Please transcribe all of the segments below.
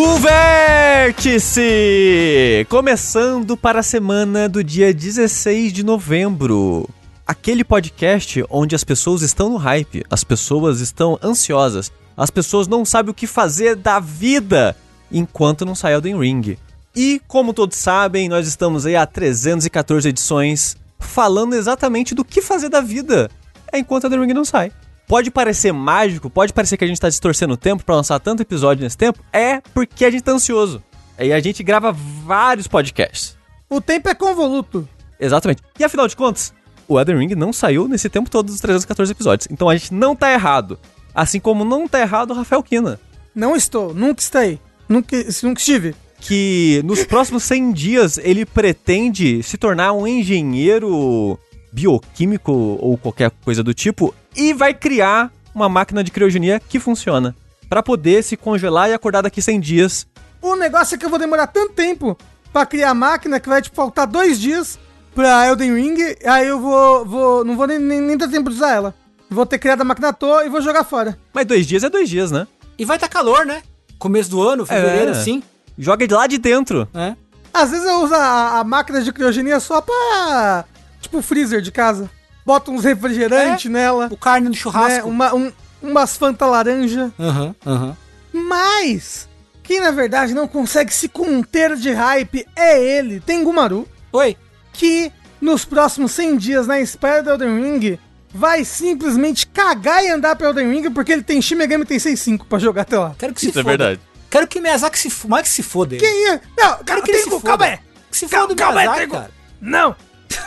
O Vértice! Começando para a semana do dia 16 de novembro. Aquele podcast onde as pessoas estão no hype, as pessoas estão ansiosas, as pessoas não sabem o que fazer da vida enquanto não sai Elden Ring. E, como todos sabem, nós estamos aí há 314 edições falando exatamente do que fazer da vida enquanto Elden Ring não sai. Pode parecer mágico, pode parecer que a gente tá distorcendo o tempo para lançar tanto episódio nesse tempo, é porque a gente tá ansioso. E a gente grava vários podcasts. O tempo é convoluto. Exatamente. E afinal de contas, o Elden Ring não saiu nesse tempo todo dos 314 episódios. Então a gente não tá errado. Assim como não tá errado o Rafael Kina. Não estou, nunca estarei. Nunca, nunca estive. Que nos próximos 100 dias ele pretende se tornar um engenheiro bioquímico ou qualquer coisa do tipo e vai criar uma máquina de criogenia que funciona para poder se congelar e acordar daqui 100 dias. O negócio é que eu vou demorar tanto tempo para criar a máquina que vai tipo, faltar dois dias pra Elden Ring, aí eu vou, vou não vou nem, nem, nem ter tempo de usar ela. Vou ter criado a máquina à toa e vou jogar fora. Mas dois dias é dois dias, né? E vai estar tá calor, né? Começo do ano, fevereiro, É. assim. Joga de lá de dentro. É. Às vezes eu uso a, a máquina de criogenia só pra. Tipo freezer de casa. Bota uns refrigerantes É. nela. O carne no Né? churrasco. Uma, um, umas Fanta laranja. Aham, aham. Mas. Quem na verdade não consegue se conter de hype é ele, Tengumaru. Oi. que nos próximos 100 dias, na espera do Elden Ring, vai simplesmente cagar e andar pro Elden Ring porque ele tem Shin Megami Tensei 5 pra jogar até lá. Quero que se Isso é foda. verdade. Quero que Miyazaki se foda. Mais que se foda. ele. Quem é? Não, Quero que ele se foda. calma aí. Que se Calma- foda o calma aí, Miyazaki, cara. Não.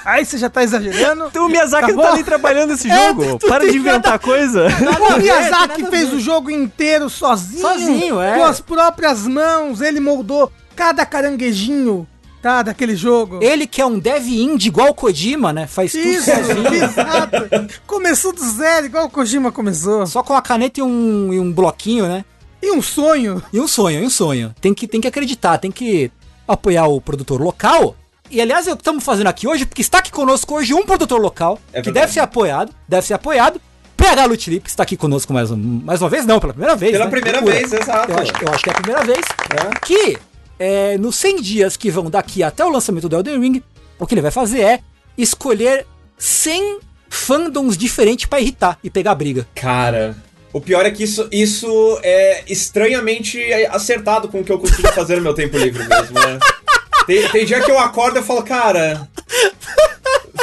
Aí você já tá exagerando. Então o Miyazaki Tá não tá bom? nem trabalhando nesse É, jogo. tu Para de inventar coisa. Nada O Miyazaki nada fez ver. o jogo inteiro sozinho. Sozinho, é. Com as próprias mãos. Ele moldou cada caranguejinho, tá? Daquele jogo. Ele que é um dev indie igual o Kojima, né? Faz tudo Isso, sozinho. exato. Começou do zero, igual o Kojima começou. Só com a caneta e um, e um bloquinho, né? E um sonho. E um sonho, e um sonho. Tem que, tem que acreditar, tem que apoiar o produtor local. E aliás, é o que estamos fazendo aqui hoje, porque está aqui conosco hoje um produtor local, É que deve ser apoiado, deve ser apoiado. PH que está aqui conosco mais, um- mais uma vez, não, pela primeira vez. Pela né? primeira Procura. vez, exato. Eu acho, eu acho que é a primeira vez. É. Que, é, nos 100 dias que vão daqui até o lançamento do Elden Ring, o que ele vai fazer é escolher 100 fandoms diferentes pra irritar e pegar briga. Cara, o pior é que isso, isso é estranhamente acertado com o que eu consigo fazer no meu tempo livre mesmo, né? Tem, tem dia que eu acordo e falo, cara.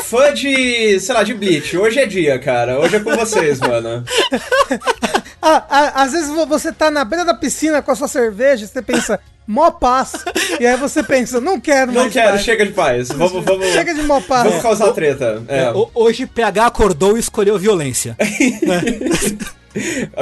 Fã de, sei lá, de Bleach. Hoje é dia, cara. Hoje é com vocês, mano. Ah, ah, às vezes vo- você tá na beira da piscina com a sua cerveja, você pensa, mó paz. E aí você pensa, não quero Não mais quero, paz. chega de paz. Vamos, vamos, Chega de mó paz. vamos causar treta. É. Ho- Hoje PH acordou e escolheu violência.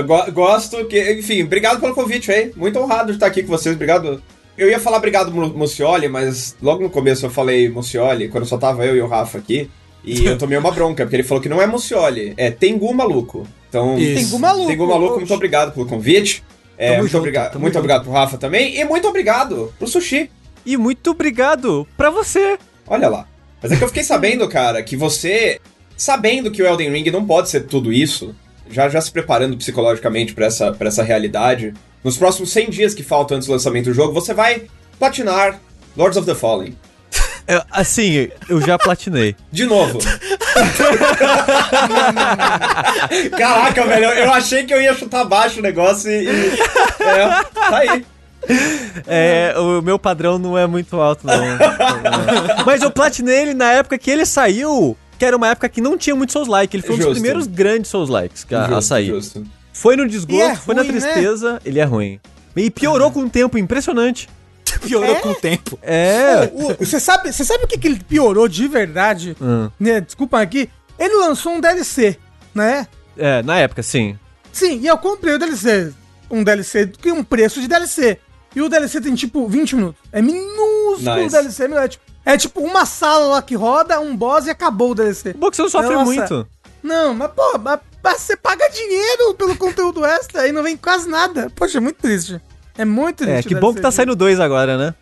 Go- gosto que. Enfim, obrigado pelo convite aí. Muito honrado de estar aqui com vocês. Obrigado. Eu ia falar obrigado, Mucioli, mas logo no começo eu falei Mucioli, quando só tava eu e o Rafa aqui. E eu tomei uma bronca, porque ele falou que não é Mucioli, é Tengu Maluco. Então, Isso. Tengu Maluco. Tengu Maluco, muito obrigado pelo convite. É, muito junto, obrigado, muito junto. obrigado pro Rafa também. E muito obrigado pro Sushi. E muito obrigado pra você. Olha lá. Mas é que eu fiquei sabendo, cara, que você, sabendo que o Elden Ring não pode ser tudo isso, já, já se preparando psicologicamente pra essa, pra essa realidade, nos próximos 100 dias que faltam antes do lançamento do jogo, você vai platinar Lords of the Fallen. É, assim, eu já platinei. De novo. Caraca, velho, eu- eu achei que eu ia chutar baixo o negócio e. e- é, tá aí. É, o meu padrão não é muito alto, não. Mas eu platinei ele na época que ele saiu, que era uma época que não tinha muito Souls-like. Ele foi um dos Justo. primeiros grandes Souls-likes a, a sair. justo. Foi no desgosto, é foi na né? tristeza, ele é ruim. E piorou com o tempo, impressionante. Piorou com o tempo. É. O- o- Você sabe, você sabe o que, que ele piorou de verdade? Hum. Né, Desculpa aqui. Ele lançou um DLC, né? É, na época, sim. Sim, e eu comprei o DLC. Um DLC que um preço de DLC. E o DLC tem tipo 20 minutos. É minúsculo o Nice. DLC. É tipo, é tipo uma sala lá que roda, um boss e acabou o DLC. Bom que você não sofre Nossa. muito. Não, mas pô, mas você paga dinheiro pelo conteúdo extra e não vem quase nada. Poxa, é muito triste. É muito triste. É, que bom que tá saindo dois agora, né?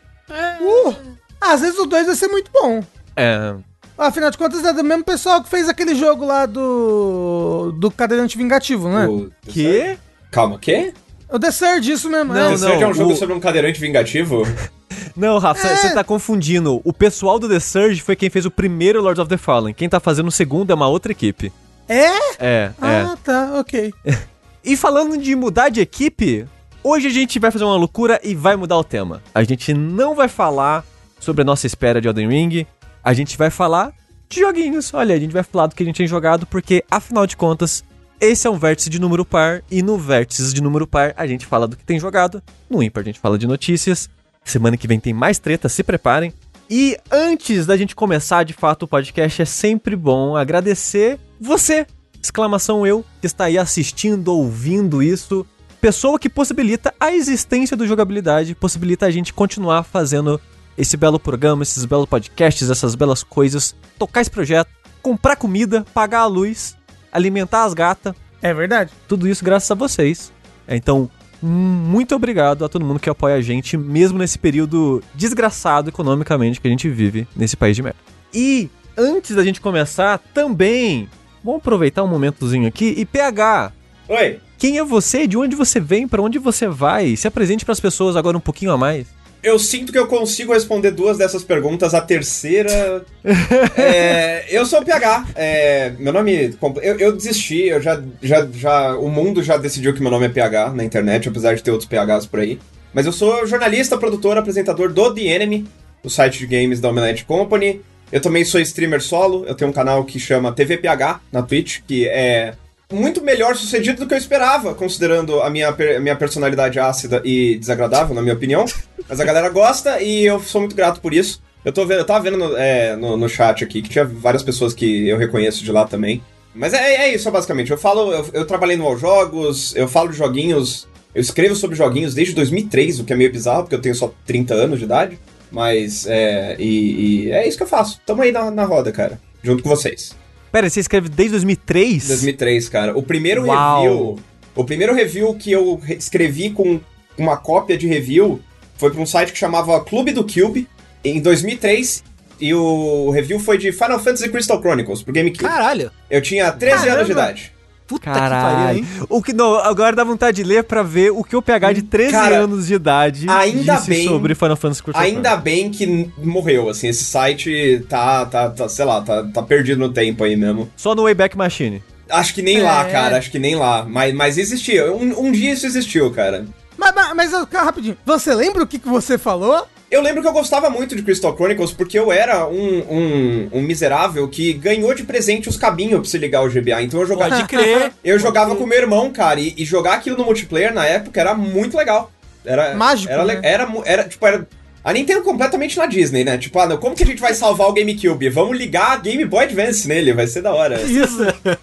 Uh, às vezes o 2 vai ser muito bom. É. Afinal de contas, é do mesmo pessoal que fez aquele jogo lá do. do Cadeirante Vingativo, né? O- Que? Calma, o quê? O The Surge, isso mesmo. Não, é. The Surge é um jogo o- sobre um cadeirante vingativo? Não, Rafa, É. você tá confundindo. O pessoal do The Surge foi quem fez o primeiro Lords of the Fallen. Quem tá fazendo o segundo é uma outra equipe. É? É, é. Ah, tá, ok. E falando de mudar de equipe, hoje a gente vai fazer uma loucura e vai mudar o tema. A gente não vai falar sobre a nossa espera de Elden Ring, a gente vai falar de joguinhos. Olha, a gente vai falar do que a gente tem jogado, porque afinal de contas, esse é um vértice de número par, e no vértice de número par a gente fala do que tem jogado, no ímpar a gente fala de notícias. Semana que vem tem mais treta, se preparem. E antes da gente começar de fato o podcast, é sempre bom agradecer você, exclamação eu, que está aí assistindo, ouvindo isso. Pessoa que possibilita a existência do jogabilidade, possibilita a gente continuar fazendo esse belo programa, esses belos podcasts, essas belas coisas, tocar esse projeto, comprar comida, pagar a luz, alimentar as gatas, É verdade. tudo isso graças a vocês. Então, muito obrigado a todo mundo que apoia a gente, mesmo nesse período desgraçado economicamente que a gente vive nesse país de merda. E antes da gente começar, também vamos aproveitar um momentozinho aqui e PH. Oi. Quem é você? De onde você vem? Pra onde você vai? Se apresente pras pessoas agora um pouquinho a mais. Eu sinto que eu consigo responder duas dessas perguntas. A terceira. é, eu sou o PH. é, meu nome. Eu, eu desisti, eu já, já, já. O mundo já decidiu que meu nome é PH na internet, apesar de ter outros PHs por aí. Mas eu sou jornalista, produtor, apresentador do The Enemy, o site de games da Omelette Company. Eu também sou streamer solo, eu tenho um canal que chama TVPH na Twitch, que é muito melhor sucedido do que eu esperava, considerando a minha, a minha personalidade ácida e desagradável, na minha opinião. Mas a galera gosta e eu sou muito grato por isso. Eu, tô vendo, eu tava vendo no, é, no, no chat aqui que tinha várias pessoas que eu reconheço de lá também. Mas é, é isso, basicamente. Eu falo, eu, eu trabalhei no All Jogos, eu falo de joguinhos, eu escrevo sobre joguinhos desde 2003, o que é meio bizarro, porque eu tenho só 30 anos de idade. Mas, é, e, e é isso que eu faço. Tamo aí na, na roda, cara, junto com vocês. Pera, você escreve desde 2003? 2003, cara. O primeiro Uau. review. O primeiro review que eu re- escrevi com uma cópia de review foi pra um site que chamava Clube do Cube, em 2003. E o review foi de Final Fantasy Crystal Chronicles pro GameCube. Caralho. Eu tinha 13 anos de Caramba. idade. Puta que Caralho. pariu, hein? O que não, agora dá vontade de ler pra ver o que o PH de 13 Cara, anos de idade ainda disse bem- sobre Final Fantasy Crystal Ainda bem que morreu, assim. Esse site tá, tá, tá sei lá, tá, tá perdido no tempo aí mesmo. Só no Wayback Machine. Acho que nem É. lá, cara. Acho que nem lá. Mas, mas existia. Um, um dia isso existiu, cara. Mas, mas, mas, cara, rapidinho. Você lembra o que, que você falou? Eu lembro que eu gostava muito de Crystal Chronicles porque eu era um, um, um miserável que ganhou de presente os cabinhos pra se ligar ao GBA. Então eu jogava. Pode crer. Eu jogava com meu irmão, cara, e, e jogar aquilo no multiplayer na época era muito legal. Era Mágico, Era, né? era, mu- era, tipo, era. A Nintendo completamente na Disney, né? Tipo, ah, não, como que a gente vai salvar o GameCube? Vamos ligar a Game Boy Advance nele, vai ser da hora. Isso.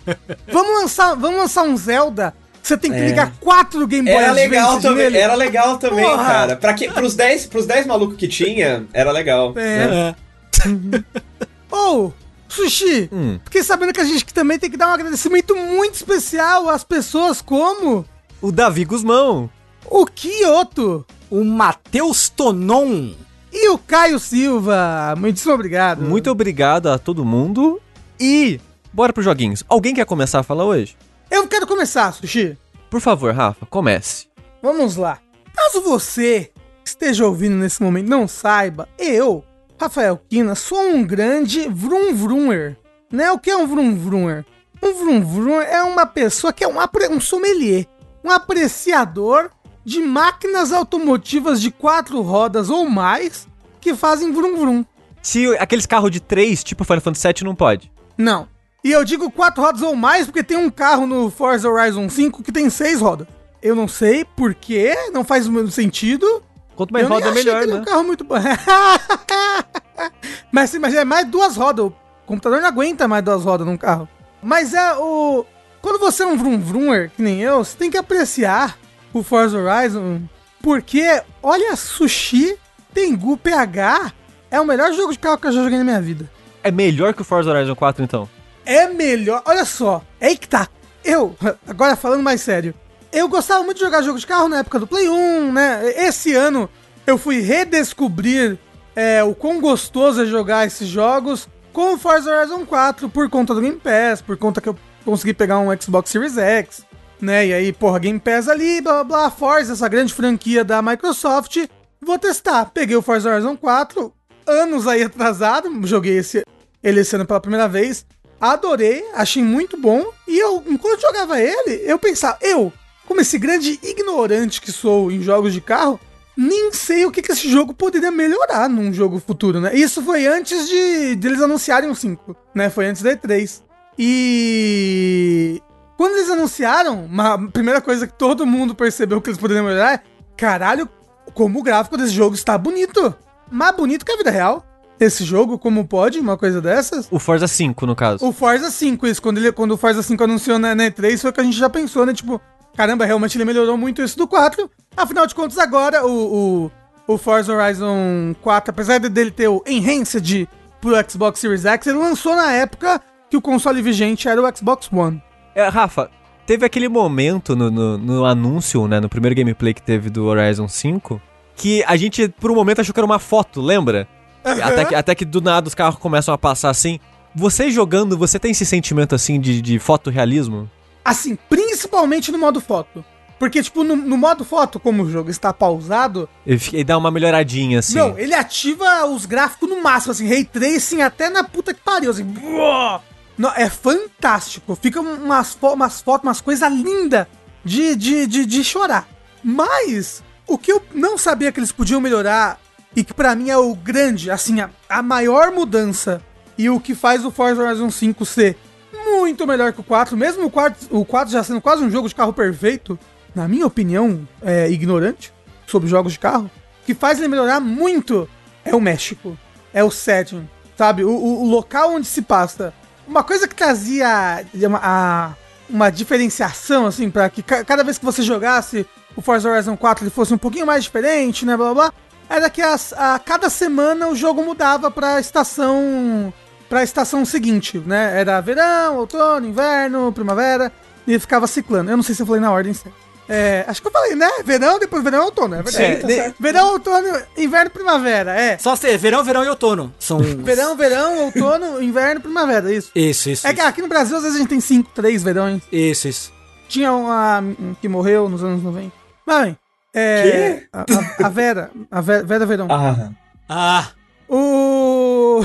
vamos, lançar, vamos lançar um Zelda. Você tem que É. ligar quatro Game Boy Era legal também, nele. era legal também, Porra. cara. Pra que, pros 10 pros 10 malucos que tinha, era legal. É. né? Ô, Sushi, Hum. fiquei sabendo que a gente também tem que dar um agradecimento muito especial às pessoas como O Davi Guzmão. o Kyoto O Matheus Tonon. e o Caio Silva. Muitíssimo obrigado. Muito obrigado a todo mundo. E bora pros joguinhos. Alguém quer começar a falar hoje? Eu quero começar, Sushi. Por favor, Rafa, comece. Vamos lá. Caso você esteja ouvindo nesse momento e não saiba, eu, Rafael Kina, sou um grande vrum vrummer. Né? O que é um vrum vrummer? Um vrum vrummer é uma pessoa que é um, um sommelier, um apreciador de máquinas automotivas de quatro rodas ou mais que fazem vrum vrum. Se aqueles carros de três, tipo Final Fantasy VII, não pode. Não. E eu digo quatro rodas ou mais porque tem um carro no Forza Horizon 5 que tem seis rodas. Eu não sei por quê, não faz o mesmo sentido. Quanto mais eu nem roda, melhor, né? um carro muito bom. mas, mas é mais duas rodas. O computador não aguenta mais duas rodas num carro. Mas é o. Quando você é um vrum vrummer, que nem eu, você tem que apreciar o Forza Horizon. Porque, olha, Sushi Tengu PH é o melhor jogo de carro que eu já joguei na minha vida. É melhor que o Forza Horizon 4, então. É melhor. Olha só, é aí que tá. Eu, agora falando mais sério, eu gostava muito de jogar jogo de carro na época do Play 1, né? Esse ano eu fui redescobrir é, o quão gostoso é jogar esses jogos com o Forza Horizon 4 por conta do Game Pass, por conta que eu consegui pegar um Xbox Series X. né? E aí, porra, Game Pass ali, blá blá blá, Forza, essa grande franquia da Microsoft. Vou testar. Peguei o Forza Horizon 4, anos aí atrasado, joguei esse, ele esse ano pela primeira vez. Adorei, achei muito bom. E eu, enquanto jogava ele, eu pensava, eu, como esse grande ignorante que sou em jogos de carro, nem sei o que, que esse jogo poderia melhorar num jogo futuro, né? Isso foi antes de, de eles anunciarem o 5, né? Foi antes da E3. E quando eles anunciaram, uma primeira coisa que todo mundo percebeu que eles poderiam melhorar é: caralho, como o gráfico desse jogo está bonito. Mais bonito que a vida real. Esse jogo, como pode, uma coisa dessas? O Forza 5, no caso. O Forza 5, isso. Quando, ele, quando o Forza 5 anunciou na, na E3, foi o que a gente já pensou, né? Tipo, caramba, realmente ele melhorou muito isso do 4. Afinal de contas, agora o, o, o Forza Horizon 4, apesar dele ter o Enhanced pro Xbox Series X, ele lançou na época que o console vigente era o Xbox One. É, Rafa, teve aquele momento no, no, no anúncio, né, no primeiro gameplay que teve do Horizon 5, que a gente, por um momento, achou que era uma foto, lembra? Até, que, até que do nada os carros começam a passar assim. Você jogando, você tem esse sentimento assim de, de fotorrealismo? Assim, principalmente no modo foto. Porque, tipo, no, no modo foto, como o jogo está pausado. Ele, dá uma melhoradinha assim. Não, ele ativa os gráficos no máximo, assim, ray tracing até na puta que pariu, assim. Não, é fantástico. Fica umas, fo umas fotos, umas coisas lindas de, de, de, de chorar. Mas, o que eu não sabia que eles podiam melhorar, e que pra mim é o grande, assim, a, a maior mudança, e o que faz o Forza Horizon 5 ser muito melhor que o 4, mesmo o 4, o 4 já sendo quase um jogo de carro perfeito, na minha opinião, é ignorante sobre jogos de carro, que faz ele melhorar muito é o México, é o setting, sabe? O, o- o local onde se passa. Uma coisa que trazia uma, a- uma diferenciação, assim, para que ca- cada vez que você jogasse o Forza Horizon 4 ele fosse um pouquinho mais diferente, né, blá blá blá, era que as- a cada semana o jogo mudava pra estação pra estação seguinte, né? Era verão, outono, inverno, primavera, e ficava ciclando. Eu não sei se eu falei na ordem certa. É, acho que eu falei, né? Verão, depois verão, outono, é verdade. É, Tá de- verão, outono, inverno, primavera, é. Só ser verão, verão e outono. São. Verão, verão, outono, inverno, primavera, isso. Isso, isso. É que aqui no Brasil às vezes a gente tem cinco, três verões. Isso, isso. Tinha uma que morreu nos anos 90. Mas bem, é, a, a- a Vera, a Vera, Vera Verão. Ah, Ah, O.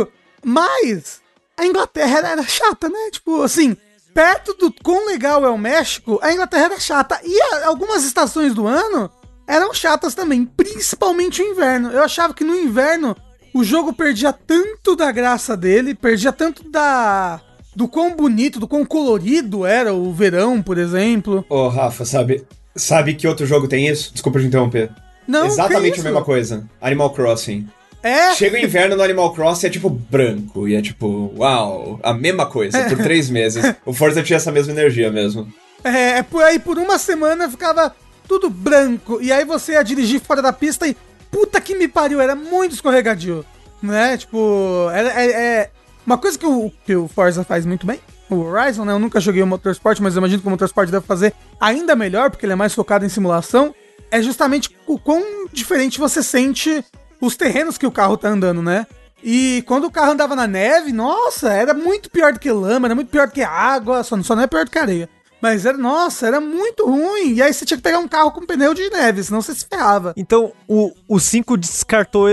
Mas a Inglaterra era, chata, né? Tipo, assim, perto do quão legal é o México, a Inglaterra era chata. E a- algumas estações do ano eram chatas também, principalmente o inverno. Eu achava que no inverno o jogo perdia tanto da graça dele, perdia tanto da. do quão bonito, do quão colorido era o verão, por exemplo. Ô, Rafa, sabe, sabe que outro jogo tem isso? Desculpa te interromper. Não, Exatamente a mesma coisa. Animal Crossing. É, Chega o inverno no Animal Crossing é tipo branco. E é tipo, uau, a mesma coisa, por três meses. O Forza tinha essa mesma energia mesmo. É, é por aí por uma semana ficava tudo branco. E aí você ia dirigir fora da pista e. Puta que me pariu, era muito escorregadio. Né? Tipo, é, é- Uma coisa que o, que o Forza faz muito bem, o Horizon, né? Eu nunca joguei o Motorsport, mas eu imagino que o Motorsport deve fazer ainda melhor, porque ele é mais focado em simulação. É justamente o quão diferente você sente os terrenos que o carro tá andando, né? E quando o carro andava na neve, nossa, era muito pior do que lama, era muito pior do que água, só, não é pior do que areia. Mas era, nossa, era muito ruim. E aí você tinha que pegar um carro com pneu de neve, senão você se ferrava. Então, o, o 5 descartou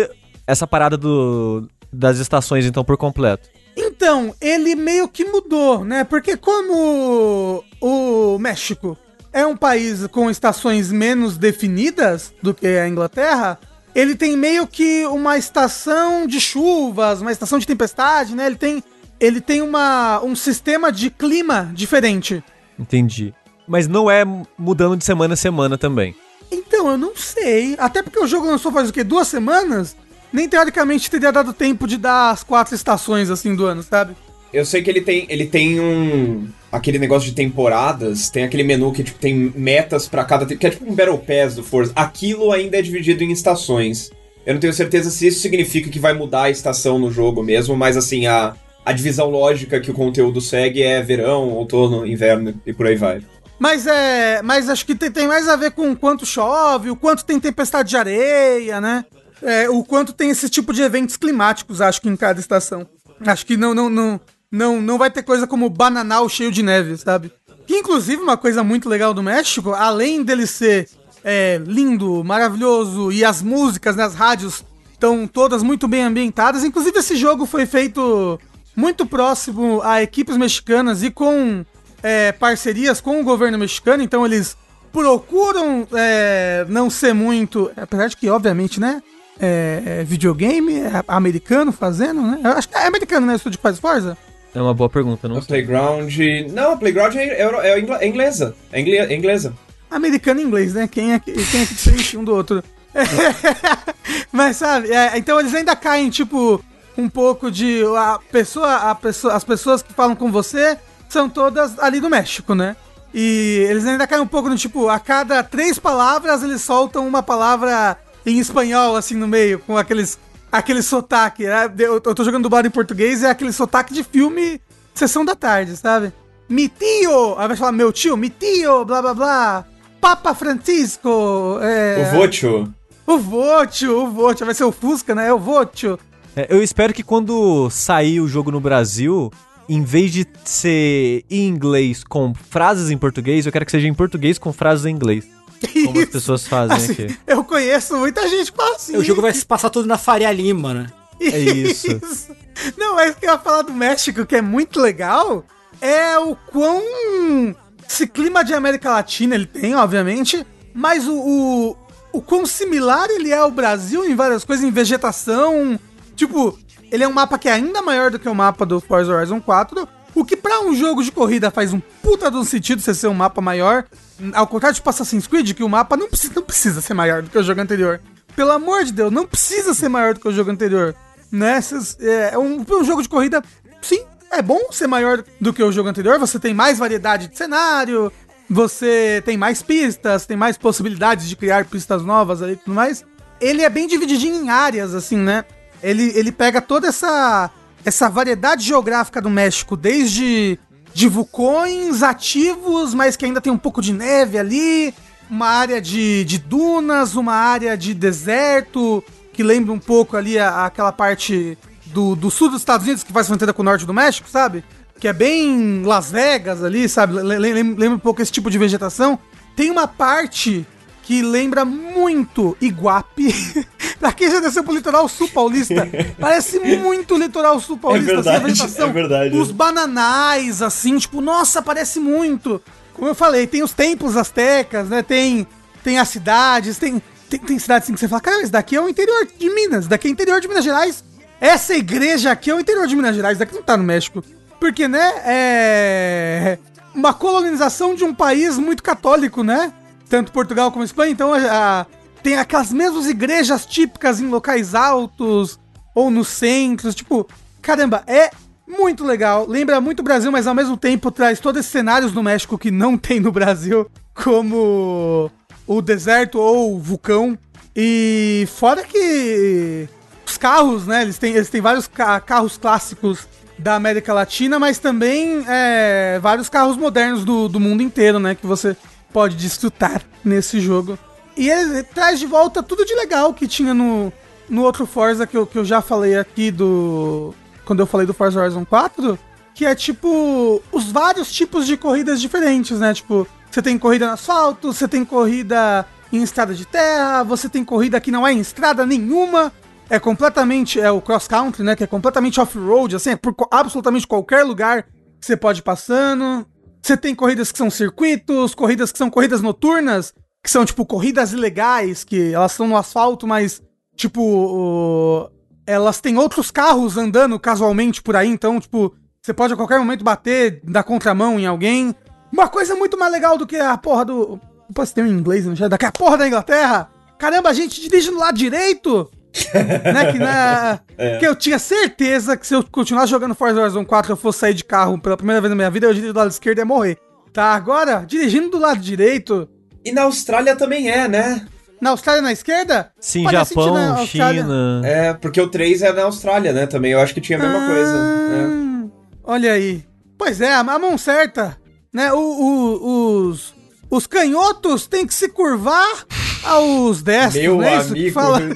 essa parada do, das estações, então, por completo. Então, ele meio que mudou, né? Porque como o México é um país com estações menos definidas do que a Inglaterra, ele tem meio que uma estação de chuvas, uma estação de tempestade, né? Ele tem, ele tem uma, um sistema de clima diferente. Entendi. Mas não é mudando de semana a semana também. Então, eu não sei. Até porque o jogo lançou faz o quê? Duas semanas? Nem teoricamente teria dado tempo de dar as quatro estações assim do ano, sabe? Eu sei que ele tem, ele tem um. aquele negócio de temporadas, tem aquele menu que tipo, tem metas pra cada. que é tipo um Battle Pass do Forza. Aquilo ainda é dividido em estações. Eu não tenho certeza se isso significa que vai mudar a estação no jogo mesmo, mas assim, a, a divisão lógica que o conteúdo segue é verão, outono, inverno e por aí vai. Mas é. Mas acho que tem, tem mais a ver com o quanto chove, o quanto tem tempestade de areia, né? É, o quanto tem esse tipo de eventos climáticos, acho que em cada estação. Acho que não, não, não, não, não vai ter coisa como bananal cheio de neve, sabe? Que, inclusive, uma coisa muito legal do México, além dele ser é, lindo, maravilhoso e as músicas nas rádios estão todas muito bem ambientadas. Inclusive, esse jogo foi feito muito próximo a equipes mexicanas e com é, parcerias com o governo mexicano, então eles procuram é, não ser muito. Apesar de que, obviamente, né? É, é videogame, é americano fazendo, né? Eu acho que é americano, né? O estúdio que faz Forza. É uma boa pergunta, não A Playground. Não, a Playground é, é, é, é inglesa. É ingle- é inglesa. Americano e inglês, né? Quem é que, quem é que diferencia um do outro? Mas sabe, é, então eles ainda caem, tipo, um pouco de. A pessoa, a pessoa, as pessoas que falam com você são todas ali do México, né? E eles ainda caem um pouco no tipo, a cada três palavras eles soltam uma palavra em espanhol, assim, no meio, com aqueles. Aquele sotaque. né? Eu, eu tô jogando dublado em português, é aquele sotaque de filme Sessão da Tarde, sabe? Mi tio! Aí vai falar meu tio, mi tio, blá blá blá. Papa Francisco! É, O Vocho. o Vocho, o Vocho. Vai ser o Fusca, né? É o Vocho. É, eu espero que quando sair o jogo no Brasil, em vez de ser em inglês com frases em português, eu quero que seja em português com frases em inglês. Como as pessoas fazem Assim, aqui. eu conheço muita gente que fala assim. O jogo vai se passar todo na Faria Lima, né? É isso. Não, mas o que eu ia falar do México, que é muito legal, é o quão. Esse clima de América Latina ele tem, obviamente, mas o, o, o quão similar ele é ao Brasil em várias coisas, em vegetação. Tipo, ele é um mapa que é ainda maior do que o mapa do Forza Horizon 4. O que pra um jogo de corrida faz um puta de um sentido você ser um mapa maior. Ao contrário de Assassin's Creed, que o mapa não precisa, não precisa ser maior do que o jogo anterior. Pelo amor de Deus, não precisa ser maior do que o jogo anterior. Né? Cês- É um, um jogo de corrida, sim, é bom ser maior do que o jogo anterior. Você tem mais variedade de cenário, você tem mais pistas, tem mais possibilidades de criar pistas novas ali e tudo mais. Ele é bem divididinho em áreas, assim, né? Ele, ele pega toda essa, essa variedade geográfica do México, desde de vulcões ativos, mas que ainda tem um pouco de neve ali, uma área de, de dunas, uma área de deserto, que lembra um pouco ali a- aquela parte do, do sul dos Estados Unidos, que faz fronteira com o norte do México, sabe? Que é bem Las Vegas ali, sabe? Le- le- lem- lembra um pouco esse tipo de vegetação. Tem uma parte que lembra muito Iguape. pra quem já desceu pro litoral sul paulista, parece muito litoral sul paulista. assim, a verdade, vegetação. é verdade. Os bananais, assim, tipo, nossa, parece muito. Como eu falei, tem os templos astecas, né? Tem, tem as cidades, tem, tem, tem cidades assim que você fala, cara, isso daqui é o interior de Minas, isso daqui é o interior de Minas Gerais. Essa igreja aqui é o interior de Minas Gerais, isso daqui não tá no México. Porque, né, é uma colonização de um país muito católico, né? Tanto Portugal como Espanha, então a- a- tem aquelas mesmas igrejas típicas em locais altos ou nos centros, tipo, caramba, é muito legal. Lembra muito o Brasil, mas ao mesmo tempo traz todos esses cenários no México que não tem no Brasil, como o deserto ou o vulcão. E fora que os carros, né? Eles têm, eles têm vários ca- carros clássicos da América Latina, mas também é, vários carros modernos do, do mundo inteiro, né? Que você pode desfrutar nesse jogo. E ele traz de volta tudo de legal que tinha no, no outro Forza que eu, que eu já falei aqui do. Quando eu falei do Forza Horizon 4, que é tipo os vários tipos de corridas diferentes, né? Tipo, você tem corrida no asfalto, você tem corrida em estrada de terra, você tem corrida que não é em estrada nenhuma, é completamente, é o cross country, né, que é completamente off-road, assim, é por absolutamente qualquer lugar que você pode ir passando. Você tem corridas que são circuitos, corridas que são corridas noturnas, que são tipo corridas ilegais, que elas estão no asfalto, mas tipo, o- elas têm outros carros andando casualmente por aí, então, tipo, você pode a qualquer momento bater, dar contramão em alguém. Uma coisa muito mais legal do que a porra do. Opa, você tem um inglês no chat? Daqui a porra da Inglaterra! Caramba, a gente dirige no lado direito! né, que, na, que eu tinha certeza que se eu continuasse jogando Forza Horizon 4 eu fosse sair de carro pela primeira vez na minha vida, eu diria do lado esquerdo e ia morrer. Tá, agora, dirigindo do lado direito, E na Austrália também é, né? na Austrália na esquerda? Sim, Parece Japão, sentido na Austrália. China. É, porque o 3 é na Austrália, né? Também eu acho que tinha a mesma coisa. né? Ah, Olha aí. Pois é, a mão certa, né? O, o- os, os canhotos têm que se curvar aos destros, Meu né? Isso que amigo. fala.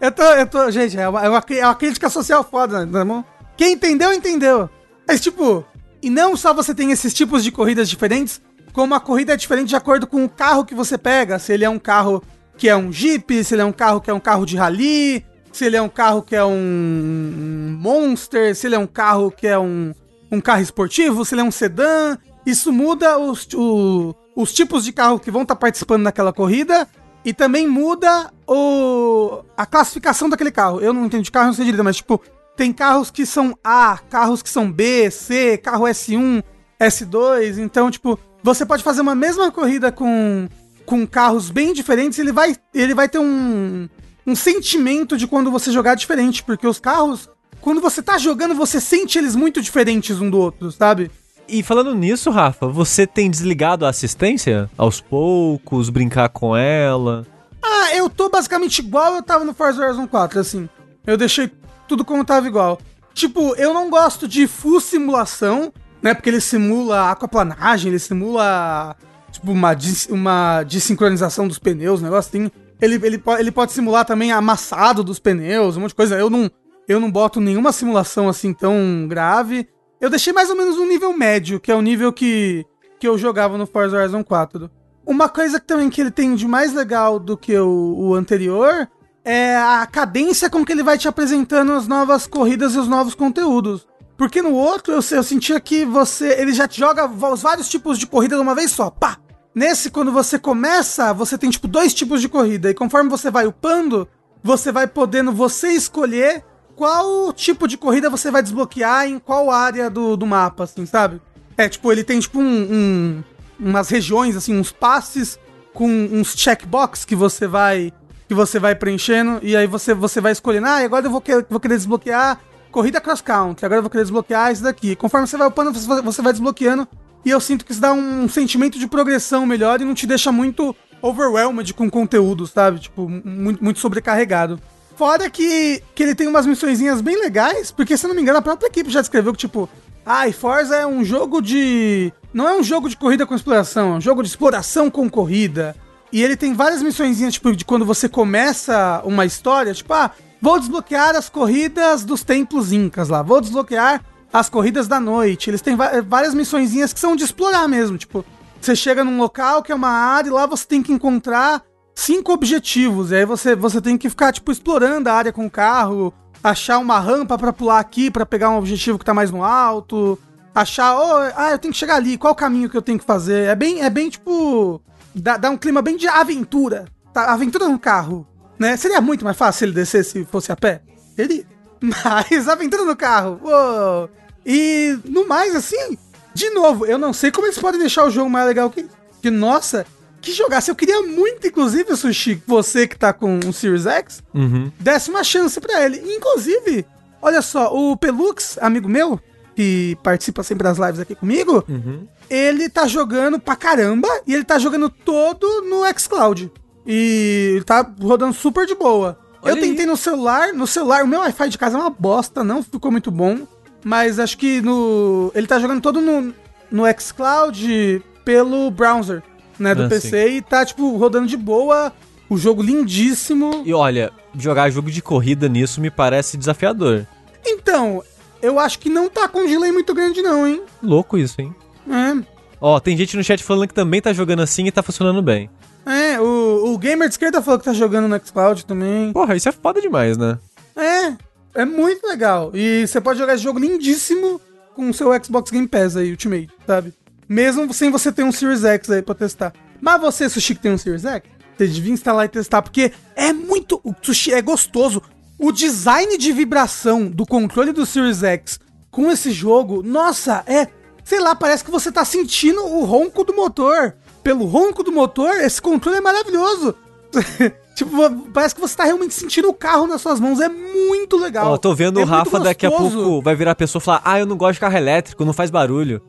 Eu tô, eu tô, gente, é uma, é uma, é uma crítica social foda, né, irmão? Quem entendeu, entendeu. Mas, tipo, E não só você tem esses tipos de corridas diferentes, como a corrida é diferente de acordo com o carro que você pega. Se ele é um carro que é um Jeep, se ele é um carro que é um carro de rally, se ele é um carro que é um Monster, se ele é um carro que é um, um carro esportivo, se ele é um sedã. Isso muda os, o, os tipos de carro que vão estar tá participando daquela corrida e também muda o, a classificação daquele carro. Eu não entendo de carro, não sei direito, mas tipo, tem carros que são A, carros que são B, C, carro S1, S2. Então, tipo, você pode fazer uma mesma corrida com, com carros bem diferentes, ele vai, ele vai ter um, um sentimento de quando você jogar diferente, porque os carros, quando você tá jogando, você sente eles muito diferentes um do outro, sabe? E falando nisso, Rafa, você tem desligado a assistência aos poucos, brincar com ela? Ah, eu tô basicamente igual eu tava no Forza Horizon 4, assim. Eu deixei tudo como tava igual. Tipo, eu não gosto de full simulação, né? Porque ele simula aquaplanagem, ele simula tipo uma, uma desincronização dos pneus, um negócio assim. Ele, ele, ele pode simular também amassado dos pneus, um monte de coisa. Eu não, eu não boto nenhuma simulação assim tão grave. Eu deixei mais ou menos um nível médio, que é o nível que, que eu jogava no Forza Horizon 4. Uma coisa também que ele tem de mais legal do que o, o anterior é a cadência com que ele vai te apresentando as novas corridas e os novos conteúdos. Porque no outro eu, eu sentia que você. Ele já te joga os vários tipos de corrida de uma vez só. Pá! Nesse, quando você começa, você tem tipo dois tipos de corrida. E conforme você vai upando, você vai podendo você escolher qual tipo de corrida você vai desbloquear em qual área do, do mapa, assim, sabe? É, tipo, ele tem tipo um, um umas regiões, assim, uns passes com uns checkbox que você vai que você vai preenchendo e aí você, você vai escolhendo, ah, agora eu vou, que, vou querer desbloquear corrida cross country, agora eu vou querer desbloquear isso daqui. Conforme você vai upando, você vai desbloqueando e eu sinto que isso dá um sentimento de progressão melhor e não te deixa muito overwhelmed com conteúdo, sabe? Tipo, muito, muito sobrecarregado. Fora que, que ele tem umas missõezinhas bem legais, porque se não me engano, a própria equipe já descreveu que, tipo, ah, Forza é um jogo de. Não é um jogo de corrida com exploração, é um jogo de exploração com corrida. E ele tem várias missõezinhas, tipo, de quando você começa uma história, tipo, ah, vou desbloquear as corridas dos templos incas lá, vou desbloquear as corridas da noite. Eles têm várias missõezinhas que são de explorar mesmo, tipo, você chega num local que é uma área e lá você tem que encontrar cinco objetivos. E aí você, você tem que ficar, tipo, explorando a área com o carro, achar uma rampa para pular aqui para pegar um objetivo que tá mais no alto, achar, oh, ah, eu tenho que chegar ali, qual o caminho que eu tenho que fazer? É bem, é bem tipo dá, dá um clima bem de aventura. Tá? Aventura no carro. Né? Seria muito mais fácil ele descer se fosse a pé? Ele. Mas aventura no carro. Uou. E no mais, assim, de novo, eu não sei como eles podem deixar o jogo mais legal que. Que, nossa, que jogasse. Eu queria muito, inclusive, Sushi, você que tá com o Series X, uhum. desse uma chance para ele. Inclusive, olha só, o Pelux, amigo meu, que participa sempre das lives aqui comigo, uhum. ele tá jogando pra caramba e ele tá jogando todo no xCloud. E ele tá rodando super de boa. Olha eu tentei aí. no celular, no celular, o meu Wi-Fi de casa é uma bosta, não ficou muito bom. Mas acho que no. Ele tá jogando todo no, no xCloud pelo browser, né? Do ah, PC sim. e tá, tipo, rodando de boa. O jogo lindíssimo. E olha, jogar jogo de corrida nisso me parece desafiador. Então, eu acho que não tá com um delay muito grande, não, hein? Louco isso, hein? É. Ó, tem gente no chat falando que também tá jogando assim e tá funcionando bem. É, o, o Gamer de esquerda falou que tá jogando no Xcloud também. Porra, isso é foda demais, né? É, é muito legal. E você pode jogar esse jogo lindíssimo com o seu Xbox Game Pass aí, Ultimate, sabe? Mesmo sem você ter um Series X aí pra testar. Mas você, Sushi, que tem um Series X, você devia instalar e testar, porque é muito. O Sushi é gostoso. O design de vibração do controle do Series X com esse jogo, nossa, é. Sei lá, parece que você tá sentindo o ronco do motor. Pelo ronco do motor, esse controle é maravilhoso. tipo, parece que você tá realmente sentindo o carro nas suas mãos. É muito legal. Ó, tô vendo é o Rafa daqui a pouco vai virar a pessoa e falar: Ah, eu não gosto de carro elétrico, não faz barulho.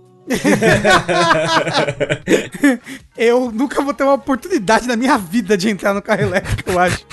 Eu nunca vou ter uma oportunidade na minha vida de entrar no carro elétrico, eu acho.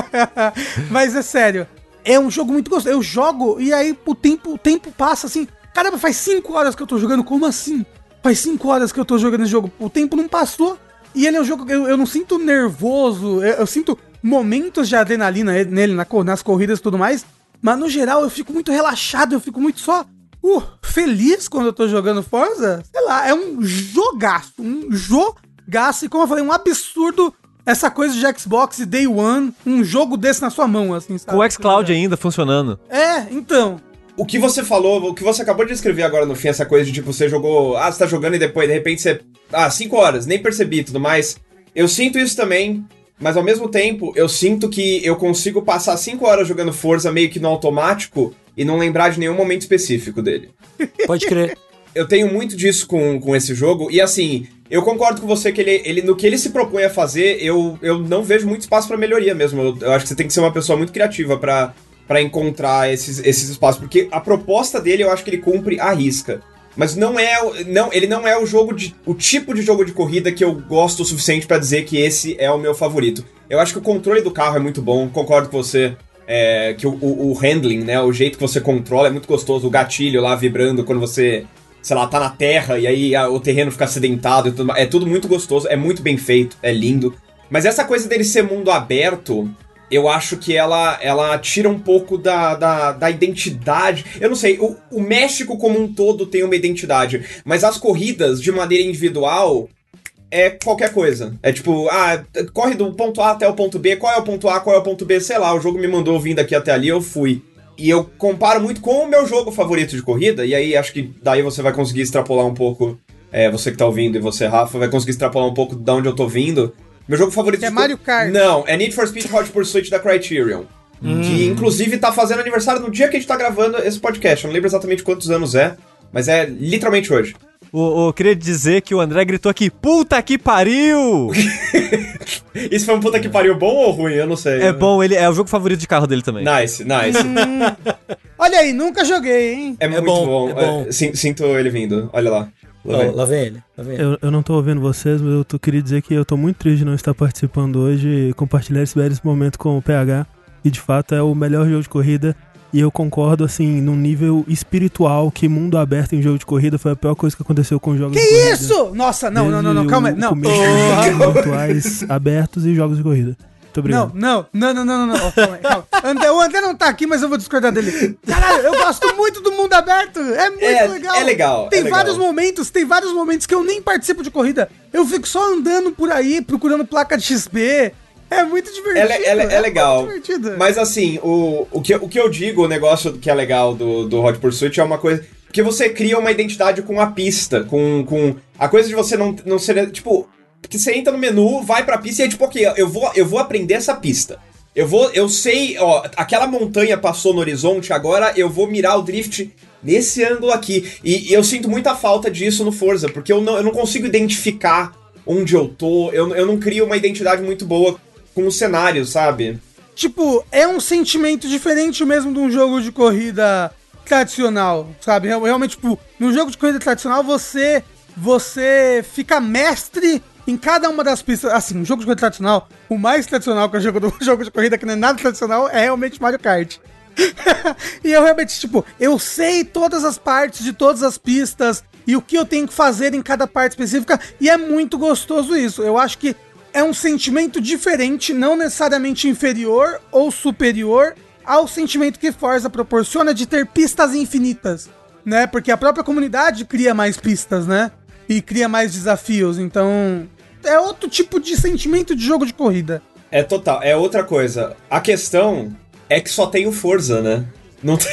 Mas é sério, é um jogo muito gostoso. Eu jogo e aí o tempo, o tempo passa assim. Caramba, faz 5 horas que eu tô jogando. Como assim? Faz 5 horas que eu tô jogando esse jogo. O tempo não passou. E ele é um jogo que eu, eu não sinto nervoso. Eu, eu, sinto momentos de adrenalina nele, na, nas corridas e tudo mais. Mas no geral eu fico muito relaxado. Eu fico muito só uh, feliz quando eu tô jogando Forza, sei lá, é um jogaço, um jogaço. E como eu falei, um absurdo essa coisa de Xbox e Day One, um jogo desse na sua mão, assim, sabe? Com o xCloud ainda funcionando. É, então. O que você falou, o que você acabou de escrever agora no fim, essa coisa de tipo, você jogou. Ah, você tá jogando e depois, de repente, você. Ah, 5 horas, nem percebi e tudo mais. Eu sinto isso também, mas ao mesmo tempo, eu sinto que eu consigo passar 5 horas jogando Forza meio que no automático e não lembrar de nenhum momento específico dele. Pode crer. eu tenho muito disso com, com esse jogo, e assim, eu concordo com você que ele, ele no que ele se propõe a fazer, eu, eu não vejo muito espaço para melhoria mesmo. Eu, eu, acho que você tem que ser uma pessoa muito criativa para para encontrar esses, esses espaços, porque a proposta dele eu acho que ele cumpre a risca. Mas não é, não, ele não é o jogo de, o tipo de jogo de corrida que eu gosto o suficiente para dizer que esse é o meu favorito. Eu acho que o controle do carro é muito bom, concordo com você. É, que o, o, o handling, né, o jeito que você controla é muito gostoso, o gatilho lá vibrando quando você sei lá, tá na terra e aí a, o terreno fica acidentado tudo É tudo muito gostoso, é muito bem feito, é lindo. Mas essa coisa dele ser mundo aberto, eu acho que ela, ela tira um pouco da, da, da identidade. Eu não sei, o, o México como um todo tem uma identidade, mas as corridas, de maneira individual, é qualquer coisa. É tipo, ah, corre do ponto A até o ponto B, qual é o ponto A, qual é o ponto B, sei lá, o jogo me mandou vindo aqui até ali, eu fui. E eu comparo muito com o meu jogo favorito de corrida, e aí acho que daí você vai conseguir extrapolar um pouco. É, você que tá ouvindo e você, Rafa, vai conseguir extrapolar um pouco de onde eu tô vindo. Meu jogo favorito é Mario Kart. Não, é Need for Speed Hot Pursuit da Criterion. Hum. Que inclusive tá fazendo aniversário no dia que a gente tá gravando esse podcast. Eu não lembro exatamente quantos anos é, mas é literalmente hoje. O, o, queria dizer que o André gritou aqui, puta que pariu! Isso foi um puta que pariu bom ou ruim? Eu não sei. É bom, ele é o jogo favorito de carro dele também. Nice, nice. Olha aí, nunca joguei, hein? É, é muito bom. bom. É bom. É, sinto ele vindo, olha lá. Lá vem, oh, lá vem ele. Lá vem ele. Eu, eu não tô ouvindo vocês, mas eu tô, queria dizer que eu tô muito triste de não estar participando hoje e compartilhar esse belíssimo momento com o PH. E de fato é o melhor jogo de corrida e eu concordo, assim, num nível espiritual, que mundo aberto em jogo de corrida foi a pior coisa que aconteceu com jogos que de corrida. Que isso? Nossa, não, não, não, não, calma aí. Não. virtuais abertos e jogos de corrida. Muito obrigado. Não, não, não, não, não, não. calma aí, calma. André, o André não tá aqui, mas eu vou discordar dele. Caralho, eu gosto muito do mundo aberto. É muito é, legal. É legal. Tem é legal. vários momentos, tem vários momentos que eu nem participo de corrida. Eu fico só andando por aí, procurando placa de XP. É muito divertido. Ela, ela, é, é legal. Mas assim, o, o, que, o que eu digo, o negócio que é legal do, do Hot Pursuit é uma coisa. Porque você cria uma identidade com a pista, com. com a coisa de você não, não ser. Tipo, que você entra no menu, vai pra pista e é tipo, ok, eu vou, eu vou aprender essa pista. Eu vou, eu sei, ó, aquela montanha passou no horizonte, agora eu vou mirar o drift nesse ângulo aqui. E, e eu sinto muita falta disso no Forza, porque eu não, eu não consigo identificar onde eu tô, eu, eu não crio uma identidade muito boa com o cenário, sabe? Tipo, é um sentimento diferente mesmo de um jogo de corrida tradicional, sabe? Realmente, tipo, no jogo de corrida tradicional você você fica mestre em cada uma das pistas. Assim, um jogo de corrida tradicional, o mais tradicional que é o jogo do jogo de corrida que não é nada tradicional é realmente Mario Kart. e eu realmente, tipo, eu sei todas as partes de todas as pistas e o que eu tenho que fazer em cada parte específica e é muito gostoso isso. Eu acho que é um sentimento diferente, não necessariamente inferior ou superior ao sentimento que Forza proporciona de ter pistas infinitas, né? Porque a própria comunidade cria mais pistas, né? E cria mais desafios, então é outro tipo de sentimento de jogo de corrida. É total, é outra coisa. A questão é que só tem o Forza, né? Não tem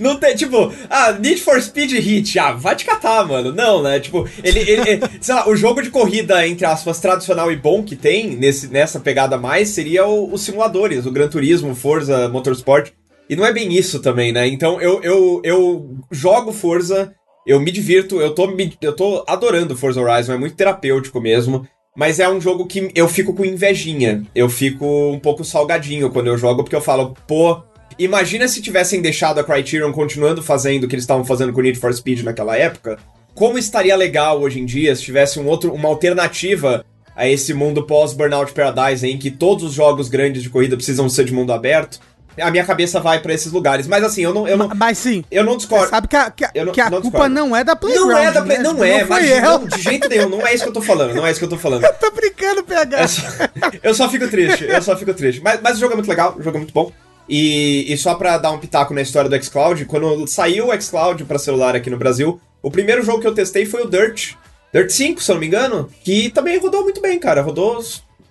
Não tem, tipo, ah, Need for Speed Hit, ah, vai te catar, mano. Não, né? Tipo, ele, ele, sei lá, o jogo de corrida, entre aspas, tradicional e bom que tem nesse, nessa pegada mais seria o, os simuladores, o Gran Turismo, Forza, Motorsport. E não é bem isso também, né? Então eu, eu, eu jogo Forza, eu me divirto, eu tô, me, eu tô adorando Forza Horizon, é muito terapêutico mesmo. Mas é um jogo que eu fico com invejinha. Eu fico um pouco salgadinho quando eu jogo, porque eu falo, pô, Imagina se tivessem deixado a Criterion continuando fazendo o que eles estavam fazendo com Need for Speed naquela época. Como estaria legal hoje em dia se tivesse um outro, uma alternativa a esse mundo pós-Burnout Paradise em que todos os jogos grandes de corrida precisam ser de mundo aberto? A minha cabeça vai para esses lugares. Mas assim, eu não. Eu não mas sim. Eu não discordo. sabe que a, que, não, que a não culpa não é da Playground. Não é da Play, né? Não é, mas não, de jeito nenhum. Não é isso que eu tô falando. Não é isso que eu tô falando. eu tô brincando, PH. É só, eu só fico triste. Eu só fico triste. Mas, mas o jogo é muito legal, o jogo é muito bom. E, e só pra dar um pitaco na história do xCloud, quando saiu o xCloud pra celular aqui no Brasil, o primeiro jogo que eu testei foi o Dirt. Dirt 5, se eu não me engano, que também rodou muito bem, cara. Rodou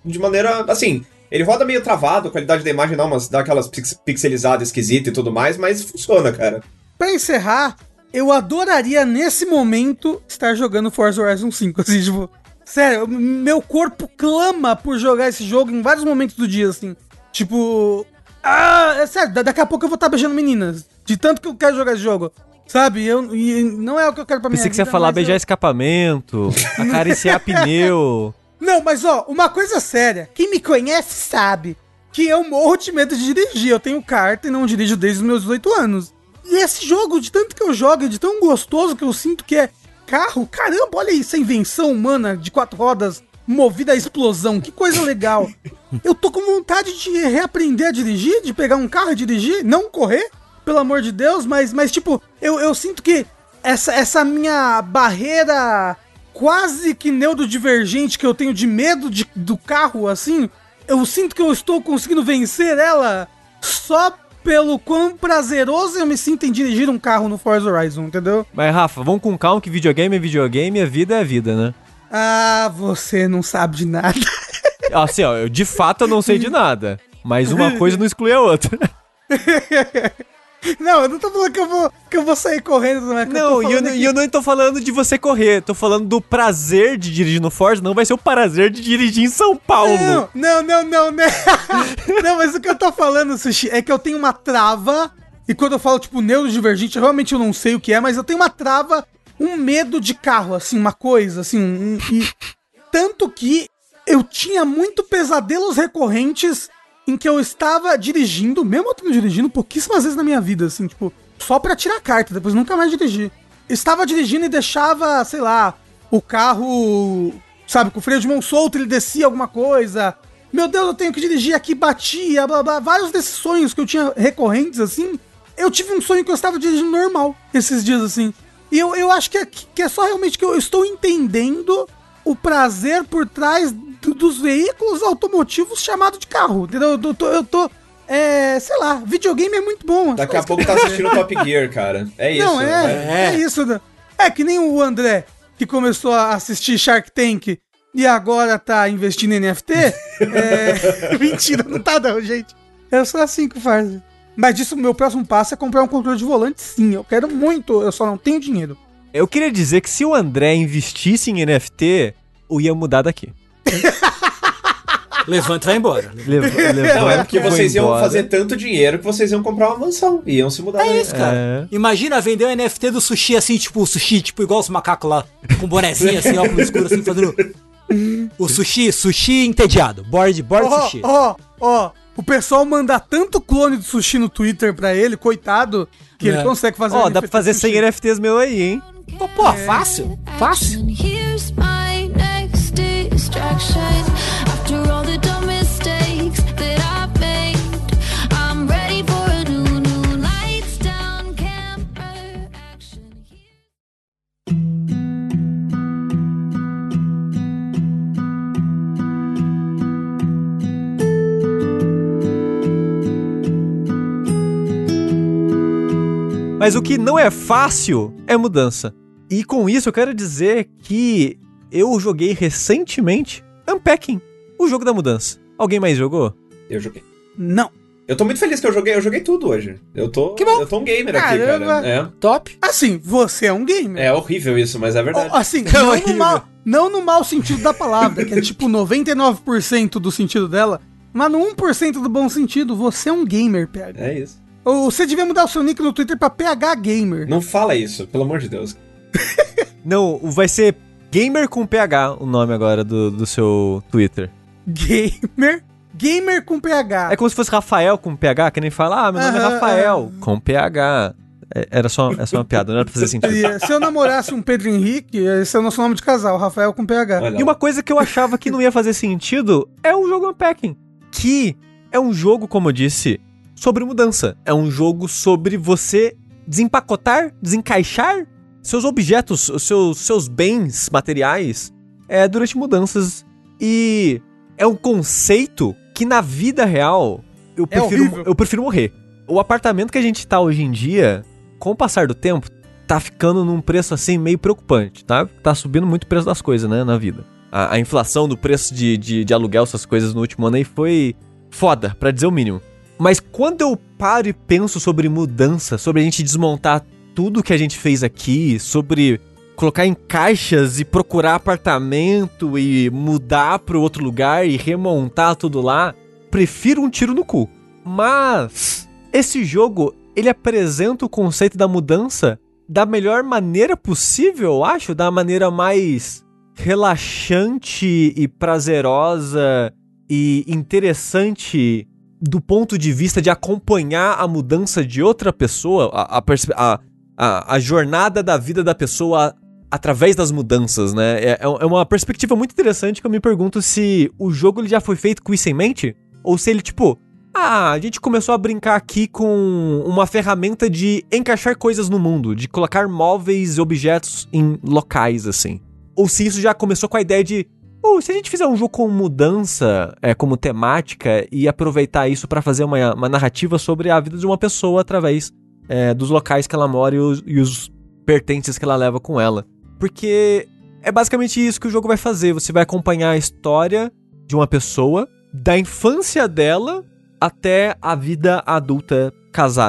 de maneira. Assim, ele roda meio travado, a qualidade da imagem dá, umas, dá aquelas pix, pixelizadas esquisitas e tudo mais, mas funciona, cara. Pra encerrar, eu adoraria nesse momento estar jogando Forza Horizon 5. Assim, tipo, sério, meu corpo clama por jogar esse jogo em vários momentos do dia, assim. Tipo, ah, é sério, da- daqui a pouco eu vou estar beijando meninas. De tanto que eu quero jogar esse jogo. Sabe? Eu, e não é o que eu quero pra minha Pensei que você ia falar beijar eu- escapamento, acariciar pneu. Não, mas ó, uma coisa séria. Quem me conhece sabe que eu morro de medo de dirigir. Eu tenho carta e não dirijo desde os meus 18 anos. E esse jogo, de tanto que eu jogo, de tão gostoso que eu sinto que é carro, caramba, olha isso, a invenção humana de quatro rodas movida a explosão, que coisa legal. Eu tô com vontade de reaprender a dirigir, de pegar um carro e dirigir, não correr, pelo amor de Deus, mas, mas tipo, eu, eu sinto que essa, essa minha barreira quase que neurodivergente que eu tenho de medo de, do carro, assim, eu sinto que eu estou conseguindo vencer ela só pelo quão prazeroso eu me sinto em dirigir um carro no Forza Horizon, entendeu? Mas, Rafa, vamos com calma que videogame é videogame e a vida é vida, né? Ah, você não sabe de nada. Assim, ó, eu de fato eu não sei de nada. Mas uma coisa não exclui a outra. Não, eu não tô falando que eu vou, que eu vou sair correndo, não é? Não, e eu, falando não- aqui- e eu não tô falando de você correr, tô falando do prazer de dirigir no Forza, não vai ser o prazer de dirigir em São Paulo. Não, não, não, não, né? não, mas o que eu tô falando, Sushi, é que eu tenho uma trava, e quando eu falo, tipo, neurodivergente, realmente eu não sei o que é, mas eu tenho uma trava, um medo de carro, assim, uma coisa, assim, um, e... Tanto que eu tinha muito pesadelos recorrentes em que eu estava dirigindo, mesmo eu tendo dirigindo pouquíssimas vezes na minha vida, assim, tipo, só pra tirar carta, depois nunca mais dirigi. Estava dirigindo e deixava, sei lá, o carro, sabe, com o freio de mão solto, ele descia alguma coisa. Meu Deus, eu tenho que dirigir aqui, batia, blá blá. Vários desses sonhos que eu tinha recorrentes, assim. Eu tive um sonho que eu estava dirigindo normal esses dias, assim. E eu, eu acho que é, que é só realmente que eu estou entendendo o prazer por trás do- dos veículos automotivos chamado de carro, entendeu? Eu tô, eu tô é, sei lá, videogame é muito bom. Daqui a pouco tá assistindo Top Gear, cara. É isso. Não, é, né? é, isso. né? É que nem o André, que começou a assistir Shark Tank e agora tá investindo em NFT. é... Mentira, não tá não, gente. Eu sou assim que faz. Mas disso, meu próximo passo é comprar um controle de volante, sim. Eu quero muito, eu só não tenho dinheiro. Eu queria dizer que se o André investisse em NFT, eu ia mudar daqui. Levanta e vai embora. Leva, Não, é porque vocês iam embora. fazer tanto dinheiro que vocês iam comprar uma mansão. Iam se mudar. É isso, cara. É. Imagina vender um NFT do sushi assim, tipo, o sushi, tipo, igual os macacos lá, com bonezinho assim, óculos escuros, assim, fazendo. O sushi, sushi entediado. Board, board Ó, sushi. ó, ó. O pessoal manda tanto clone do sushi no Twitter pra ele, coitado, que É. ele consegue fazer Ó, um dá pra fazer sushi. 100 NFTs meu aí, hein? Pô, pô, fácil. Fácil. Here's my next distraction. Mas o que não é fácil é mudança. E com isso eu quero dizer que eu joguei recentemente Unpacking, o jogo da mudança. Alguém mais jogou? Eu joguei. Não. Eu tô muito feliz que eu joguei, eu joguei tudo hoje. Eu tô, Que bom. eu tô um gamer aqui, Caramba. cara. É. Top. Assim, você é um gamer. É horrível isso, mas é verdade. Ó, Assim, É não, horrível. no mal, não no mau sentido da palavra, que é tipo 99% do sentido dela, mas no 1% do bom sentido, você é um gamer, PH. É isso. Ou você devia mudar o seu nick no Twitter pra PH Gamer. Não fala isso, pelo amor de Deus. Não, vai ser Gamer com PH o nome agora do, do seu Twitter. Gamer. Gamer com PH. É como se fosse Rafael com PH, que nem fala, ah, meu nome é Aham, Rafael, com PH. É, Era só, é só uma piada, não era pra fazer sentido. E, Se eu namorasse um Pedro Henrique, esse é o nosso nome de casal, Rafael com PH. Olha E uma coisa que eu achava que não ia fazer sentido é o jogo Unpacking. Que é um jogo, como eu disse, sobre mudança. É um jogo sobre você desempacotar, desencaixar seus objetos, os seus, seus bens materiais é, durante mudanças. E é um conceito que na vida real eu É prefiro, horrível. eu prefiro morrer. O apartamento que a gente tá hoje em dia, com o passar do tempo, tá ficando num preço assim meio preocupante, tá? Tá subindo muito o preço das coisas, né, na vida. A, a inflação do preço de, de, de aluguel, essas coisas no último ano aí foi foda, pra dizer o mínimo. Mas quando eu paro e penso sobre mudança, sobre a gente desmontar tudo que a gente fez aqui, sobre colocar em caixas e procurar apartamento e mudar para outro lugar e remontar tudo lá, prefiro um tiro no cu. Mas esse jogo, ele apresenta o conceito da mudança da melhor maneira possível, eu acho, da maneira mais relaxante e prazerosa e interessante do ponto de vista de acompanhar a mudança de outra pessoa, a, a, a, a, jornada da vida da pessoa através das mudanças, né? É, é uma perspectiva muito interessante que eu me pergunto se o jogo ele já foi feito com isso em mente, ou se ele, tipo, ah, a gente começou a brincar aqui com uma ferramenta de encaixar coisas no mundo, de colocar móveis e objetos em locais, assim. Ou se isso já começou com a ideia de, oh, se a gente fizer um jogo com mudança é, como temática e aproveitar isso pra fazer uma, uma narrativa sobre a vida de uma pessoa através é, dos locais que ela mora e os, e os pertences que ela leva com ela. Porque é basicamente isso que o jogo vai fazer. Você vai acompanhar a história de uma pessoa, da infância dela até a vida adulta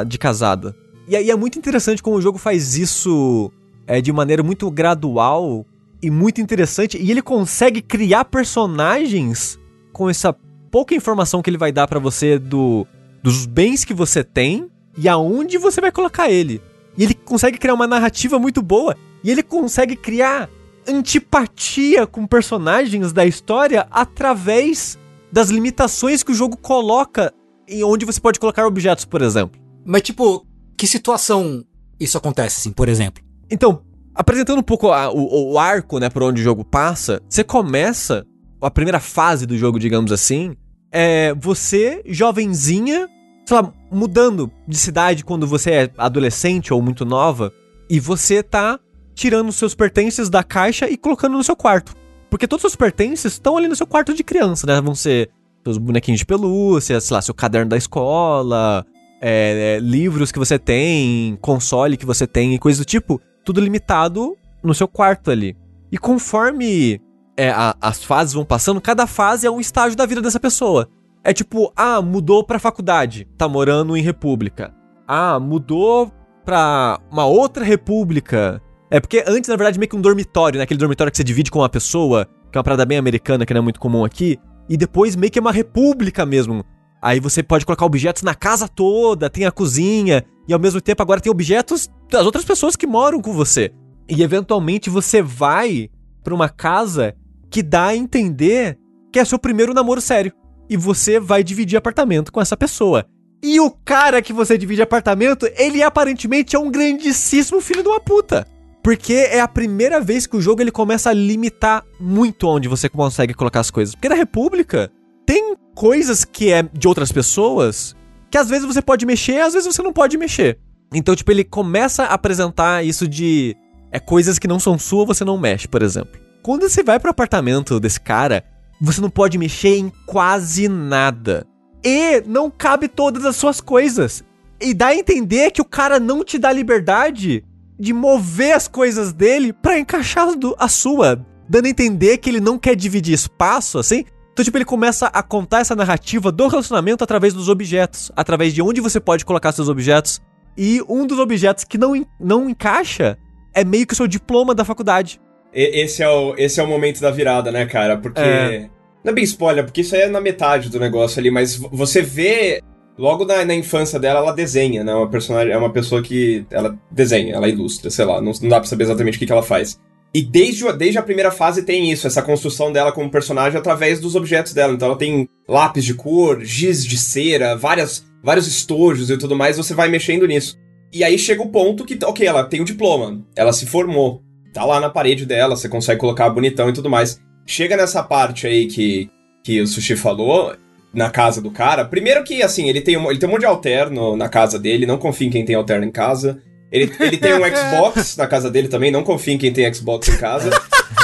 de casada. E aí é muito interessante como o jogo faz isso é, de maneira muito gradual e muito interessante. E ele consegue criar personagens com essa pouca informação que ele vai dar pra você do, dos bens que você tem e aonde você vai colocar ele. E ele consegue criar uma narrativa muito boa. E ele consegue criar antipatia com personagens da história através das limitações que o jogo coloca em onde você pode colocar objetos, por exemplo. Mas, tipo, que situação isso acontece, assim, por exemplo? Então, apresentando um pouco a- o, o arco, né, por onde o jogo passa, você começa a primeira fase do jogo, digamos assim, é você, jovenzinha, sei lá, mudando de cidade quando você é adolescente ou muito nova, e você tá tirando seus pertences da caixa e colocando no seu quarto. Porque todos os seus pertences estão ali no seu quarto de criança, né? Vão ser seus bonequinhos de pelúcia, sei lá, seu caderno da escola, é, é, livros que você tem, console que você tem e coisa do tipo, tudo limitado no seu quarto ali. E conforme é, a- as fases vão passando, cada fase é um estágio da vida dessa pessoa. É tipo, ah, mudou pra faculdade, tá morando em república. Ah, mudou pra uma outra república. É porque antes, na verdade, meio que um dormitório, né? Aquele dormitório que você divide com uma pessoa, que é uma parada bem americana, que não é muito comum aqui. E depois meio que é uma república mesmo. Aí você pode colocar objetos na casa toda, tem a cozinha, e ao mesmo tempo agora tem objetos das outras pessoas que moram com você. E eventualmente você vai pra uma casa que dá a entender que é seu primeiro namoro sério. E você vai dividir apartamento com essa pessoa. E o cara que você divide apartamento, ele aparentemente é um grandíssimo filho de uma puta. Porque é a primeira vez que o jogo ele começa a limitar muito onde você consegue colocar as coisas. Porque na República tem coisas que é de outras pessoas que às vezes você pode mexer, às vezes você não pode mexer. Então, tipo, ele começa a apresentar isso de é coisas que não são sua, você não mexe, por exemplo. Quando você vai pro apartamento desse cara, você não pode mexer em quase nada. E não cabe todas as suas coisas. E dá a entender que o cara não te dá liberdade de mover as coisas dele pra encaixar a sua, dando a entender que ele não quer dividir espaço, assim. Então, tipo, ele começa a contar essa narrativa do relacionamento através dos objetos, através de onde você pode colocar seus objetos. E um dos objetos que não, não encaixa é meio que o seu diploma da faculdade. Esse é, o, esse é o momento da virada, né, cara? Porque. É. Não é bem spoiler, porque isso aí é na metade do negócio ali, mas você vê. Logo na, na infância dela, ela desenha, né? Uma personagem, é uma pessoa que. Ela desenha, ela ilustra, sei lá, não, não dá pra saber exatamente o que, que ela faz. E desde, desde a primeira fase tem isso, essa construção dela como personagem através dos objetos dela. Então ela tem lápis de cor, giz de cera, várias, vários estojos e tudo mais, você vai mexendo nisso. E aí chega o ponto que, ok, ela tem o diploma, ela se formou, tá lá na parede dela, você consegue colocar bonitão e tudo mais. Chega nessa parte aí que, que o Sushi falou, na casa do cara. Primeiro que, assim, ele tem um, ele tem um monte de alterno na casa dele, não confia em quem tem alterno em casa. Ele, ele tem um Xbox na casa dele também, não confia em quem tem Xbox em casa.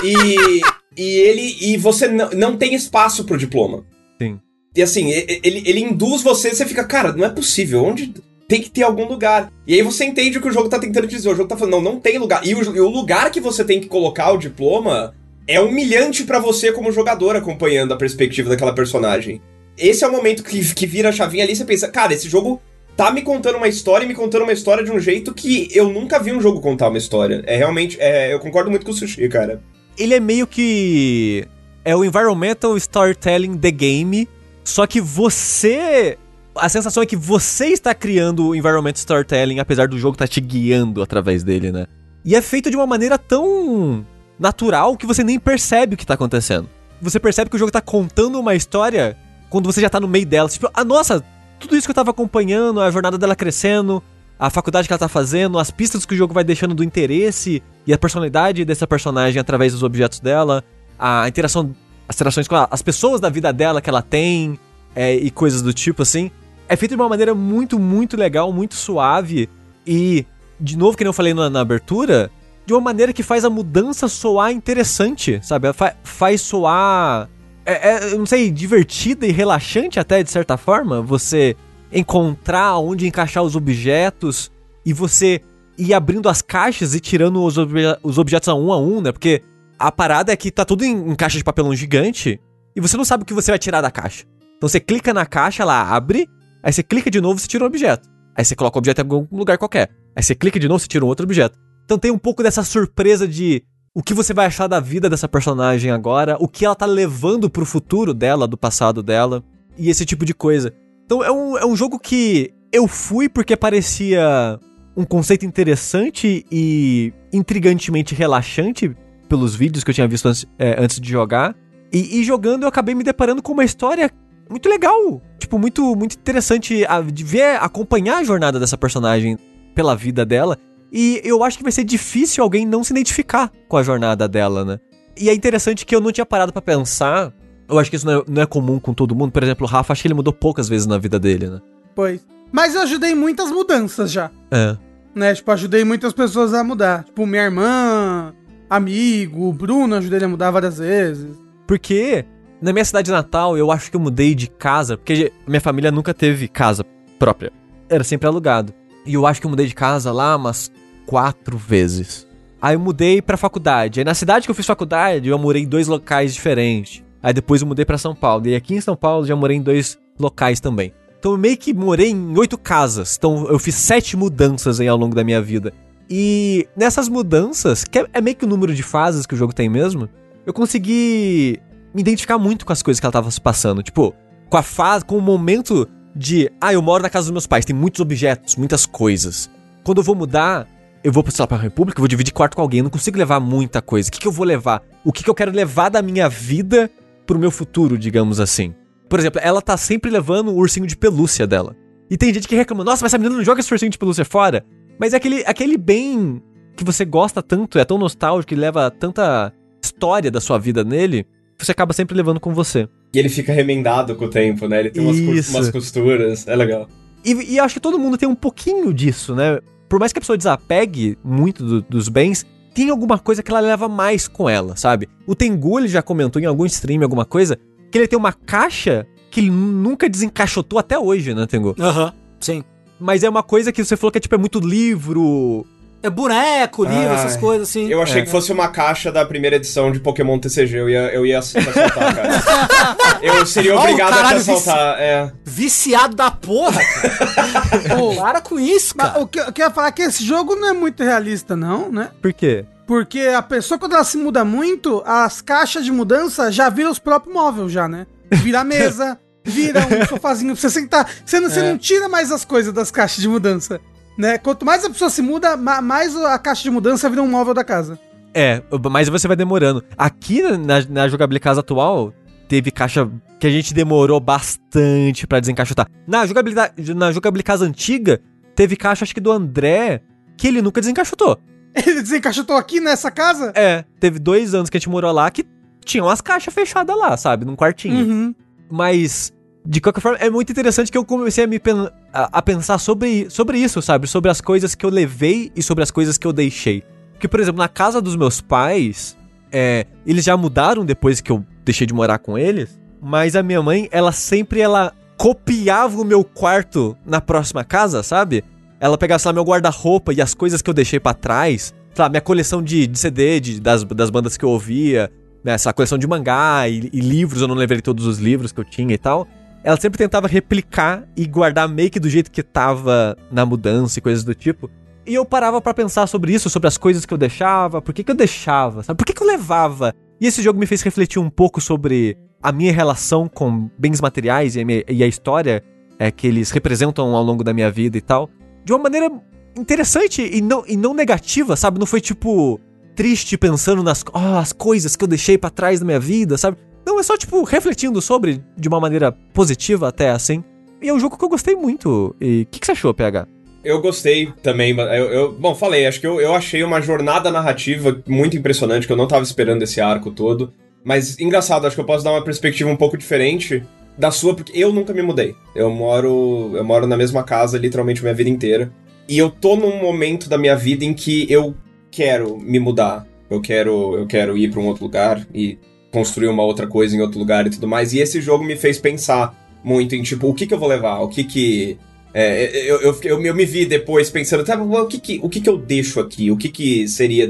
E, e ele e você não, não tem espaço pro diploma. Sim. E assim, ele, ele induz você, você fica, cara, não é possível, onde tem que ter algum lugar. E aí você entende o que o jogo tá tentando te dizer. O jogo tá falando, não, não tem lugar. E o, e o lugar que você tem que colocar o diploma é humilhante pra você como jogador acompanhando a perspectiva daquela personagem. Esse é o momento que, que vira a chavinha ali e você pensa, cara, esse jogo tá me contando uma história e me contando uma história de um jeito que eu nunca vi um jogo contar uma história. É realmente, é, eu concordo muito com o Sushi, cara. Ele é meio que. É o Environmental Storytelling The Game. Só que você. A sensação é que você está criando o Environmental Storytelling, apesar do jogo estar te guiando através dele, né? E é feito de uma maneira tão natural que você nem percebe o que tá acontecendo. Você percebe que o jogo tá contando uma história quando você já tá no meio dela. Tipo, ah, nossa, tudo isso que eu tava acompanhando, a jornada dela crescendo, a faculdade que ela tá fazendo, as pistas que o jogo vai deixando do interesse e a personalidade dessa personagem através dos objetos dela, a interação, as interações com a- as pessoas da vida dela que ela tem é, e coisas do tipo assim. É feito de uma maneira muito, muito legal, muito suave e, de novo, que eu falei na, na abertura, de uma maneira que faz a mudança soar interessante, sabe? Ela fa- faz soar é, é, não sei, divertida e relaxante até, de certa forma, você encontrar onde encaixar os objetos e você ir abrindo as caixas e tirando os, obje- os objetos a um a um, né? Porque a parada é que tá tudo em, em caixa de papelão gigante e você não sabe o que você vai tirar da caixa. Então você clica na caixa, ela abre, aí você clica de novo, você tira um objeto. Aí você coloca o objeto em algum lugar qualquer. Aí você clica de novo, você tira um outro objeto. Então tem um pouco dessa surpresa de o que você vai achar da vida dessa personagem agora, o que ela tá levando pro futuro dela, do passado dela, e esse tipo de coisa. Então é um, é um jogo que eu fui porque parecia um conceito interessante e intrigantemente relaxante pelos vídeos que eu tinha visto antes, é, antes de jogar. E, e jogando eu acabei me deparando com uma história muito legal. Tipo, muito, muito interessante a- de ver, acompanhar a jornada dessa personagem pela vida dela. E eu acho que vai ser difícil alguém não se identificar com a jornada dela, né? E é interessante que eu não tinha parado pra pensar. Eu acho que isso não é, não é comum com todo mundo. Por exemplo, o Rafa, acho que ele mudou poucas vezes na vida dele, né? Pois. Mas eu ajudei muitas mudanças já. É. Né? Tipo, ajudei muitas pessoas a mudar. Tipo, minha irmã, amigo, o Bruno, ajudei ele a mudar várias vezes. Porque na minha cidade natal, eu acho que eu mudei de casa, porque minha família nunca teve casa própria. Era sempre alugado. E eu acho que eu mudei de casa lá umas quatro vezes. Aí eu mudei pra faculdade. Aí na cidade que eu fiz faculdade, eu morei em dois locais diferentes. Aí depois eu mudei pra São Paulo. E aqui em São Paulo já morei em dois locais também. Então eu meio que morei em oito casas. Então eu fiz sete mudanças aí ao longo da minha vida. E nessas mudanças, que é, meio que o número de fases que o jogo tem mesmo, eu consegui me identificar muito com as coisas que ela tava se passando. Tipo, com a fase, com o momento de, ah, eu moro na casa dos meus pais, tem muitos objetos, muitas coisas. Quando eu vou mudar, eu vou, sei lá, pra República, vou dividir quarto com alguém, eu não consigo levar muita coisa. O que, que eu vou levar? O que, que eu quero levar da minha vida pro meu futuro, digamos assim? Por exemplo, ela tá sempre levando o ursinho de pelúcia dela. E tem gente que reclama, nossa, mas essa menina não joga esse ursinho de pelúcia fora. Mas é aquele, aquele bem que você gosta tanto, é tão nostálgico e leva tanta história da sua vida nele, você acaba sempre levando com você. E ele fica remendado com o tempo, né? Ele tem umas, Isso. umas costuras, é legal. E, e acho que todo mundo tem um pouquinho disso, né? Por mais que a pessoa desapegue muito do- dos bens, tem alguma coisa que ela leva mais com ela, sabe? O Tengu, ele já comentou em algum stream, alguma coisa, que ele tem uma caixa que ele nunca desencaixotou até hoje, né, Tengu? Aham, sim. Mas é uma coisa que você falou que é tipo, é muito livro. É boneco, livro, Ah, essas coisas assim. Eu achei que fosse uma caixa da primeira edição de Pokémon TCG. Eu ia, eu ia ass- assaltar, cara. Eu seria obrigado a te assaltar. É. Viciado da porra, cara. Pô, Para com isso, mas cara. o que eu queria falar é que esse jogo não é muito realista, não, né? Por quê? Porque a pessoa, quando ela se muda muito, as caixas de mudança já viram os próprios móveis, já, né? Vira a mesa, vira um sofazinho pra você sentar. Você não, você É. não tira mais as coisas das caixas de mudança. Né? Quanto mais a pessoa se muda, ma- mais a caixa de mudança vira um móvel da casa. É, mas você vai demorando. Aqui na, na jogabilidade casa atual, teve caixa que a gente demorou bastante pra desencaixotar. Na jogabilidade, na jogabilidade casa antiga, teve caixa, acho que do André, que ele nunca desencaixotou. Ele desencaixotou aqui nessa casa? É, teve dois anos que a gente morou lá que tinham as caixas fechadas lá, sabe? Num quartinho. Uhum. Mas, de qualquer forma, é muito interessante que eu comecei a me pen- a, pensar sobre, sobre isso, sabe? Sobre as coisas que eu levei e sobre as coisas que eu deixei. Porque, por exemplo, na casa dos meus pais, é, eles já mudaram depois que eu deixei de morar com eles. mas a minha mãe, ela sempre ela copiava o meu quarto na próxima casa, sabe? Ela pegava, sei lá, meu guarda-roupa e as coisas que eu deixei pra trás, sei lá, minha coleção de, de CD de- das, das bandas que eu ouvia, né, essa coleção de mangá e, e livros, eu não levei todos os livros que eu tinha e tal. Ela sempre tentava replicar e guardar meio que do jeito que tava na mudança e coisas do tipo. E eu parava pra pensar sobre isso, sobre as coisas que eu deixava, por que, que eu deixava, sabe? Por que, que eu levava? E esse jogo me fez refletir um pouco sobre a minha relação com bens materiais e a, minha- e a história é, que eles representam ao longo da minha vida e tal. De uma maneira interessante e não, e não negativa, sabe? Não foi tipo triste pensando nas oh, as coisas que eu deixei pra trás da minha vida, sabe? Não, é só tipo refletindo sobre de uma maneira positiva até assim. E é um jogo que eu gostei muito. E o que, que você achou, PH? Eu gostei também. Eu, eu- bom, falei, acho que eu, eu achei uma jornada narrativa muito impressionante, que eu não tava esperando esse arco todo. Mas engraçado, acho que eu posso dar uma perspectiva um pouco diferente da sua, porque eu nunca me mudei. Eu moro, eu moro na mesma casa literalmente minha vida inteira. E eu tô num momento da minha vida em que eu quero me mudar. Eu quero, eu quero ir pra um outro lugar e construir uma outra coisa em outro lugar e tudo mais. E esse jogo me fez pensar muito em tipo, o que que eu vou levar? O que que é, eu, eu, eu, eu me vi depois pensando, tá, o que que, o que que eu deixo aqui? O que que seria,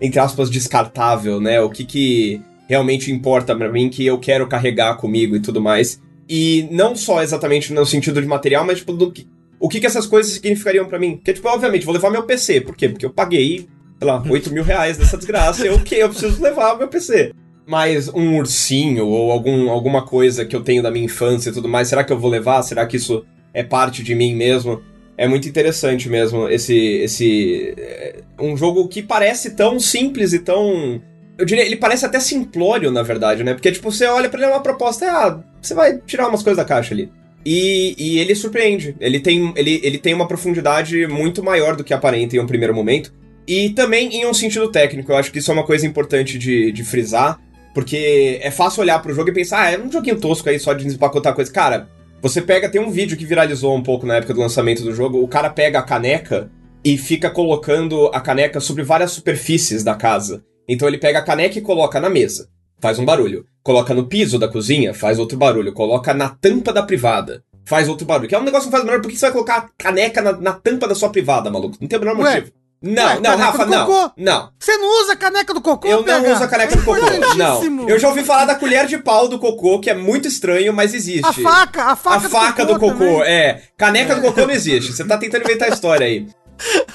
entre aspas, descartável, né? O que que realmente importa pra mim, que eu quero carregar comigo e tudo mais. E não só exatamente no sentido de material, mas tipo, do que, o que que essas coisas significariam pra mim. Porque, tipo, obviamente, vou levar meu PC. Por quê? Porque eu paguei, sei lá, 8 mil reais dessa desgraça. Eu, ok, eu preciso levar meu PC. Mas um ursinho ou algum, alguma coisa que eu tenho da minha infância e tudo mais, será que eu vou levar? Será que isso é parte de mim mesmo? É muito interessante mesmo esse esse é, um jogo que parece tão simples e tão eu diria, ele parece até simplório, na verdade, né? Porque, tipo, você olha pra ele é uma proposta, é, ah, você vai tirar umas coisas da caixa ali. E, e ele surpreende. Ele tem, ele, ele tem uma profundidade muito maior do que aparenta em um primeiro momento. E também em um sentido técnico. Eu acho que isso é uma coisa importante de, de frisar. Porque é fácil olhar pro jogo e pensar, ah, é um joguinho tosco aí só de desempacotar coisa. Cara, você pega, tem um vídeo que viralizou um pouco na época do lançamento do jogo. O cara pega a caneca e fica colocando a caneca sobre várias superfícies da casa. Então ele pega a caneca e coloca na mesa, faz um barulho. Coloca no piso da cozinha, faz outro barulho. Coloca na tampa da privada, faz outro barulho. Que é um negócio que não faz barulho, por que você vai colocar a caneca na, na tampa da sua privada, maluco? Não tem o menor Ué, motivo. Não, ué, não, caneca Rafa, do não. cocô. Não. Você não usa a caneca do cocô, Eu não uso a caneca É do cocô. Não. Eu já ouvi falar da colher de pau do cocô, que é muito estranho, mas existe. A faca, a faca, A faca do cocô, também. é. Caneca do cocô não existe. Você tá tentando inventar a história aí.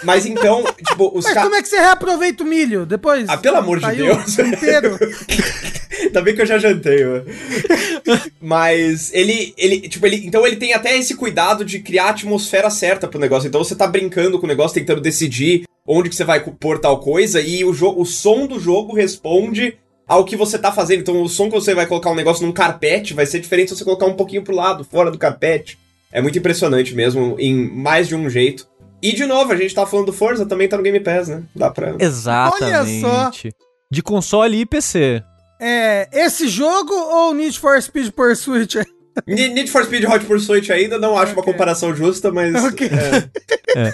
Mas então, tipo, os Mas caras. como é que você reaproveita o milho depois? Ah, pelo amor de Deus. inteiro. Ainda bem que eu já jantei, mano. Mas ele, ele, tipo, ele, então ele tem até esse cuidado de criar a atmosfera certa pro negócio. Então você tá brincando com o negócio, tentando decidir onde que você vai pôr tal coisa e o, o som do jogo responde ao que você tá fazendo. Então o som que você vai colocar um negócio num carpete vai ser diferente se você colocar um pouquinho pro lado, fora do carpete. É muito impressionante mesmo, em mais de um jeito. E de novo, a gente tá falando do Forza, também tá no Game Pass, né? Dá pra. Exatamente. De console e PC. É, esse jogo ou Need for Speed Pursuit? Ne- Need for Speed Hot Pursuit ainda não acho uma Ok. comparação justa, mas. Ok. é.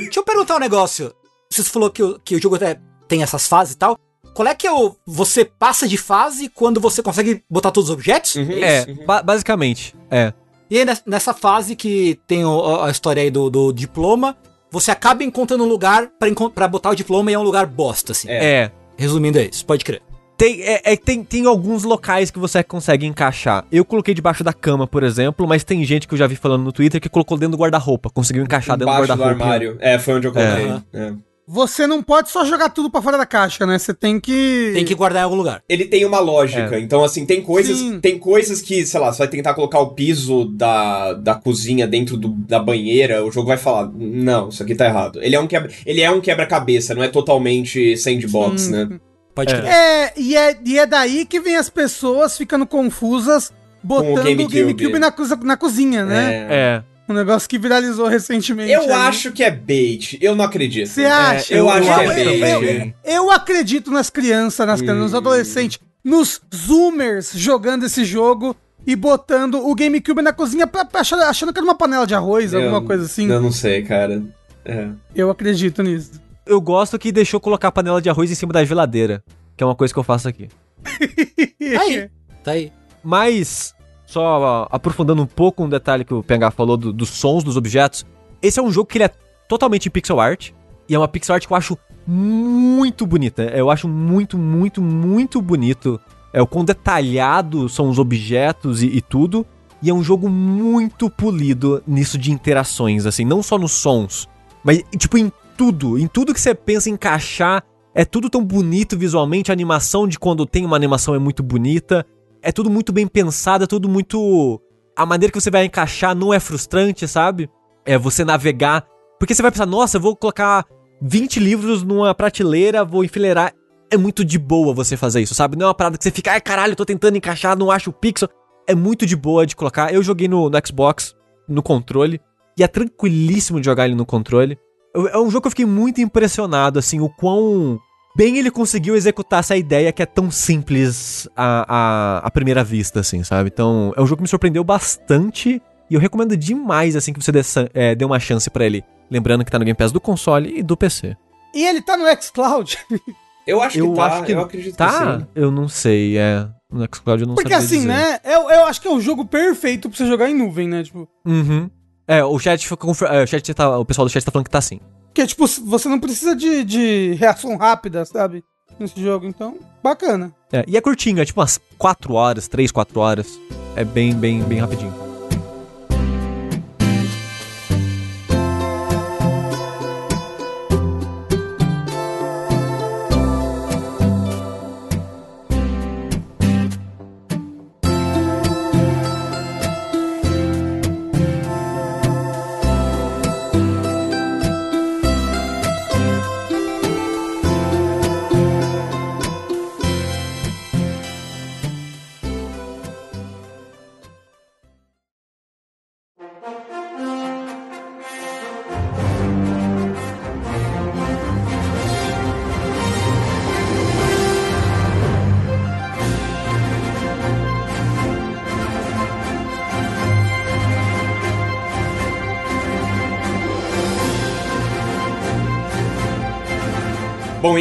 Deixa eu perguntar um negócio. Você falou que o, que o jogo até tem essas fases e tal. Qual é que é o. Você passa de fase quando você consegue botar todos os objetos? Uhum. É, Uhum. ba- basicamente. É. E aí, nes- nessa fase que tem a história aí do, do diploma, você acaba encontrando um lugar pra botar o diploma e é um lugar bosta, assim. É. É. Resumindo, é isso. Pode crer. Tem, é, é, tem, tem alguns locais que você consegue encaixar. Eu coloquei debaixo da cama, por exemplo, mas tem gente que eu já vi falando no Twitter que colocou dentro do guarda-roupa. Conseguiu encaixar dentro do Embaixo do guarda-roupa. armário. É, foi onde eu coloquei. Aham. É. Você não pode só jogar tudo pra fora da caixa, né? Você tem que. Tem que guardar em algum lugar. Ele tem uma lógica. Então, assim, tem coisas. Sim. Tem coisas que, sei lá, você vai tentar colocar o piso da, da cozinha dentro do- da banheira, o jogo vai falar: Não, isso aqui tá errado. Ele é um quebra- ele é um quebra-cabeça, não é totalmente sandbox, Sim. né? Pode É. crer. É e, é, e é daí que vem as pessoas ficando confusas botando o GameCube. GameCube, na, na cozinha, né? É. Um negócio que viralizou recentemente. Eu aí. acho que é bait. Eu não acredito. Você acha? eu acho que é eu, bait. eu- eu acredito nas crianças, nas crianças, nos Hum. adolescentes, nos zoomers jogando esse jogo e botando o GameCube na cozinha pra, pra achando, achando que era uma panela de arroz, Eu- alguma coisa assim. Eu não sei, cara. É. Eu acredito nisso. Eu gosto que deixou colocar a panela de arroz em cima da geladeira. Que é uma coisa que eu faço aqui. Tá aí. Tá aí. Mas, só aprofundando um pouco um detalhe que o PH falou do- dos sons dos objetos, esse é um jogo que ele é totalmente em pixel art, e é uma pixel art que eu acho muito bonita. Eu acho muito, muito, muito bonito. É o quão detalhado são os objetos e, e tudo. E é um jogo muito polido nisso de interações, assim, não só nos sons, mas tipo em tudo, em tudo que você pensa encaixar, é tudo tão bonito visualmente, a animação de quando tem uma animação é muito bonita, é tudo muito bem pensado, é tudo muito a maneira que você vai encaixar não é frustrante, sabe? É você navegar, porque você vai pensar, nossa, eu vou colocar 20 livros numa prateleira, vou enfileirar. É muito de boa você fazer isso, sabe? Não é uma parada que você fica, ai caralho, eu tô tentando encaixar, não acho o pixel. É muito de boa de colocar. Eu joguei no, no Xbox, no controle, e é tranquilíssimo de jogar ele no controle. É um jogo que eu fiquei muito impressionado, assim, o quão bem ele conseguiu executar essa ideia que é tão simples à, à, à primeira vista, assim, sabe? Então, é um jogo que me surpreendeu bastante e eu recomendo demais, assim, que você dê, é, dê uma chance pra ele. Lembrando que tá no Game Pass do console e do PC. E ele tá no xCloud. Eu acho que eu tá, acho que eu acredito que tá. sim. Eu não sei, é. No Xcloud eu não Porque assim, dizer. né? Eu, eu acho que é o jogo perfeito pra você jogar em nuvem, né? Tipo, Uhum. É, o chat é, o chat tá, o pessoal do chat tá falando que tá sim. Que tipo, você não precisa de, de reação rápida, sabe? Nesse jogo, então, bacana. É, e é curtinho, é tipo umas 4 horas, 3, 4 horas. É bem, bem, bem rapidinho.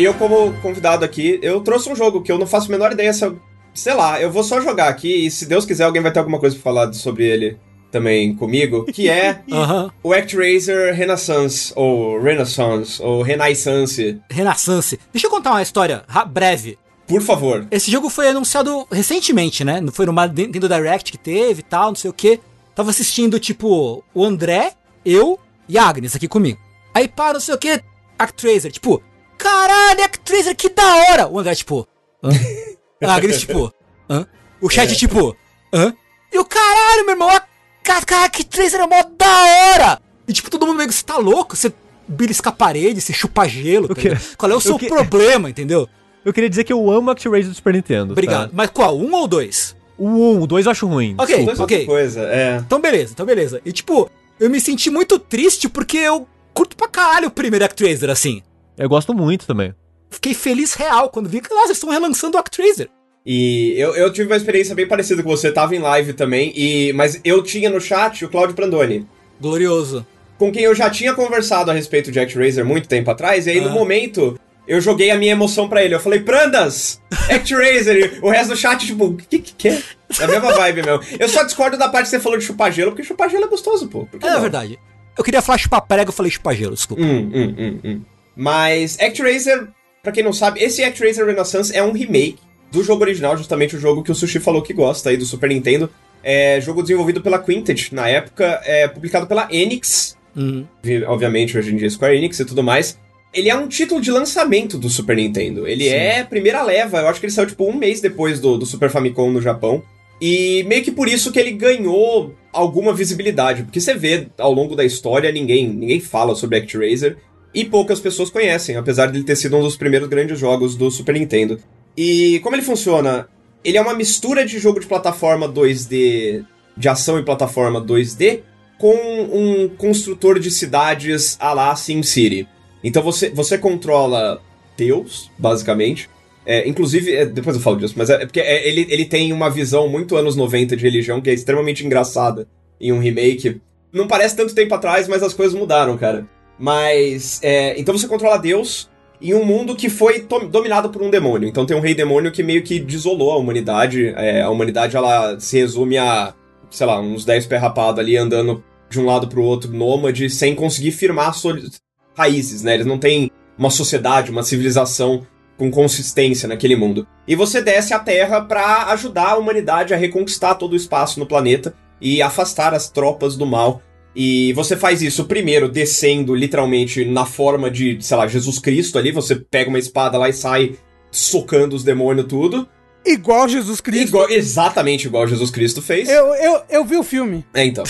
Eu como convidado aqui, eu trouxe um jogo que eu não faço a menor ideia se eu... Sei lá, eu vou só jogar aqui e se Deus quiser alguém vai ter alguma coisa pra falar sobre ele também comigo, que é Aham. o ActRaiser Renaissance, ou Renaissance, ou Renaissance. Renaissance. Deixa eu contar uma história breve. Por favor. Esse jogo foi anunciado recentemente, né? Não Foi numa Nintendo Direct que teve e tal, não sei o que. Tava assistindo, tipo, o André, eu e a Agnes aqui comigo. Aí pá, não sei o que, Actraiser, tipo, caralho, Actraiser, que da hora! O André, tipo, hã? A Agnes, tipo, hã? O chat, tipo, hã? E o caralho, meu irmão, a cara, Actraiser é mó da hora! E tipo, todo mundo meio que, você tá louco? Você belisca a parede, você chupa gelo, tá ligado? Qual é o seu que- problema, entendeu? Eu queria dizer que eu amo ActRaiser do Super Nintendo. Obrigado. tá? Mas qual? Um ou dois? O 1, o 2 eu acho ruim. Ok, Dois ok. coisa, é. Então beleza, então beleza. E tipo, eu me senti muito triste porque eu curto pra caralho o primeiro Actraiser, assim. Eu gosto muito também. Fiquei feliz real quando vi que, nossa, eles estão relançando o Actraiser. E eu, eu tive uma experiência bem parecida com você, tava em live também, e mas eu tinha no chat o Claudio Prandoni, Glorioso. com quem eu já tinha conversado a respeito de ActRaiser muito tempo atrás, e aí no Ah. momento eu joguei a minha emoção pra ele. Eu falei, Prandas! ActRaiser! E o resto do chat, tipo, o que que que é? É a mesma vibe mesmo. Eu só discordo da parte que você falou de chupar gelo, porque chupar gelo é gostoso, pô. Por que É, não? verdade. Eu queria falar chupar prego, eu falei chupar gelo, desculpa. Hum, hum, hum, hum. Mas ActRaiser, pra quem não sabe, esse ActRaiser Renaissance é um remake do jogo original, justamente o jogo que o Sushi falou que gosta aí do Super Nintendo. É jogo desenvolvido pela Quintet na época, é publicado pela Enix, Uhum. vi- obviamente hoje em dia Square Enix e tudo mais. Ele é um título de lançamento do Super Nintendo. Ele é primeira leva, eu acho que ele saiu tipo um mês depois do, do Super Famicom no Japão. E meio que por isso que ele ganhou alguma visibilidade, porque você vê ao longo da história ninguém, ninguém fala sobre ActRaiser e poucas pessoas conhecem, apesar de ele ter sido um dos primeiros grandes jogos do Super Nintendo. E como ele funciona? Ele é uma mistura de jogo de plataforma 2D, de ação e plataforma 2D, com um construtor de cidades à la SimCity. Então você, você controla Deus, basicamente. É, inclusive, é, depois eu falo disso, mas é, é porque é, ele, ele tem uma visão muito anos 90 de religião que é extremamente engraçada em um remake. Não parece tanto tempo atrás, mas as coisas mudaram, cara. Mas, é, então você controla Deus, em um mundo que foi dominado por um demônio. Então tem um rei demônio que meio que desolou a humanidade. É, a humanidade ela se resume a, sei lá, uns 10 pé ali andando de um lado pro outro, nômade, sem conseguir firmar suas raízes, né? Eles não têm uma sociedade, uma civilização com consistência naquele mundo. E você desce à Terra pra ajudar a humanidade a reconquistar todo o espaço no planeta e afastar as tropas do mal. E você faz isso primeiro descendo literalmente na forma de, sei lá, Jesus Cristo ali, você pega uma espada lá e sai socando os demônios tudo. Igual Jesus Cristo. Igual, exatamente igual Jesus Cristo fez. Eu, eu, eu vi o filme. É, então.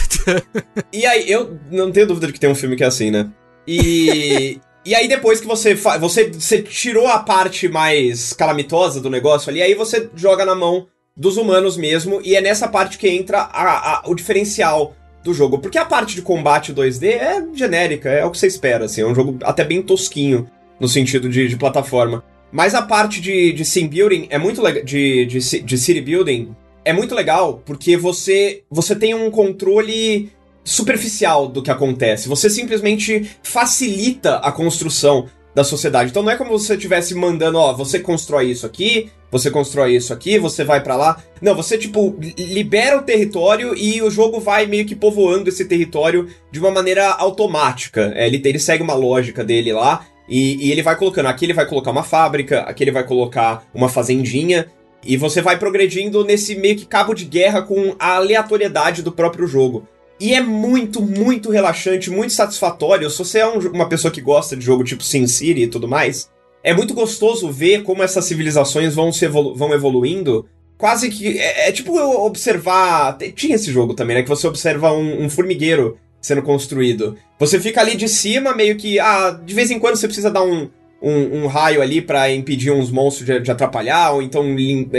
e aí, eu não tenho dúvida de que tem um filme que é assim, né? E. E aí, depois que você, você você tirou a parte mais calamitosa do negócio ali, aí você joga na mão dos humanos mesmo, e é nessa parte que entra a- a- o diferencial do jogo. Porque a parte de combate 2D é genérica, é o que você espera, assim, é um jogo até bem tosquinho no sentido de, de plataforma. Mas a parte de, de sim building é muito legal. De, de, de city building é muito legal porque você, você tem um controle superficial do que acontece. Você simplesmente facilita a construção da sociedade. Então não é como se você estivesse mandando, ó, você constrói isso aqui, você constrói isso aqui, você vai pra lá. Não, você tipo li- libera o território e o jogo vai meio que povoando esse território de uma maneira automática. É, ele, ele segue uma lógica dele lá e, e ele vai colocando. Aqui ele vai colocar uma fábrica, aqui ele vai colocar uma fazendinha. E você vai progredindo nesse meio que cabo de guerra com a aleatoriedade do próprio jogo. E é muito, muito relaxante, muito satisfatório. Se você é um- uma pessoa que gosta de jogo tipo SimCity e tudo mais, é muito gostoso ver como essas civilizações vão, se evolu- vão evoluindo. Quase que. É, é tipo eu observar. Tinha esse jogo também, né? Que você observa um, um formigueiro sendo construído. Você fica ali de cima, meio que. Ah, de vez em quando você precisa dar um, um, um raio ali pra impedir uns monstros de, de atrapalhar, ou então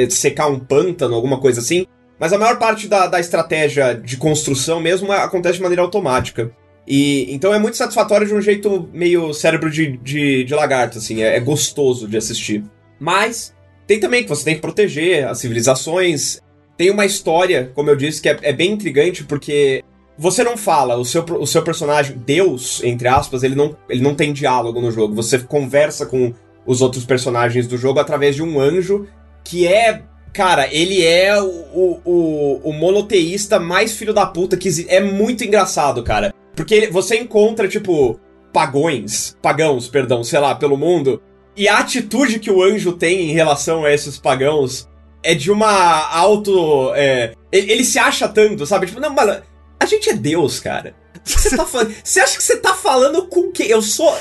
secar um pântano, alguma coisa assim. Mas a maior parte da, da estratégia de construção mesmo acontece de maneira automática. E então é muito satisfatório de um jeito meio cérebro de, de, de lagarto, assim, é, é gostoso de assistir. Mas tem também que você tem que proteger as civilizações. Tem uma história, como eu disse, que é, é bem intrigante, porque você não fala, o seu, o seu personagem, Deus, entre aspas, ele não, ele não tem diálogo no jogo. Você conversa com os outros personagens do jogo através de um anjo que é. Cara, ele é o, o, o, monoteísta mais filho da puta que. É muito engraçado, cara. Porque você encontra, tipo, pagões, pagãos, perdão, sei lá, pelo mundo. E a atitude que o anjo tem em relação a esses pagãos é de uma auto. é, ele, ele se acha tanto, sabe? Tipo, não, mano, a gente é Deus, cara. Você, tá falando? você acha que você tá falando com quem? Eu sou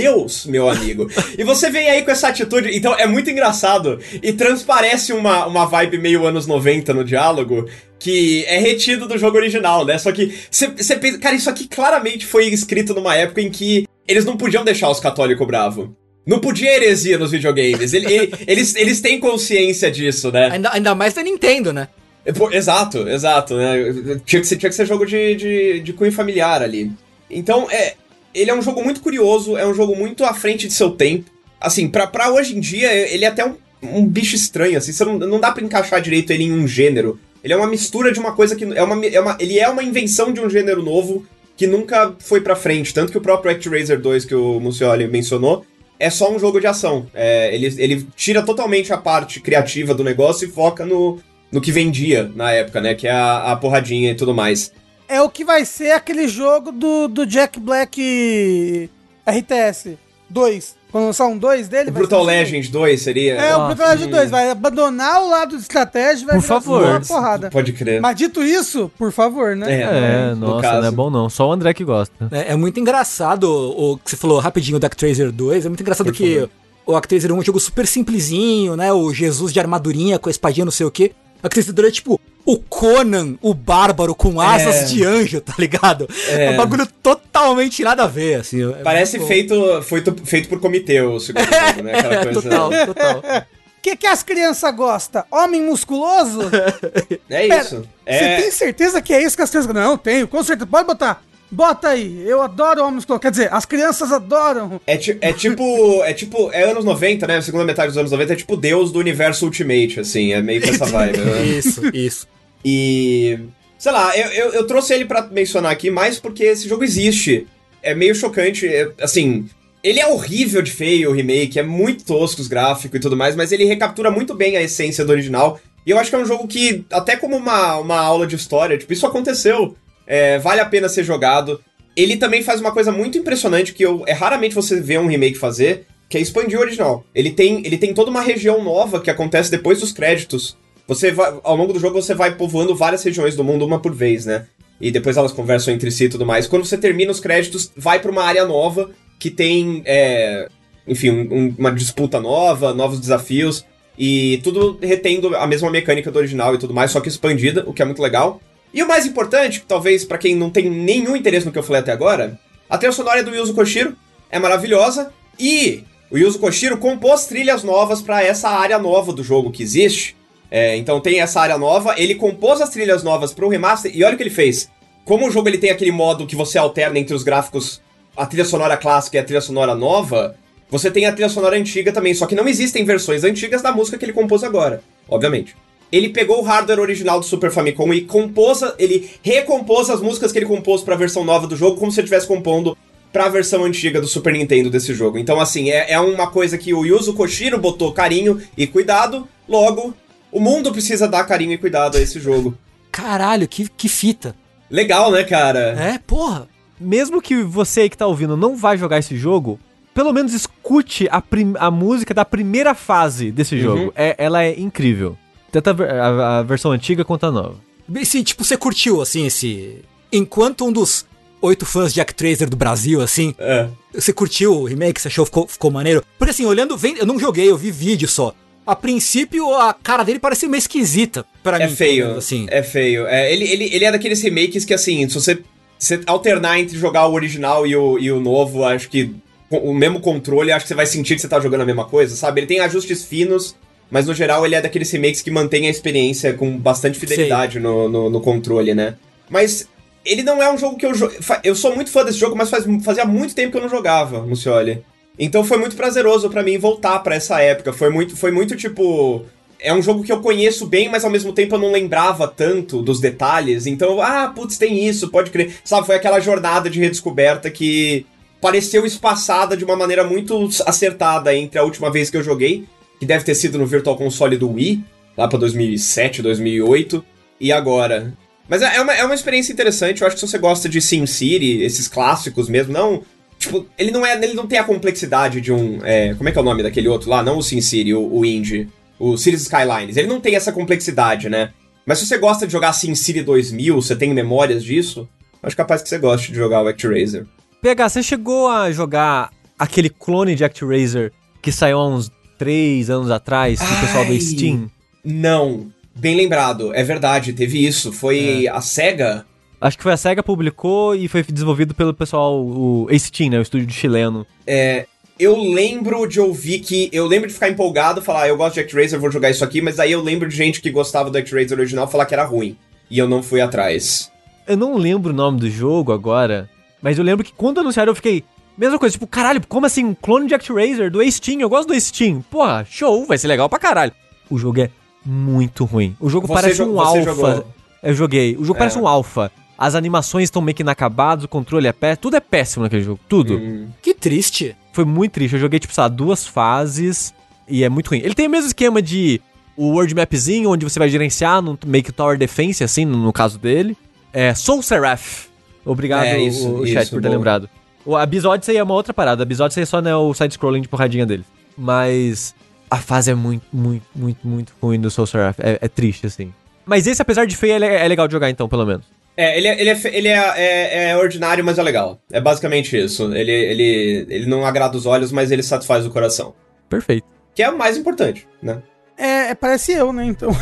Deus, meu amigo. E você vem aí com essa atitude, então é muito engraçado. E transparece uma, uma vibe meio anos 90 no diálogo, que é retido do jogo original, né? Só que você pensa, cara, isso aqui claramente foi escrito numa época em que eles não podiam deixar os católicos bravos. Não podia heresia nos videogames. Ele- ele- eles, eles têm consciência disso, né? Ainda, ainda mais da Nintendo, né? É, exato, exato, né? Tinha que ser, tinha que ser jogo de, de, de cunho familiar ali. Então, é. Ele é um jogo muito curioso, é um jogo muito à frente de seu tempo. Assim, pra, pra hoje em dia, ele é até um, um bicho estranho, assim, você não, não dá pra encaixar direito ele em um gênero. Ele é uma mistura de uma coisa que. É uma, é uma, ele é uma invenção de um gênero novo que nunca foi pra frente. Tanto que o próprio ActRaiser 2 que o Mucioli mencionou é só um jogo de ação. É, ele, ele tira totalmente a parte criativa do negócio e foca no, no que vendia na época, né? Que é a, a porradinha e tudo mais. É o que vai ser aquele jogo do, do Jack Black RTS 2. Quando lançar um 2 dele, O vai Brutal ser assim. Legend 2 seria. É, o Ah, Brutal Legend 2 vai abandonar o lado de estratégia e vai Por favor. uma porrada. Pode crer. Mas dito isso, por favor, né? É, no nossa, caso. não é bom não. Só o André que gosta. É, é muito engraçado o que você falou rapidinho do Actraiser 2. É muito engraçado Por que favor. o Actraiser 1 é um jogo super simplesinho, né? O Jesus de armadurinha com a espadinha, não sei o quê. Actraiser 2 é tipo o Conan, o bárbaro com asas É. de anjo, tá ligado? É. um bagulho totalmente nada a ver, assim. é Parece muito feito, foi to- feito por comitê o segundo jogo, né? Aquela É, coisa. total, total. O que, que as crianças gostam? Homem musculoso? É Pera, isso. Você É, tem certeza que é isso que as crianças Não, tenho, com certeza. Pode botar. Bota aí. Eu adoro homem musculoso. Quer dizer, as crianças adoram. é, ti- é tipo. É tipo. É anos 90, né? A segunda metade dos anos 90 é tipo Deus do universo Ultimate, assim. É meio que essa vibe, né? Isso, isso. E. Sei lá, eu, eu, eu trouxe ele pra mencionar aqui mais porque esse jogo existe. É meio chocante, é, assim. Ele é horrível de feio, o remake, é muito tosco os gráficos e tudo mais, mas ele recaptura muito bem a essência do original. E eu acho que é um jogo que, até como uma, uma aula de história, tipo, isso aconteceu, é, vale a pena ser jogado. Ele também faz uma coisa muito impressionante que eu, é raramente você vê um remake fazer, que é expandir o original. Ele tem, ele tem toda uma região nova que acontece depois dos créditos. Você vai, ao longo do jogo você vai povoando várias regiões do mundo uma por vez, né? E depois elas conversam entre si e tudo mais. Quando você termina os créditos, vai para uma área nova que tem, é, enfim, um- uma disputa nova, novos desafios e tudo retendo a mesma mecânica do original e tudo mais, só que expandida, o que é muito legal. E o mais importante, talvez pra quem não tem nenhum interesse no que eu falei até agora, a trilha sonora é do Yuzo Koshiro, é maravilhosa e o Yuzo Koshiro compôs trilhas novas pra essa área nova do jogo que existe. É, então tem essa área nova, ele compôs as trilhas novas pro remaster e olha o que ele fez. Como o jogo ele tem aquele modo que você alterna entre os gráficos, a trilha sonora clássica e a trilha sonora nova, você tem a trilha sonora antiga também, só que não existem versões antigas da música que ele compôs agora, obviamente. Ele pegou o hardware original do Super Famicom e compôs, a- ele recompôs as músicas que ele compôs pra versão nova do jogo, como se ele estivesse compondo pra versão antiga do Super Nintendo desse jogo. Então, assim, é, é uma coisa que o Yuzo Koshiro botou carinho e cuidado, logo, o mundo precisa dar carinho e cuidado a esse jogo. Caralho, que, que fita. Legal, né, cara? É, porra. Mesmo que você aí que tá ouvindo não vai jogar esse jogo, pelo menos escute a, a música da primeira fase desse jogo. É, ela é incrível. Tanto a, a- a versão antiga quanto a nova. Bem, Se, tipo, você curtiu, assim, esse... Enquanto um dos oito fãs de Actraiser do Brasil, assim, É. você curtiu o remake, você achou que ficou, ficou maneiro? Porque, assim, olhando... vem- Eu não joguei, eu vi vídeo só. A princípio, a cara dele parecia meio esquisita pra É mim. feio, Assim. É feio. É, ele, ele, ele é daqueles remakes que, assim, se você, se você alternar entre jogar o original e o, e o novo, acho que com o mesmo controle, acho que você vai sentir que você tá jogando a mesma coisa, sabe? Ele tem ajustes finos, mas no geral ele é daqueles remakes que mantém a experiência com bastante fidelidade no, no, no controle, né? Mas ele não é um jogo que eu... jo- Eu sou muito fã desse jogo, mas faz, fazia muito tempo que eu não jogava, Mucioli. Então foi muito prazeroso pra mim voltar pra essa época. Foi muito, foi muito tipo. É um jogo que eu conheço bem, mas ao mesmo tempo eu não lembrava tanto dos detalhes. Então, ah, putz, tem isso, pode crer. Sabe, foi aquela jornada de redescoberta que pareceu espaçada de uma maneira muito acertada entre a última vez que eu joguei, que deve ter sido no Virtual Console do Wii, lá pra 2007, 2008, e agora. Mas é é uma, é uma experiência interessante, eu acho que se você gosta de SimCity, esses clássicos mesmo, não. Tipo, ele não é. Ele não tem a complexidade de um. é, como é que é o nome daquele outro lá? Não o SimCity, o, o Indie. O Cities Skylines. Ele não tem essa complexidade, né? Mas se você gosta de jogar SimCity 2000, você tem memórias disso, acho capaz que você goste de jogar o ActRaiser. PH, você chegou a jogar aquele clone de ActRaiser que saiu há uns 3 anos atrás do pessoal do Ai. Steam? Não. Bem lembrado, é verdade, teve isso. Foi a SEGA. Acho que foi a SEGA publicou e foi desenvolvido pelo pessoal, o Steam, né? O estúdio chileno. É, eu lembro de ouvir que. Eu lembro de ficar empolgado, falar, ah, eu gosto de ActRaiser, vou jogar isso aqui, mas aí eu lembro de gente que gostava do ActRaiser original falar que era ruim. E eu não fui atrás. Eu não lembro o nome do jogo agora, mas eu lembro que quando anunciaram eu fiquei. Mesma coisa, tipo, caralho, como assim? Um clone de ActRaiser do Steam? Eu gosto do Steam. Porra, show, vai ser legal pra caralho. O jogo é muito ruim. O jogo Você parece um alfa. Eu joguei. O jogo É. parece um alfa. As animações estão meio que inacabadas, o controle é pé, tudo é péssimo naquele jogo, tudo. Hum. Que triste. Foi muito triste. Eu joguei, tipo, sei lá, duas fases e é muito ruim. Ele tem o mesmo esquema de o World Mapzinho, onde você vai gerenciar no meio que Tower Defense, assim, no, no caso dele. É Soul Seraph. Obrigado, É, isso, o, o chat isso, por ter lembrado. O Abyss Odyssey é uma outra parada. Abyss Odyssey só não é o side-scrolling de porradinha dele. Mas a fase é muito, muito, muito, muito ruim do Soul Seraph. É, é triste, assim. Mas esse, apesar de feio, é, é legal de jogar, então, pelo menos. É, ele, é, ele, é, ele é, é, é ordinário, mas é legal. É basicamente isso. Ele, ele, ele não agrada os olhos, mas ele satisfaz o coração. Perfeito. Que é o mais importante, né? É, é, parece eu, né? Então.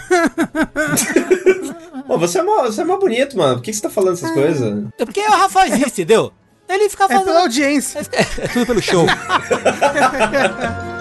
Pô, você é mó, você é mó bonito, mano. Por que, que você tá falando essas coisas? É porque o Rafa faz isso, entendeu? Ele fica É fazendo. pela audiência. É tudo pelo show.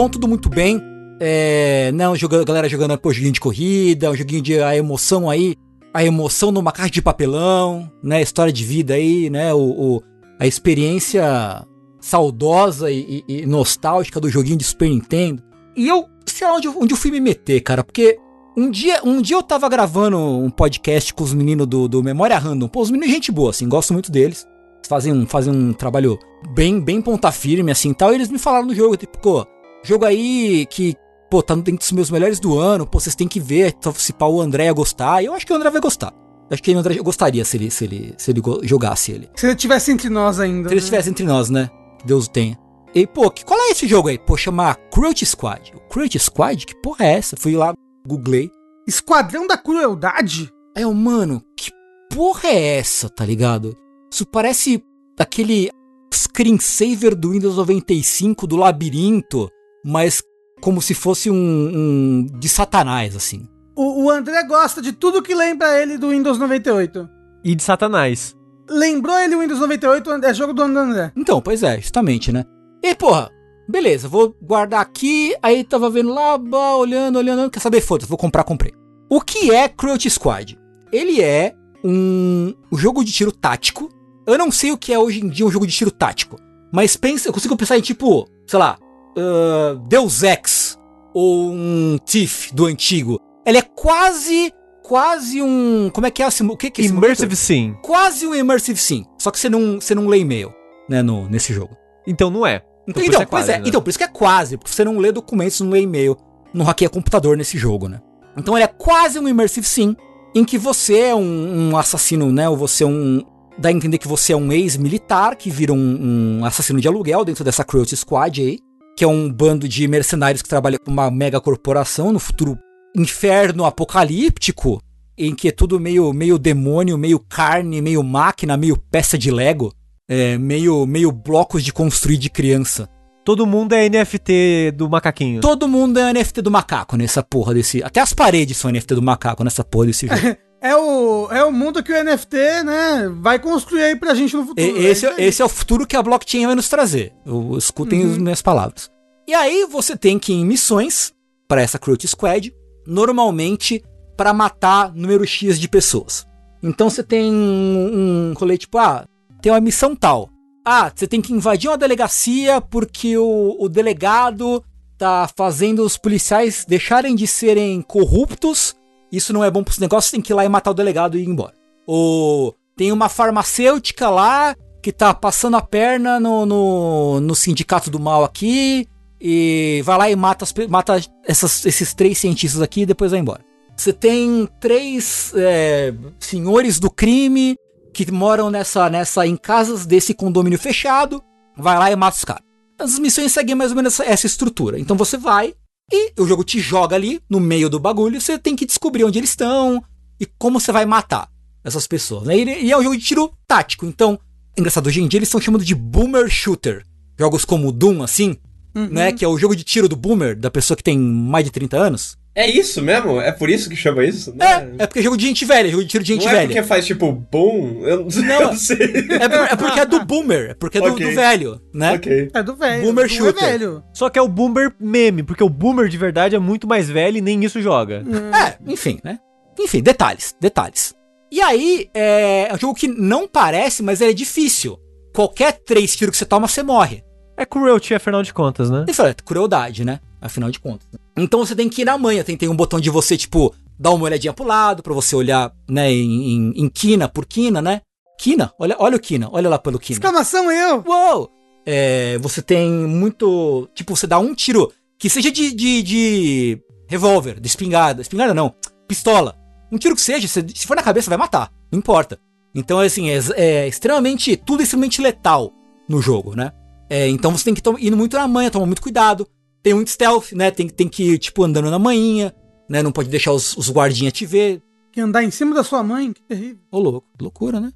bom, tudo muito bem. É, não, joga, galera jogando pô, joguinho de corrida, um joguinho de a emoção aí, a emoção numa caixa de papelão, né? História de vida aí, né? O, o- a experiência saudosa e, e- e nostálgica do joguinho de Super Nintendo. E eu, sei lá onde, onde eu fui me meter, cara, porque um dia, um dia eu tava gravando um podcast com os meninos do, do Memória Random. Pô, os meninos, gente boa, assim, gosto muito deles. Eles fazem um, fazem um trabalho bem, bem ponta firme, assim, tal. E eles me falaram no jogo, tipo, pô, jogo aí que, pô, tá dentro dos meus melhores do ano, pô, vocês têm que ver se pá, o André ia gostar. Eu acho que o André vai gostar. Eu Acho que o André gostaria se ele, se ele, se ele jogasse ele. Se ele tivesse entre nós ainda. Se ele né? estivesse entre nós, né? Que Deus o tenha. E, pô, que, qual é esse jogo aí? Pô, chama Cruelty Squad. O Cruelty Squad? Que porra é essa? Fui lá, googlei. Esquadrão da Crueldade? Eu, mano, que porra é essa, tá ligado? Isso parece aquele screensaver do Windows 95 do labirinto, mas como se fosse um, um de satanás, assim. O, o André gosta de tudo que lembra ele do Windows 98. E de Satanás. Lembrou ele o Windows 98, é jogo do André. Então, pois é, justamente, né? E, porra, beleza, vou guardar aqui, aí tava vendo lá, bah, olhando, olhando, quer saber, foda-se, vou comprar, comprei. O que é Cruelty Squad? Ele é um, um jogo de tiro tático. Eu não sei o que é hoje em dia um jogo de tiro tático, mas pensa, eu consigo pensar em tipo, sei lá, ah, Deus Ex ou um Thief do antigo. Ele é quase, quase um, como é que é assim, o que que é esse Immersive Sim. quase um immersive sim. Só que você não, você não lê e-mail, né, no, nesse jogo. Então não é. Então, por então, isso é pois quase, é, né? então, por isso que é quase, porque você não lê documentos, não lê e-mail, não hackeia computador nesse jogo, né? Então ele é quase um immersive sim, em que você é um, um assassino, né, ou você é um... Dá a entender que você é um ex-militar que vira um, um assassino de aluguel dentro dessa Cruelty Squad aí, que é um bando de mercenários que trabalha com uma mega corporação no futuro inferno apocalíptico, em que é tudo meio, meio demônio, meio carne, meio máquina, meio peça de Lego, é, meio, meio blocos de construir de criança. Todo mundo é NFT do macaquinho. Todo mundo é NFT do macaco nessa porra desse. Até as paredes são NFT do macaco nessa porra desse jogo. É o, é o mundo que o NFT, né, vai construir aí pra gente no futuro. E- esse, é é, esse é o futuro que a blockchain vai nos trazer. Eu- Escutem as minhas palavras. E aí você tem que ir em missões para essa Cruelty Squad, normalmente para matar número X de pessoas. Então você tem um, um rolê tipo, ah, tem uma missão tal. Ah, você tem que invadir uma delegacia porque o, o delegado tá fazendo os policiais deixarem de serem corruptos. Isso não é bom pros negócios, tem que ir lá e matar o delegado e ir embora. Ou tem uma farmacêutica lá que tá passando a perna no, no, no sindicato do mal aqui e vai lá e mata, as mata essas- esses três cientistas aqui e depois vai embora. Você tem três é, senhores do crime que moram nessa, nessa em casas desse condomínio fechado, vai lá e mata os caras. As missões seguem mais ou menos essa, essa estrutura. Então você vai e o jogo te joga ali no meio do bagulho, você tem que descobrir onde eles estão e como você vai matar essas pessoas. Né? E, é um jogo de tiro tático. Então, engraçado, hoje em dia eles estão chamando de boomer shooter. Jogos como Doom, assim, né? Que é o jogo de tiro do boomer, da pessoa que tem mais de 30 anos. É isso mesmo? É por isso que chama isso? Não É, é porque é jogo de gente velha, jogo de tiro de gente Não é velha. porque faz tipo boom? Eu não, Não, eu não sei. É, por- é porque é do boomer, é porque é do, Ok. do velho, né? ok. É do velho. Boomer do shooter. É velho. Só que é o boomer meme, porque o boomer de verdade é muito mais velho e nem isso joga. É, enfim, né? Enfim, detalhes, detalhes. E aí, é, é um jogo que não parece, mas ele é difícil. Qualquer três tiros que você toma, você morre. É cruelty, afinal de contas, né? Isso é crueldade, né? Afinal de contas. Então você tem que ir na manha. Tem, tem um botão de você, tipo, dar uma olhadinha pro lado, pra você olhar, né, em, em, em quina por quina, né? Quina, olha, olha o quina, olha lá pelo quina. Exclamação eu. Uou! É, você tem muito. Tipo, você dá um tiro que seja de, de, de revólver, de espingarda. Espingarda não, pistola. Um tiro que seja, se, se for na cabeça, vai matar. Não importa. Então, assim, é, é extremamente. Tudo é extremamente letal no jogo, né? É, então você tem que ir muito na manha, tomar muito cuidado. Tem muito stealth, né? Tem, tem que ir, tipo, andando na manhinha, né? Não pode deixar os, os guardinhas te ver. Que andar em cima da sua mãe, que terrível. Ô, louco. Loucura, né?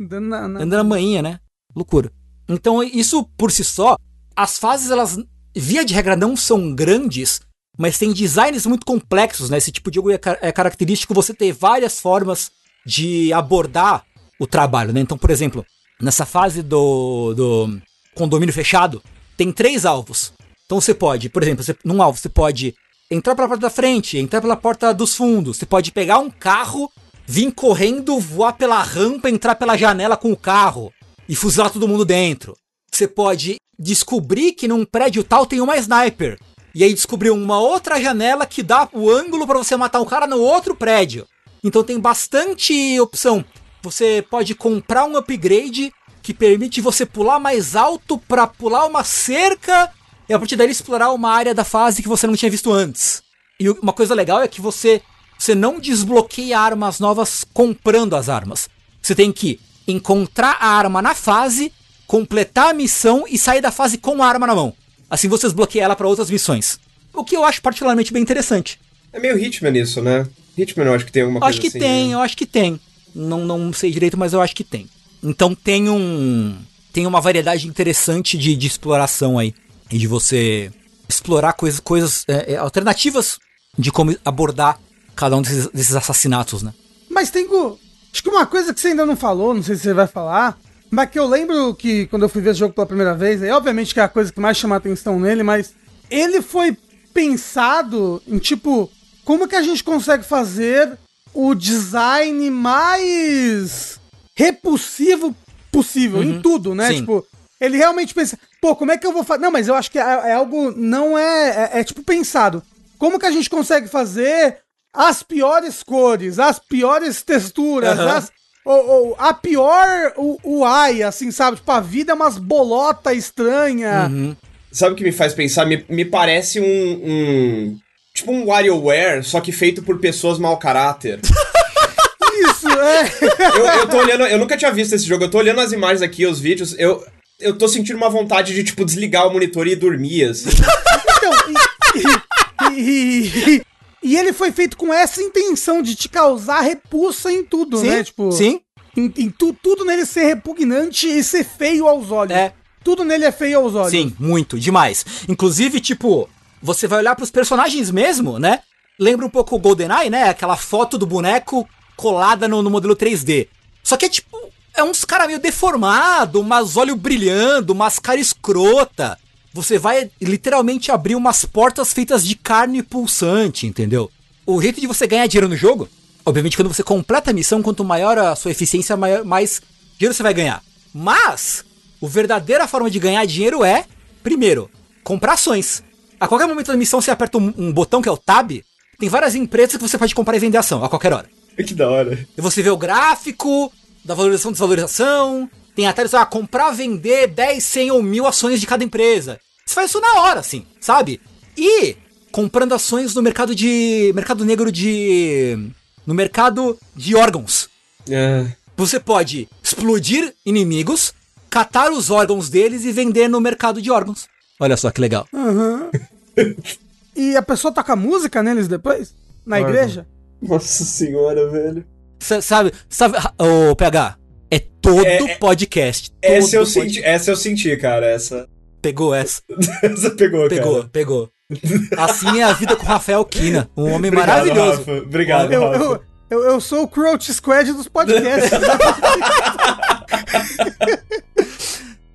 Andando na, na- Anda na manhinha, né? Loucura. Então, isso por si só, as fases, elas, via de regra, não são grandes, mas tem designs muito complexos, né? Esse tipo de jogo é, ca- é característico você ter várias formas de abordar o trabalho, né? Então, por exemplo, nessa fase do, do condomínio fechado, tem três alvos. Então você pode, por exemplo, você, num alvo, você pode entrar pela porta da frente, entrar pela porta dos fundos, você pode pegar um carro, vir correndo, voar pela rampa, entrar pela janela com o carro e fuzilar todo mundo dentro. Você pode descobrir que num prédio tal tem uma sniper. E aí descobrir uma outra janela que dá o ângulo pra você matar o cara no outro prédio. Então tem bastante opção. Você pode comprar um upgrade que permite você pular mais alto pra pular uma cerca e a partir daí explorar uma área da fase que você não tinha visto antes. E uma coisa legal é que você você não desbloqueia armas novas comprando as armas. Você tem que encontrar a arma na fase, completar a missão e sair da fase com a arma na mão. Assim você desbloqueia ela pra outras missões. O que eu acho particularmente bem interessante. É meio Hitman isso, né? Hitman eu acho que tem alguma coisa acho que assim. tem, né? eu acho que tem. Não, não sei direito, mas eu acho que tem. Então tem um. Tem uma variedade interessante de, de exploração aí. E de você explorar coisas, coisas é, é, alternativas de como abordar cada um desses, desses assassinatos, né? Mas tem. Acho que uma coisa que você ainda não falou, não sei se você vai falar, mas que eu lembro que quando eu fui ver esse jogo pela primeira vez, aí obviamente que é a coisa que mais chama a atenção nele, mas ele foi pensado em tipo, como que a gente consegue fazer o design mais repulsivo possível, em tudo, né? Sim. Tipo, ele realmente pensa, pô, como é que eu vou fazer? Não, mas eu acho que é, é algo, não é, é, é tipo pensado. Como que a gente consegue fazer as piores cores, as piores texturas, Aham. as, ou, ou a pior o, o ai, assim, sabe? Tipo, a vida é umas bolota estranha. Uhum. Sabe o que me faz pensar? Me, me parece um, um- Tipo um WarioWare, só que feito por pessoas mau caráter. Isso, é. eu, eu tô olhando. Eu nunca tinha visto esse jogo. Eu tô olhando as imagens aqui, os vídeos. Eu, eu tô sentindo uma vontade de, tipo, desligar o monitor e dormir, assim. Então, e, e- e- e- e ele foi feito com essa intenção de te causar repulsa em tudo, Sim, né? Tipo, sim. Em, em tu- tudo nele ser repugnante e ser feio aos olhos. É. Tudo nele é feio aos olhos. Sim, muito, demais. Inclusive, tipo, você vai olhar pros personagens mesmo, né? Lembra um pouco o GoldenEye, né? Aquela foto do boneco colada no, no modelo 3D. Só que é tipo, é uns cara meio deformado, umas olhos brilhando, umas cara escrota. Você vai literalmente abrir umas portas feitas de carne pulsante, entendeu? O jeito de você ganhar dinheiro no jogo, obviamente quando você completa a missão, quanto maior a sua eficiência, maior, mais dinheiro você vai ganhar. Mas, a verdadeira forma de ganhar dinheiro é, primeiro, comprar ações. A qualquer momento da missão você aperta um, um botão que é o Tab, tem várias empresas que você pode comprar e vender ação a qualquer hora. que da hora. E você vê o gráfico da valorização e desvalorização. Tem até ah, comprar, vender 10, 100 ou mil ações de cada empresa. Você faz isso na hora, assim, sabe? E comprando ações no mercado de. mercado negro de. no mercado de órgãos. É. Você pode explodir inimigos, catar os órgãos deles e vender no mercado de órgãos. Olha só que legal. E a pessoa toca música neles depois? Na Órgão. igreja? Nossa senhora, velho. Cê sabe, sabe, o PH, é todo É, é- podcast. Essa eu, todo senti, essa eu senti, cara. Essa, Pegou essa. essa pegou, Pegou, cara. pegou. Assim é a vida com o Rafael Kina, um homem Obrigado, maravilhoso. Rafa. Obrigado, Eu, Rafa. eu, eu, eu sou o Crouch Squad dos podcasts.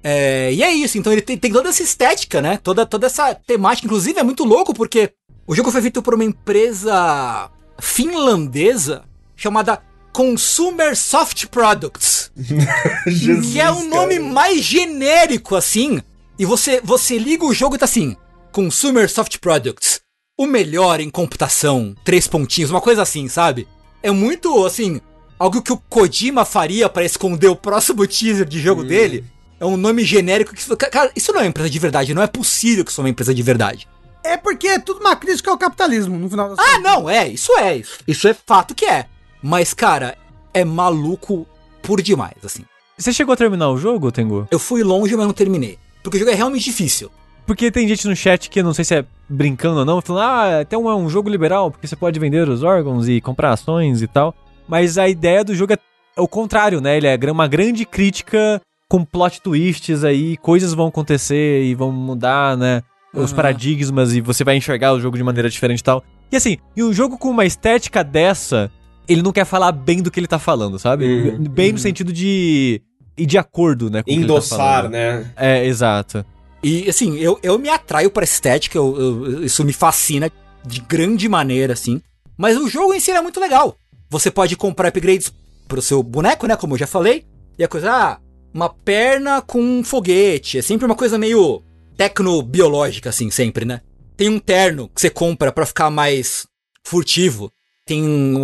É, e é isso, então ele tem, tem toda essa estética, né? Toda, toda essa temática. Inclusive é muito louco porque o jogo foi feito por uma empresa finlandesa chamada Consumer Soft Products. Jesus, que é um nome cara. mais genérico assim. E você, você liga o jogo e tá assim: Consumer Soft Products. O melhor em computação. Três pontinhos, uma coisa assim, sabe? É muito assim. Algo que o Kojima faria pra esconder o próximo teaser de jogo dele. É um nome genérico que. Cara, isso não é uma empresa de verdade. Não é possível que isso é uma empresa de verdade. É porque é tudo uma crítica ao capitalismo, no final das Ah, não, é, isso é. Isso, isso é fato que é. Mas, cara, é maluco por demais, assim. Você chegou a terminar o jogo, Tengu? Eu fui longe, mas não terminei. Porque o jogo é realmente difícil. Porque tem gente no chat que eu não sei se é brincando ou não, falando, ah, até um, é um jogo liberal, porque você pode vender os órgãos e comprar ações e tal. Mas a ideia do jogo é, o contrário, né? Ele é uma grande crítica com plot twists aí, coisas vão acontecer e vão mudar, né? Os paradigmas e você vai enxergar o jogo de maneira diferente e tal. E assim, e um jogo com uma estética dessa, ele não quer falar bem do que ele tá falando, sabe? Uhum, bem no sentido de. ir de acordo, né? com o que ele tá Endossar, falando. né? É, exato. E assim, eu, eu me atraio pra estética, eu- eu- isso me fascina de grande maneira, assim. Mas o jogo em si é muito legal. Você pode comprar upgrades pro seu boneco, né? Como eu já falei. E a coisa, ah, uma perna com um foguete. É sempre uma coisa meio tecnobiológica, assim, sempre, né? Tem um terno que você compra pra ficar mais furtivo. Tem o,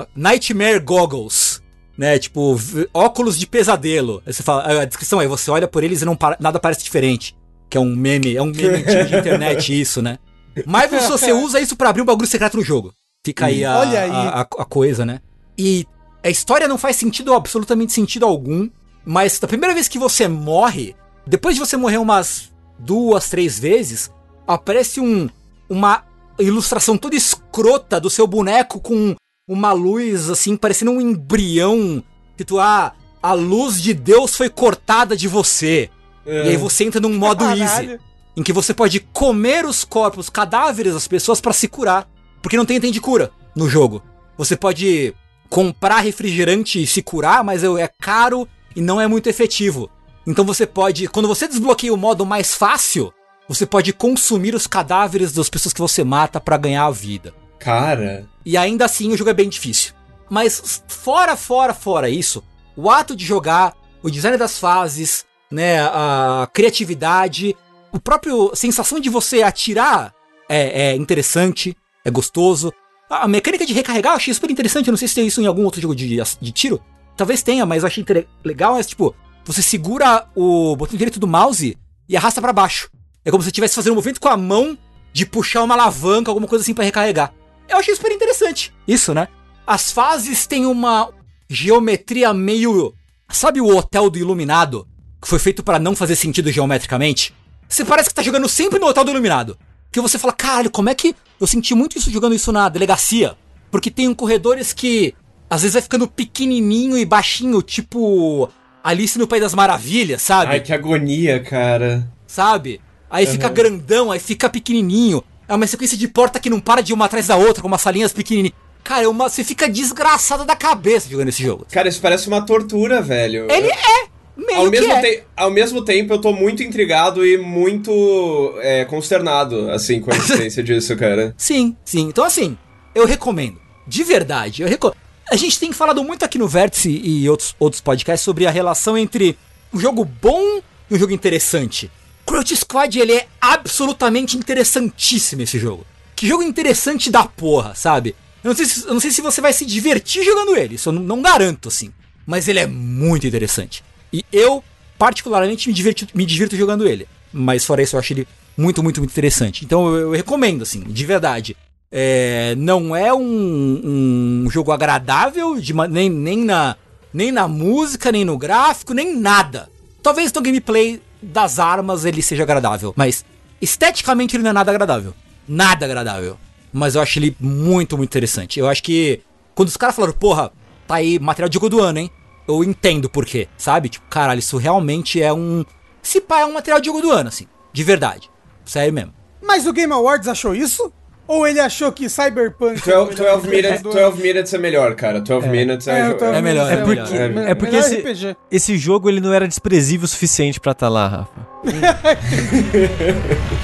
o Nightmare Goggles, né? Tipo, óculos de pesadelo. Aí você fala, a descrição é, você olha por eles e não para- nada parece diferente. Que é um meme, é um meme de internet isso, né? Mas você usa isso pra abrir um bagulho secreto no jogo. Fica aí a, Olha aí. a, a- a coisa, né? E a história não faz sentido, absolutamente sentido algum. Mas da primeira vez que você morre, depois de você morrer umas duas, três vezes, aparece um, uma ilustração toda escrota do seu boneco com uma luz assim, parecendo um embrião. Que tu, ah, a luz de Deus foi cortada de você. E aí você entra num modo easy Caralho. em que você pode comer os corpos, cadáveres das pessoas pra se curar, porque não tem item de cura no jogo. Você pode comprar refrigerante e se curar, mas é é caro e não é muito efetivo. Então você pode, quando você desbloqueia o modo mais fácil, você pode consumir os cadáveres das pessoas que você mata pra ganhar a vida. Cara. E ainda assim o jogo é bem difícil. Mas fora, fora, fora isso, o ato de jogar, o design das fases, né, a criatividade, o próprio sensação de você atirar é, é interessante, é gostoso. A mecânica de recarregar eu achei super interessante, eu não sei se tem isso em algum outro jogo de, de tiro. Talvez tenha, mas eu achei legal, mas tipo, você segura o botão direito do mouse e arrasta pra baixo. É como se estivesse fazendo um movimento com a mão de puxar uma alavanca, alguma coisa assim pra recarregar. Eu achei super interessante. Isso, né? As fases têm uma geometria meio. Sabe o hotel do Iluminado? Que foi feito pra não fazer sentido geometricamente? Você parece que tá jogando sempre no hotel do Iluminado. Que você fala, caralho, como é que. Eu senti muito isso jogando isso na delegacia. Porque tem corredores que. Às vezes vai ficando pequenininho e baixinho, tipo. Alice no País das Maravilhas, sabe? Ai, que agonia, cara. sabe? Aí fica grandão, aí fica pequenininho. É uma sequência de porta que não para de uma atrás da outra, com umas salinhas pequenininhas. Cara, é uma, você fica desgraçado da cabeça jogando esse jogo. Cara, isso parece uma tortura, velho. Ele é, meio Ao mesmo, é. te- ao mesmo tempo, eu tô muito intrigado e muito é, consternado, assim, com a existência disso, cara. Sim, sim. Então, assim, eu recomendo. De verdade, eu recomendo. A gente tem falado muito aqui no Vértice e outros, outros podcasts sobre a relação entre um jogo bom e um jogo interessante. Crouch Squad, ele é absolutamente interessantíssimo esse jogo. Que jogo interessante da porra, sabe? Eu não sei se, eu não sei se você vai se divertir jogando ele, isso eu não, não garanto, assim. Mas ele é muito interessante. E eu, particularmente, me, diverti, me divirto jogando ele. Mas fora isso, eu acho ele muito, muito, muito interessante. Então eu, eu recomendo, assim, de verdade. É, não é um, um jogo agradável, de, nem, nem, na, nem na música, nem no gráfico, nem nada. Talvez no gameplay das armas ele seja agradável, mas esteticamente ele não é nada agradável. Nada agradável. Mas eu acho ele muito, muito interessante. Eu acho que quando os caras falaram, porra, tá aí material de jogo do ano, hein? Eu entendo por quê, sabe? Tipo, caralho, isso realmente é um. Se pá, é um material de jogo do ano, assim. De verdade. Sério mesmo. Mas o Game Awards achou isso? Ou ele achou que Cyberpunk... é o 12, melhor 12, minutes, jogo do 12 minutes é melhor, cara. 12 minutes é. É, eu tô- É melhor, é o melhor. É- é porque melhor esse-. Esse jogo ele não era desprezível o suficiente pra estar lá, Rafa.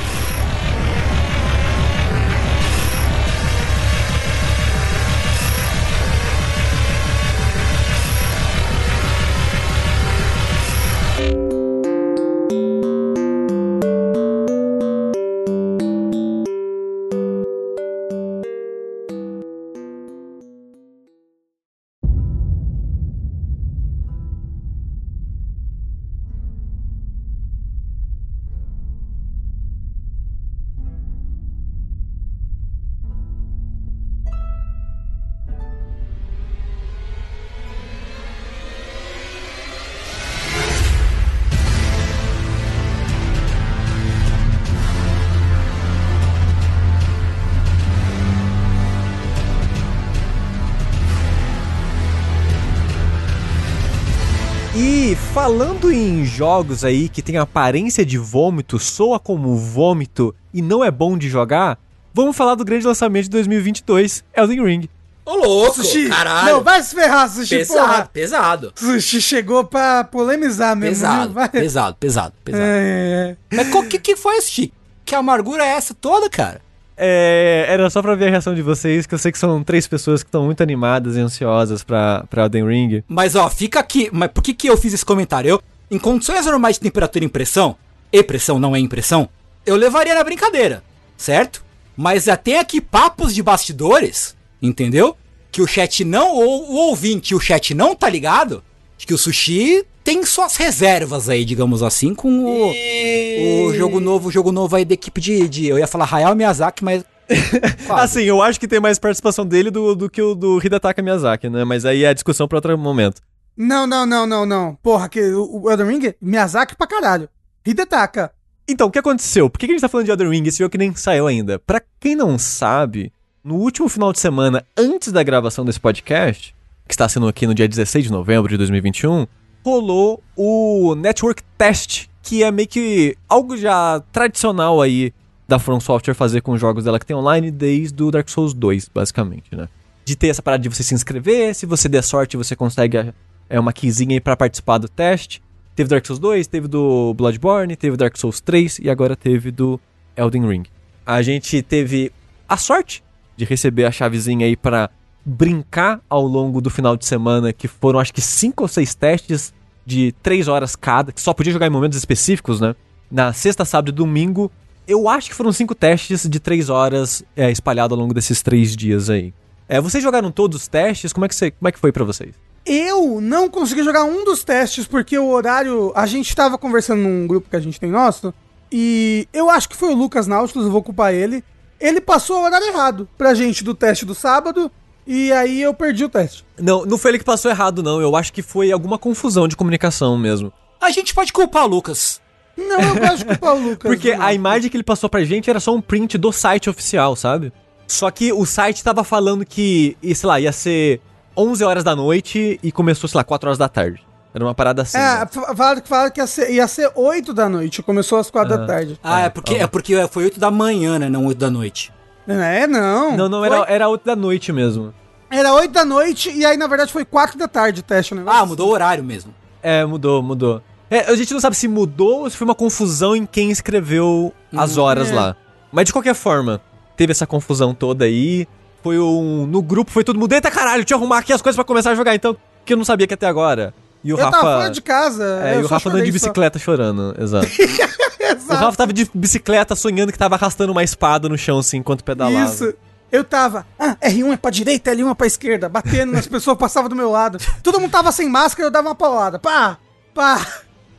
jogos aí que tem aparência de vômito, soa como vômito e não é bom de jogar, vamos falar do grande lançamento de 2022, Elden Ring. Ô, louco, Sushi. caralho. Não, vai se ferrar, Sushi, pesado, porra. pesado. Sushi chegou pra polemizar mesmo, Pesado? Vai. pesado, pesado, pesado. É, é, Mas o que, que foi esse, Chico? Que amargura é essa toda, cara? É, era só pra ver a reação de vocês, que eu sei que são três pessoas que estão muito animadas e ansiosas pra, pra Elden Ring. Mas ó, fica aqui. Mas por que, que eu fiz esse comentário? Eu, em condições normais de temperatura e pressão, e pressão não é impressão, eu levaria na brincadeira, certo? Mas tem aqui papos de bastidores, entendeu? Que o chat não, ou o ouvinte e o chat não tá ligado, de que o sushi tem suas reservas aí, digamos assim, com o, o jogo novo, o jogo novo aí da equipe de, de. Eu ia falar Hayao Miyazaki, mas. Assim, eu acho que tem mais participação dele do, do que o do Hidetaka Miyazaki, né? Mas aí é a discussão pra outro momento. Não, não, não, não, não. Porra, que o o Elden Ring, Miyazaki pra caralho. Hidetaka. Então, o que aconteceu? Por que a gente tá falando de Elden Ring? Esse jogo que nem saiu ainda. Pra quem não sabe, no último final de semana, antes da gravação desse podcast, que está sendo aqui no dia 16 de novembro de 2021, rolou o Network Test, que é meio que algo já tradicional aí da From Software fazer com os jogos dela que tem online desde o Dark Souls 2, basicamente, né? De ter essa parada de você se inscrever, se você der sorte, você consegue é, uma keyzinha aí pra participar do teste. Teve Dark Souls 2, teve do Bloodborne, teve Dark Souls 3 e agora teve do Elden Ring. A gente teve a sorte de receber a chavezinha aí pra brincar ao longo do final de semana, que foram acho que cinco ou seis testes de três horas cada, que só podia jogar em momentos específicos, né? Na sexta, sábado e domingo, eu acho que foram cinco testes de três horas é, espalhado ao longo desses três dias aí. É, vocês jogaram todos os testes? Como é que, você, como é que foi pra vocês? Eu não consegui jogar um dos testes porque o horário. A gente tava conversando num grupo que a gente tem nosso. E eu acho que foi o Lucas Nautilus, eu vou culpar ele. Ele passou o horário errado pra gente do teste do sábado. E aí eu perdi o teste. Não, não foi ele que passou errado, não. Eu acho que foi alguma confusão de comunicação mesmo. A gente pode culpar o Lucas. Não, eu gosto de culpar o Lucas. Porque a imagem que ele passou pra gente era só um print do site oficial, sabe? Só que o site tava falando que, sei lá, ia ser 11 horas da noite e começou, sei lá, 4 horas da tarde. Era uma parada assim. É, né? falaram que, falaram que ia, ser, ia ser 8 da noite, começou às 4 da tarde. Ah, é porque, é porque foi 8 da manhã, né? Não 8 da noite. É, não. Não, não, Foi- era, era 8 da noite mesmo. Era 8 da noite e aí, na verdade, foi 4 da tarde o teste, negócio. Ah, mudou o horário mesmo. É, mudou, mudou. É, a gente não sabe se mudou ou se foi uma confusão em quem escreveu as horas é. lá. Mas de qualquer forma, teve essa confusão toda aí. Foi um. No grupo foi todo mundo. Eita caralho, deixa eu arrumar aqui as coisas pra começar a jogar então, que eu não sabia que até agora. E o Eu Rafa. tava fora de casa. É, eu e o Rafa andando de chorei só. bicicleta chorando, exato. o Exato. Rafa tava de bicicleta sonhando que tava arrastando uma espada no chão assim enquanto pedalava. Isso. Eu tava, ah, R1 é pra direita, L1 é pra esquerda, batendo nas pessoas que passavam do meu lado. Todo mundo tava sem máscara, eu dava uma paulada. Pá, pá.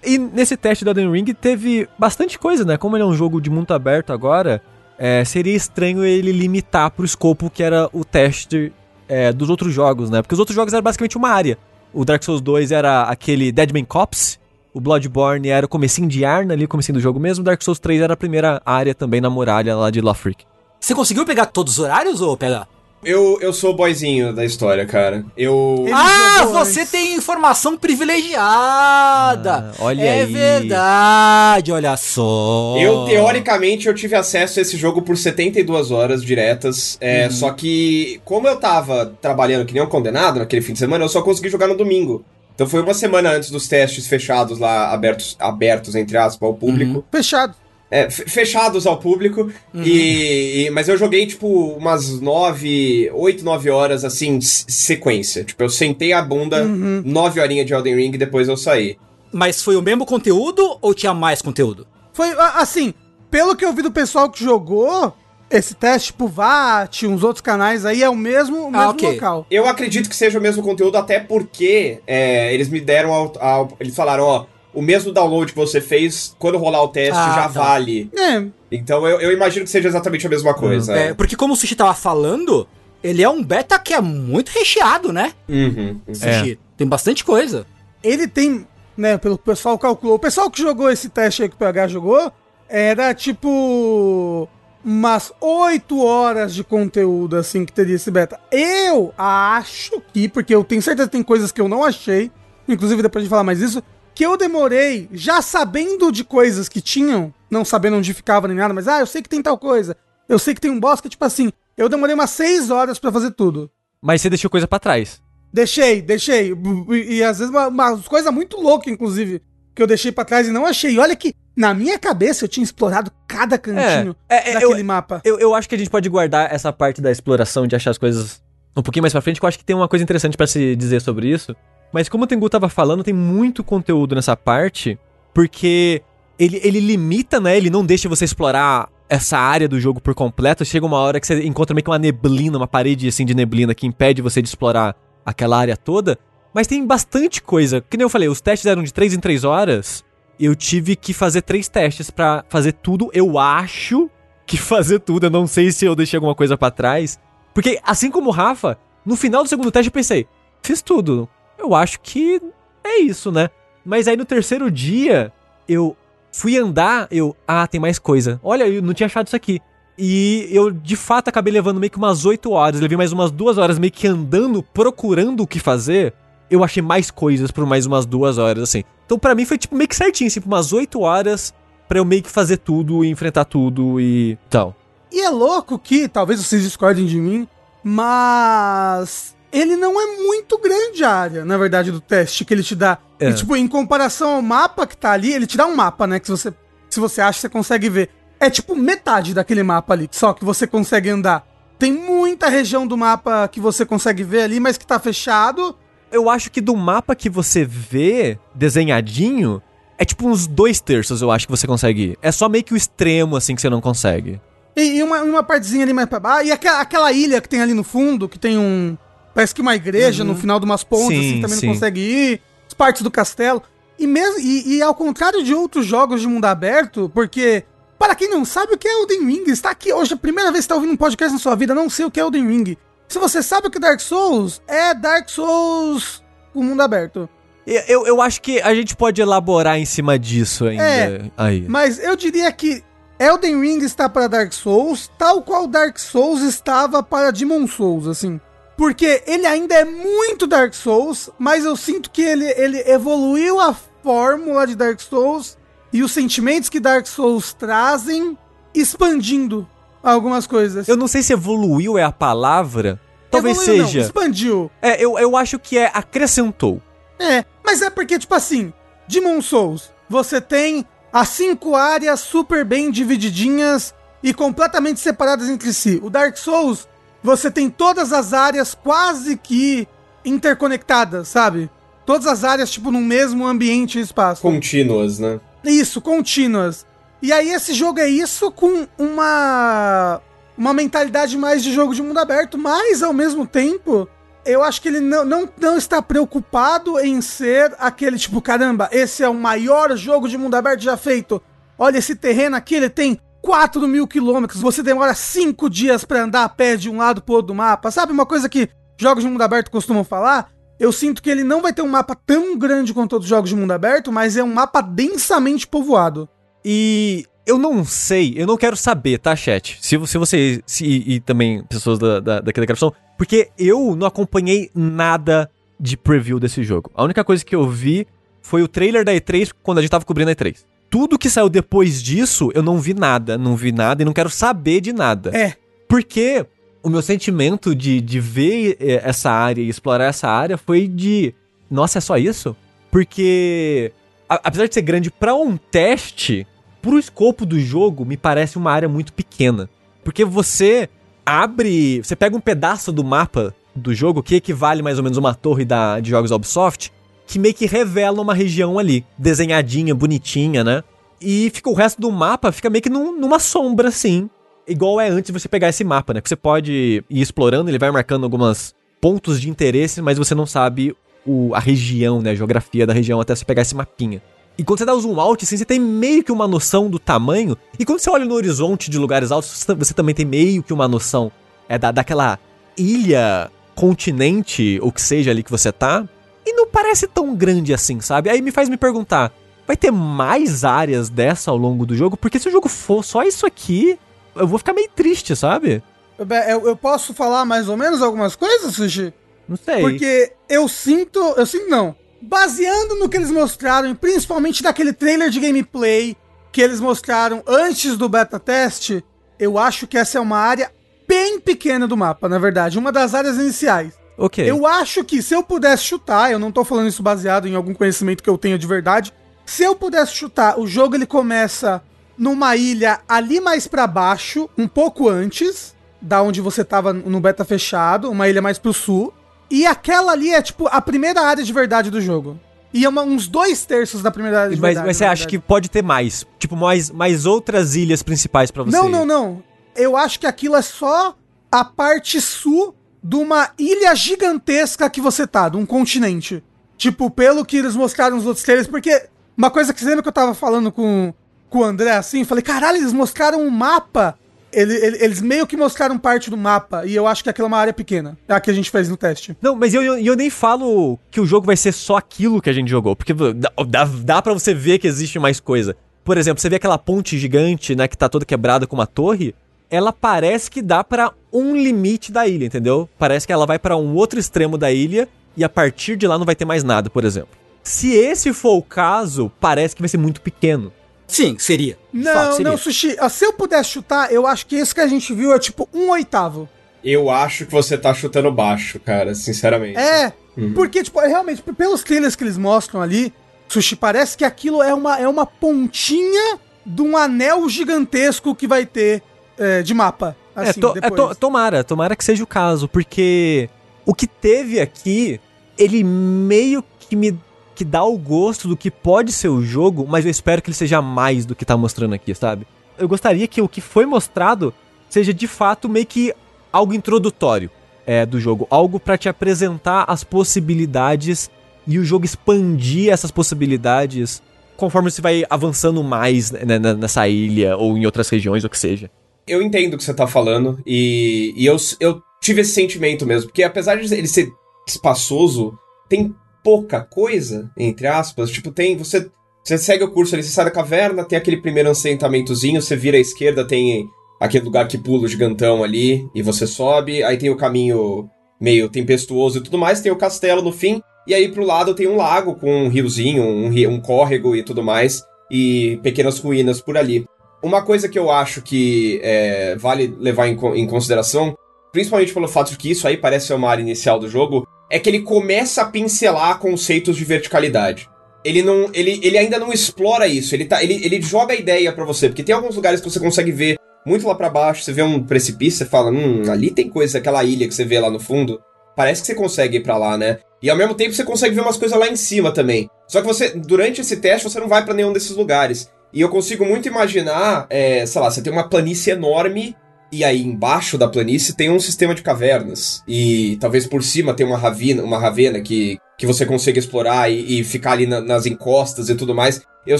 E nesse teste do Elden Ring teve bastante coisa, né? Como ele é um jogo de mundo aberto agora, é, seria estranho ele limitar pro escopo que era o teste é, dos outros jogos, né? Porque os outros jogos eram basicamente uma área. O Dark Souls 2 era aquele Deadman Cops, o Bloodborne era o comecinho de Arna ali, o comecinho do jogo mesmo, o Dark Souls 3 era a primeira área também na muralha lá de Lothric. Você conseguiu pegar todos os horários ou pegar? Eu, eu sou o boyzinho da história, cara. Eu. Ele ah, você antes. tem informação privilegiada. Ah, olha é aí. verdade, olha só. Eu, teoricamente, eu tive acesso a esse jogo por 72 horas diretas. É, Uhum. Só que, como eu tava trabalhando que nem um condenado naquele fim de semana, eu só consegui jogar no domingo. Então foi uma semana antes dos testes fechados lá, abertos, abertos entre aspas, ao público. Fechado. É, fe- fechados ao público. E, e- Mas eu joguei, tipo, umas 9, 8, 9 horas, assim, sequência. Tipo, eu sentei a bunda, 9 horinhas de Elden Ring e depois eu saí. Mas foi o mesmo conteúdo ou tinha mais conteúdo? Foi, assim, pelo que eu vi do pessoal que jogou esse teste, tipo VAT, uns outros canais aí, é o mesmo, o mesmo Ah, ok. local. Eu acredito que seja o mesmo conteúdo, até porque é, eles me deram. Ao, ao- eles falaram, ó, o mesmo download que você fez, quando rolar o teste, Ah, já tá. vale. É, Então eu, eu imagino que seja exatamente a mesma coisa. É, porque como o Sushi tava falando, ele é um beta que é muito recheado, né? Uhum. Sushi. Tem bastante coisa. ele tem, né, pelo que o pessoal calculou, o pessoal que jogou esse teste aí que o PH jogou, era tipo umas 8 horas de conteúdo, assim, que teria esse beta. Eu acho que, porque eu tenho certeza que tem coisas que eu não achei, inclusive depois de falar mais isso, que eu demorei, já sabendo de coisas que tinham, não sabendo onde ficava nem nada, mas, ah, eu sei que tem tal coisa, eu sei que tem um boss que, tipo assim, eu demorei umas 6 horas pra fazer tudo. Mas você deixou coisa pra trás. Deixei, deixei. E, e às vezes uma, umas coisas muito loucas, inclusive, que eu deixei pra trás e não achei. E olha que na minha cabeça eu tinha explorado cada cantinho É, é, daquele eu- mapa. Eu, eu acho que a gente pode guardar essa parte da exploração, de achar as coisas um pouquinho mais pra frente, que eu acho que tem uma coisa interessante pra se dizer sobre isso. Mas como o Tengu tava falando, tem muito conteúdo nessa parte, porque ele, ele limita, né? Ele não deixa você explorar essa área do jogo por completo. Chega uma hora que você encontra meio que uma neblina, uma parede assim de neblina que impede você de explorar aquela área toda. Mas tem bastante coisa. Que nem eu falei, os testes eram de 3 em 3 horas. Eu tive que fazer três testes pra fazer tudo. Eu acho que fazer tudo. Eu não sei se eu deixei alguma coisa pra trás. Porque, assim como o Rafa, no final do segundo teste eu pensei, fiz tudo. Eu acho que é isso, né? Mas aí no terceiro dia, eu fui andar, eu, ah, tem mais coisa. Olha, eu não tinha achado isso aqui. E eu, de fato, acabei levando meio que umas 8 horas. Levei mais umas duas horas meio que andando, procurando o que fazer. Eu achei mais coisas por mais umas duas horas, assim. Então, pra mim, foi tipo meio que certinho, assim, umas 8 horas pra eu meio que fazer tudo e enfrentar tudo e tal. E é louco que, talvez vocês discordem de mim, mas ele não é muito grande a área, na verdade, do teste que ele te dá. É. E, tipo, em comparação ao mapa que tá ali, ele te dá um mapa, né? Que se você, se você acha, você consegue ver. É tipo metade daquele mapa ali, só que você consegue andar. Tem muita região do mapa que você consegue ver ali, mas que tá fechado. Eu acho que do mapa que você vê desenhadinho, é tipo uns dois terços, eu acho que você consegue ir. É só meio que o extremo, assim, que você não consegue. E, e uma, uma partezinha ali mais pra baixo. E aquela, aquela ilha que tem ali no fundo, que tem um. Parece que uma igreja no final de umas pontas, Sim, assim, também sim. não consegue ir. As partes do castelo. E mesmo. E, e ao contrário de outros jogos de mundo aberto, porque. Para quem não sabe o que é Elden Ring, está aqui hoje, a primeira vez que está ouvindo um podcast na sua vida, não sei o que é Elden Ring. Se você sabe o que é Dark Souls, é Dark Souls com mundo aberto. Eu, eu, eu acho que a gente pode elaborar em cima disso ainda. É. Aí. Mas eu diria que Elden Ring está para Dark Souls, tal qual Dark Souls estava para Demon Souls, assim. Porque ele ainda é muito Dark Souls, mas eu sinto que ele, ele evoluiu a fórmula de Dark Souls e os sentimentos que Dark Souls trazem, expandindo algumas coisas. Eu não sei se evoluiu é a palavra. Talvez Evoluiu, não, seja. expandiu. É, eu, eu acho que é acrescentou. É, mas é porque, tipo assim, Demon Souls, você tem as cinco áreas super bem divididinhas e completamente separadas entre si. O Dark Souls, você tem todas as áreas quase que interconectadas, sabe? Todas as áreas, tipo, no mesmo ambiente e espaço. Contínuas, né? Isso, contínuas. E aí esse jogo é isso com uma uma mentalidade mais de jogo de mundo aberto, mas ao mesmo tempo, eu acho que ele não, não, não está preocupado em ser aquele tipo, caramba, esse é o maior jogo de mundo aberto já feito. Olha esse terreno aqui, ele tem 4 mil quilômetros, você demora 5 dias pra andar a pé de um lado pro outro do mapa. Sabe uma coisa que jogos de mundo aberto costumam falar? Eu sinto que ele não vai ter um mapa tão grande quanto outros jogos de mundo aberto, mas é um mapa densamente povoado. E eu não sei, eu não quero saber, tá, chat? Se, se você. Se, e, também pessoas da, da, daqui da gravação. Porque eu não acompanhei nada de preview desse jogo. A única coisa que eu vi foi o trailer da E3 quando a gente tava cobrindo a E3. Tudo que saiu depois disso, eu não vi nada. Não vi nada e não quero saber de nada. É, Porque o meu sentimento de, de ver eh, essa área e explorar essa área foi de. Nossa, é só isso? Porque. a- apesar de ser grande pra um teste, pro escopo do jogo, me parece uma área muito pequena. Porque você abre. Você pega um pedaço do mapa do jogo, que equivale mais ou menos a uma torre da, de jogos da Ubisoft, que meio que revela uma região ali, desenhadinha, bonitinha, né? E fica o resto do mapa fica meio que num- numa sombra, assim. Igual é antes de você pegar esse mapa, né? Que você pode ir explorando, ele vai marcando alguns pontos de interesse, mas você não sabe o, a região, né? A geografia da região até você pegar esse mapinha. E quando você dá o zoom out, assim, você tem meio que uma noção do tamanho. E quando você olha no horizonte de lugares altos, você também tem meio que uma noção é da, daquela ilha, continente, ou que seja ali que você tá. E não parece tão grande assim, sabe? Aí me faz me perguntar, vai ter mais áreas dessa ao longo do jogo? Porque se o jogo for só isso aqui, eu vou ficar meio triste, sabe? eu, eu- posso falar mais ou menos algumas coisas, Sushi? Não sei. Porque eu sinto. Eu sinto não. Baseando no que eles mostraram, e principalmente daquele trailer de gameplay que eles mostraram antes do beta teste, eu acho que essa é uma área bem pequena do mapa, na verdade, uma das áreas iniciais. Ok. Eu acho que se eu pudesse chutar, eu não tô falando isso baseado em algum conhecimento que eu tenho de verdade. Se eu pudesse chutar, o jogo ele começa numa ilha ali mais pra baixo, um pouco antes da onde você tava no beta fechado, uma ilha mais pro sul. E aquela ali é tipo a primeira área de verdade do jogo. E é uma- uns dois terços da primeira área de Mas, verdade. mas você acha que verdade. pode ter mais? Tipo, mais, mais outras ilhas principais pra você? Não, não, não. Eu acho que aquilo é só a parte sul de uma ilha gigantesca que você tá, de um continente. Tipo, pelo que eles mostraram nos outros trailers, porque uma coisa que você lembra que eu tava falando com, com o André assim, falei, caralho, eles mostraram um mapa. Ele- ele- eles meio que mostraram parte do mapa, e eu acho que aquela é uma área pequena. É a que a gente fez no teste. Não, mas eu, eu, eu nem falo que o jogo vai ser só aquilo que a gente jogou, porque dá, dá, dá pra você ver que existe mais coisa. Por exemplo, você vê aquela ponte gigante, né, que tá toda quebrada com uma torre, ela parece que dá pra um limite da ilha, entendeu? Parece que ela vai pra um outro extremo da ilha e a partir de lá não vai ter mais nada, por exemplo. Se esse for o caso, parece que vai ser muito pequeno. Sim, seria. Não, fato, seria. não, Sushi. Se eu pudesse chutar, eu acho que esse que a gente viu é tipo um oitavo. Eu acho que você tá chutando baixo, cara, sinceramente. É, porque, tipo, é realmente, pelos trailers que eles mostram ali, Sushi, parece que aquilo é uma, é uma pontinha de um anel gigantesco que vai ter é, de mapa. É, Assim, to- é, to- tomara, tomara que seja o caso, porque o que teve aqui, ele meio que me que dá o gosto do que pode ser o jogo, mas eu espero que ele seja mais do que tá mostrando aqui, sabe? Eu gostaria que o que foi mostrado seja de fato meio que algo introdutório é, do jogo, algo pra te apresentar as possibilidades e o jogo expandir essas possibilidades conforme você vai avançando mais né, nessa ilha ou em outras regiões, ou o que seja. Eu entendo o que você tá falando e, e eu, eu tive esse sentimento mesmo, porque apesar de ele ser espaçoso, tem pouca coisa, entre aspas. Tipo, tem. Você, você segue o curso ali, você sai da caverna, tem aquele primeiro assentamentozinho, você vira à esquerda, tem aquele lugar que pula o gigantão ali e você sobe, aí tem o caminho meio tempestuoso e tudo mais, tem o castelo no fim, e aí pro lado tem um lago com um riozinho, um, ri- um córrego e tudo mais, e pequenas ruínas por ali. Uma coisa que eu acho que é, vale levar em, em consideração, principalmente pelo fato de que isso aí parece ser uma área inicial do jogo, é que ele começa a pincelar conceitos de verticalidade. Ele não, ele, ele ainda não explora isso. Ele tá, ele, ele joga a ideia pra você, porque tem alguns lugares que você consegue ver muito lá pra baixo. Você vê um precipício, você fala, hum, ali tem coisa, aquela ilha que você vê lá no fundo. Parece que você consegue ir pra lá, né? E ao mesmo tempo você consegue ver umas coisas lá em cima também. Só que você, durante esse teste, você não vai pra nenhum desses lugares. E eu consigo muito imaginar, é, sei lá, você tem uma planície enorme e aí embaixo da planície tem um sistema de cavernas. E talvez por cima tem uma ravina, uma ravena que, que você consiga explorar e, e ficar ali na- nas encostas e tudo mais. Eu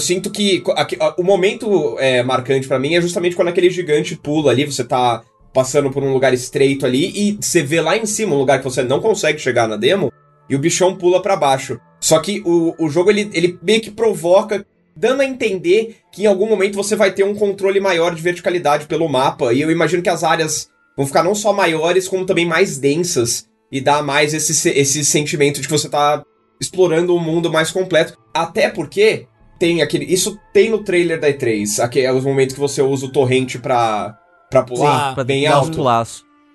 sinto que aqui- ó, o momento é, marcante pra mim é justamente quando aquele gigante pula ali, você tá passando por um lugar estreito ali e você vê lá em cima um lugar que você não consegue chegar na demo e o bichão pula pra baixo. Só que o, o jogo ele, ele meio que provoca, dando a entender que em algum momento você vai ter um controle maior de verticalidade pelo mapa. E eu imagino que as áreas vão ficar não só maiores, como também mais densas. E dar mais esse, se- esse sentimento de que você tá explorando um mundo mais completo. Até porque tem aquele. Isso tem no trailer da E3. Aqui é os momentos que você usa o torrente pra, pra pular pra bem dar uns alto.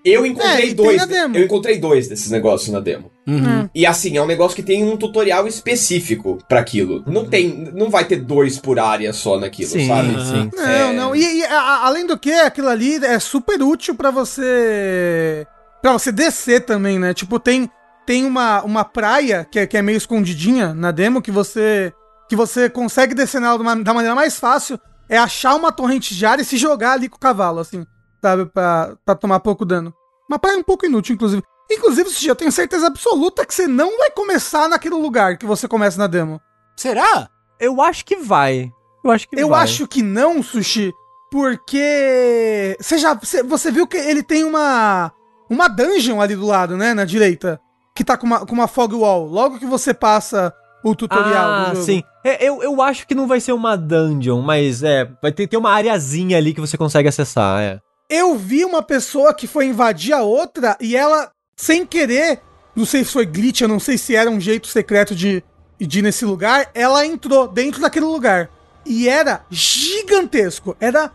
Eu É, encontrei tem dois. Eu encontrei dois desses negócios na demo. Uhum. E assim, é um negócio que tem um tutorial específico pra aquilo. Não tem, não vai ter dois por área só naquilo, Sim, sabe? sim. Não, É. não. E, e a- além do que, aquilo ali é super útil pra você. Pra você descer também, né? Tipo, tem, tem uma, uma praia que é, que é meio escondidinha na demo que você. Que você consegue descer nela de uma- da maneira mais fácil. É achar uma torrente de ar e se jogar ali com o cavalo, assim. Sabe? Pra, pra tomar pouco dano. Uma praia um pouco inútil, inclusive. Inclusive, Sushi, eu tenho certeza absoluta que você não vai começar naquele lugar que você começa na demo. Será? Eu acho que vai. Eu acho que Eu vai. acho que não, Sushi, porque você já você, você viu que ele tem uma uma dungeon ali do lado, né, na direita, que tá com uma, com uma fog wall. Logo que você passa o tutorial Ah, do jogo. sim. É, eu, eu acho que não vai ser uma dungeon, mas é, vai ter, ter uma areazinha ali que você consegue acessar, é. Eu vi uma pessoa que foi invadir a outra e ela sem querer, não sei se foi glitch, eu não sei se era um jeito secreto de de ir nesse lugar, ela entrou dentro daquele lugar. E era gigantesco, era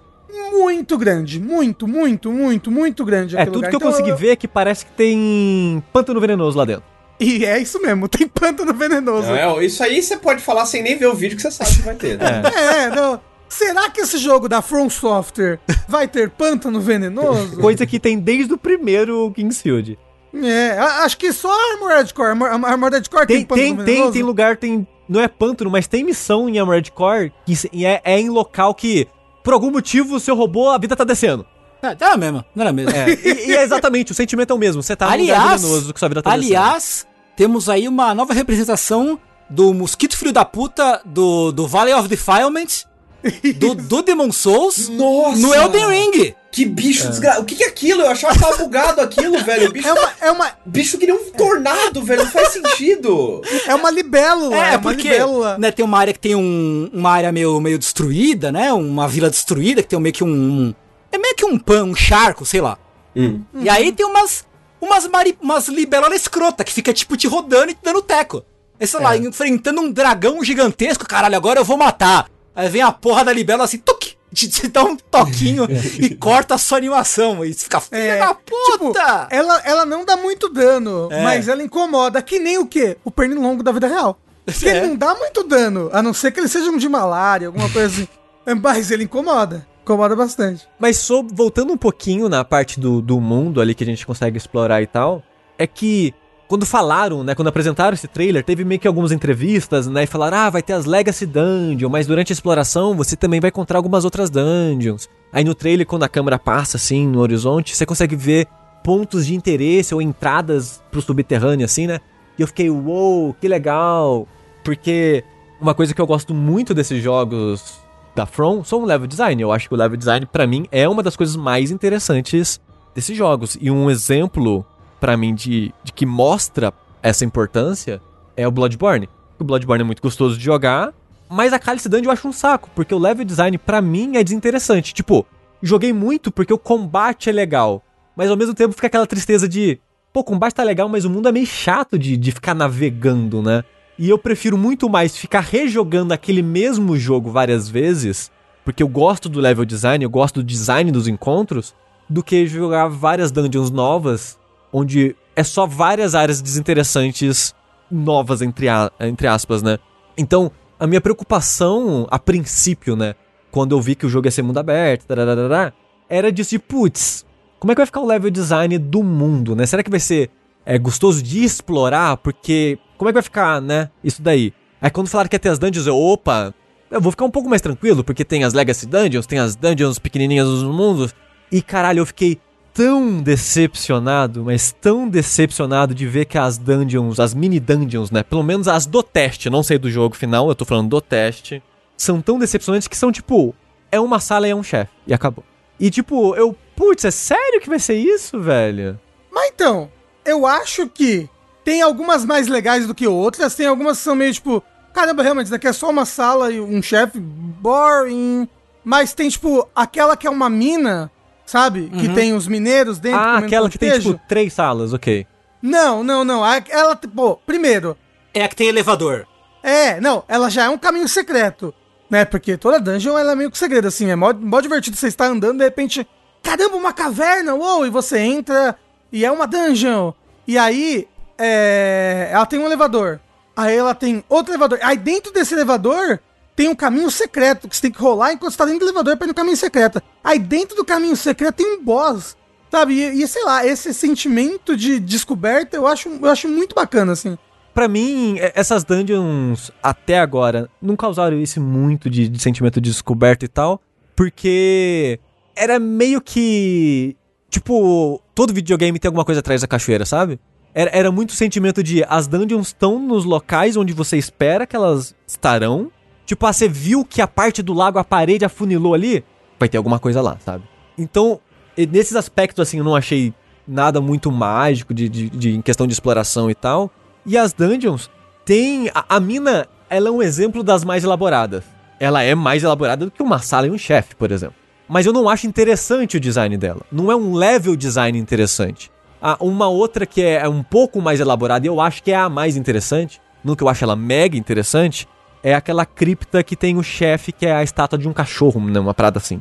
muito grande. Muito, muito, muito, muito grande. É, tudo lugar. que eu Então, consegui ver é que parece que tem pântano venenoso lá dentro. E é isso mesmo, tem pântano venenoso. Não, é, isso aí você pode falar sem nem ver o vídeo que você sabe que vai ter. Né? É, não. Será que esse jogo da From Software vai ter pântano venenoso? Coisa que tem desde o primeiro Kingsfield. É, acho que só a Armored Core. Armored Core Tem, tem, pântano tem, tem, venenoso. tem lugar, tem. Não é pântano, mas tem missão em Armored Core que é, é em local que, por algum motivo, o seu robô, a vida tá descendo. É, era mesmo, não era mesmo. É, e, e é exatamente, o sentimento é o mesmo. Você tá aliás, venenoso que sua vida tá descendo. aliás, temos aí uma nova representação do mosquito filho da puta do, do Valley of Defilement, do, do Demon Souls, Nossa! no Elden Ring. Que bicho desgraçado. O que, que é aquilo? Eu achava que tava bugado aquilo, velho. O bicho, É uma, é, uma, bicho que nem um tornado, velho. Não faz sentido. é uma libélula. É, É, uma porque libélula. né, tem uma área que tem um, uma área meio, meio destruída, né? Uma vila destruída, que tem meio que um. um- é meio que um pan, um charco, sei lá. Hum. E aí tem umas. Umas, mari, umas libélula escrota que fica tipo te rodando e te dando teco. Aí, sei lá, enfrentando um dragão gigantesco, caralho, agora eu vou matar. Aí vem a porra da libélula assim, tuque, te, te dá um toquinho e corta a sua animação. E fica, filha É, da tipo, puta! ela, ela não dá muito dano, É. mas ela incomoda, que nem o quê? O pernilongo da vida real. Porque É. ele não dá muito dano, a não ser que ele seja um de malária, alguma coisa assim. É, Mas ele incomoda. Incomoda bastante. Mas voltando um pouquinho na parte do, do mundo ali que a gente consegue explorar e tal, é que quando falaram, né, quando apresentaram esse trailer, teve meio que algumas entrevistas, né, e falaram, ah, vai ter as Legacy Dungeon, mas durante a exploração você também vai encontrar algumas outras dungeons. Aí no trailer, quando a câmera passa assim no horizonte, você consegue ver pontos de interesse ou entradas pro subterrâneo, assim, né? E eu fiquei, uou, que legal! Porque uma coisa que eu gosto muito desses jogos da From são o level design. Eu acho que o level design, pra mim, é uma das coisas mais interessantes desses jogos. E um exemplo, pra mim, de, de que mostra essa importância é o Bloodborne. O Bloodborne é muito gostoso de jogar, mas a Cálice Dungeon eu acho um saco, porque o level design, pra mim, é desinteressante. Tipo, joguei muito porque o combate é legal, mas ao mesmo tempo fica aquela tristeza de, pô, o combate tá legal, mas o mundo é meio chato de, de ficar navegando, né? E eu prefiro muito mais ficar rejogando aquele mesmo jogo várias vezes, porque eu gosto do level design, eu gosto do design dos encontros, do que jogar várias dungeons novas, onde é só várias áreas desinteressantes novas, entre, a- entre aspas, né? Então, a minha preocupação, a princípio, né, quando eu vi que o jogo ia ser mundo aberto, tararara, era de, putz, como é que vai ficar o level design do mundo, né? Será que vai ser é, gostoso de explorar? Porque como é que vai ficar, né, isso daí? Aí quando falaram que ia ter as dungeons, eu, opa, eu vou ficar um pouco mais tranquilo, porque tem as Legacy Dungeons, tem as dungeons pequenininhas dos mundos, e caralho, eu fiquei tão decepcionado, mas tão decepcionado de ver que as dungeons, as mini dungeons, né, pelo menos as do teste, não sei do jogo final, eu tô falando do teste, são tão decepcionantes que são tipo, é uma sala e é um chefe, e acabou. E tipo, eu, putz, é sério que vai ser isso, velho? Mas então, eu acho que tem algumas mais legais do que outras, tem algumas que são meio tipo, caramba, realmente, isso daqui é só uma sala e um chefe boring. Mas tem, tipo, aquela que é uma mina, sabe? Que tem os mineiros dentro. ah, aquela que tem tipo três salas, ok. Não, não, não. Ela, pô, primeiro, É a que tem elevador. é, não, ela já é um caminho secreto, né? Porque toda dungeon ela é meio que segredo, assim, é mó, mó divertido você estar andando de repente, caramba, uma caverna, uou, e você entra e é uma dungeon. E aí, é, ela tem um elevador, aí ela tem outro elevador, aí dentro desse elevador tem um caminho secreto que você tem que rolar enquanto você tá dentro do elevador pra ir no caminho secreto. Aí dentro do caminho secreto tem um boss, sabe? E, e sei lá, esse sentimento de descoberta eu acho, eu acho muito bacana, assim. Pra mim, é- essas dungeons até agora não causaram esse muito de, de sentimento de descoberta e tal, porque era meio que. Tipo, todo videogame tem alguma coisa atrás da cachoeira, sabe? Era, era muito sentimento de as dungeons estão nos locais onde você espera que elas estarão. Tipo, ah, você viu que a parte do lago, a parede afunilou ali? Vai ter alguma coisa lá, sabe? Então, nesses aspectos, assim, eu não achei nada muito mágico de, de, de- em questão de exploração e tal. E as dungeons tem. A, a mina, ela é um exemplo das mais elaboradas. Ela é mais elaborada do que uma sala e um chefe, por exemplo. Mas eu não acho interessante o design dela. Não é um level design interessante. Ah, uma outra que é um pouco mais elaborada, e eu acho que é a mais interessante, no que eu acho ela mega interessante, é aquela cripta que tem o chefe, que é a estátua de um cachorro, né, uma parada assim.